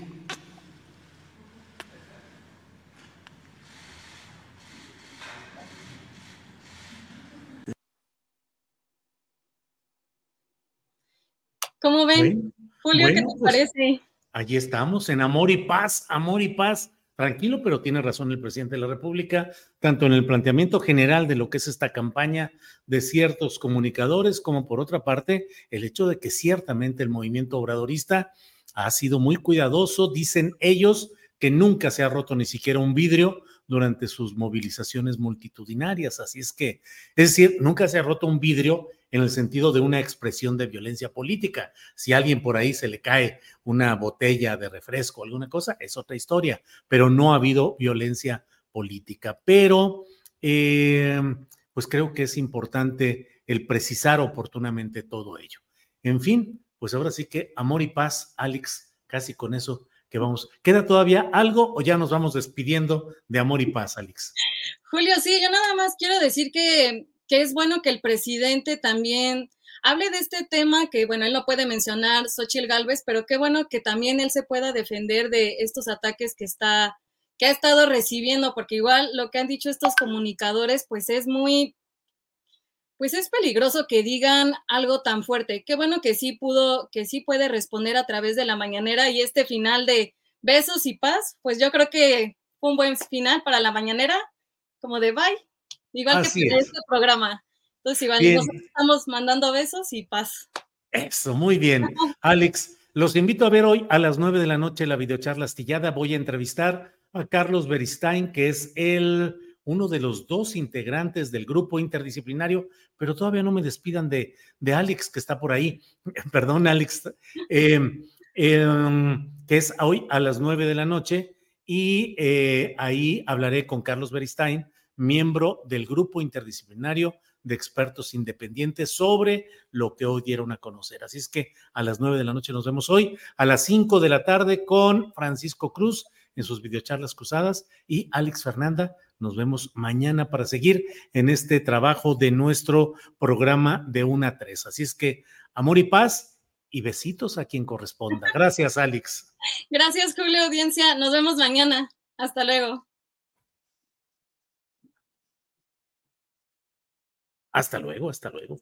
¿Cómo ven? Julio, ¿qué te pues, parece? Allí estamos, en amor y paz, amor y paz. Tranquilo, pero tiene razón el presidente de la República, tanto en el planteamiento general de lo que es esta campaña de ciertos comunicadores, como por otra parte, el hecho de que ciertamente el movimiento obradorista ha sido muy cuidadoso, dicen ellos, que nunca se ha roto ni siquiera un vidrio durante sus movilizaciones multitudinarias. Así es que, es decir, nunca se ha roto un vidrio en el sentido de una expresión de violencia política. Si a alguien por ahí se le cae una botella de refresco o alguna cosa, es otra historia, pero no ha habido violencia política. Pero, eh, pues creo que es importante el precisar oportunamente todo ello. En fin, pues ahora sí que amor y paz, Alex, casi con eso que vamos. ¿Queda todavía algo o ya nos vamos despidiendo de amor y paz, Alex? Julio, sí, yo nada más quiero decir que, que es bueno que el presidente también hable de este tema, que bueno, él no puede mencionar Xochitl Galvez, pero qué bueno que también él se pueda defender de estos ataques que está que ha estado recibiendo, porque igual lo que han dicho estos comunicadores, pues es muy, pues es peligroso que digan algo tan fuerte. Qué bueno que sí pudo, que sí puede responder a través de la mañanera y este final de besos y paz, pues yo creo que fue un buen final para la mañanera, como de bye, igual Así que para es. este programa. Entonces igual Bien. nosotros estamos mandando besos y paz. Eso, muy bien. Alex, los invito a ver hoy a las nueve de la noche la videocharla astillada. Voy a entrevistar a Carlos Beristain, que es el uno de los dos integrantes del grupo interdisciplinario, pero todavía no me despidan de, de Alex, que está por ahí. Perdón, Alex, eh, eh, que es hoy a las nueve de la noche, y eh, ahí hablaré con Carlos Beristain, miembro del grupo interdisciplinario de expertos independientes sobre lo que hoy dieron a conocer. Así es que a las nueve de la noche nos vemos hoy, a las cinco de la tarde con Francisco Cruz en sus videocharlas cruzadas y Alex Fernanda. Nos vemos mañana para seguir en este trabajo de nuestro programa de una a tres. Así es que amor y paz y besitos a quien corresponda. Gracias, Alex. Gracias, Julio, audiencia. Nos vemos mañana. Hasta luego. Hasta luego, hasta luego.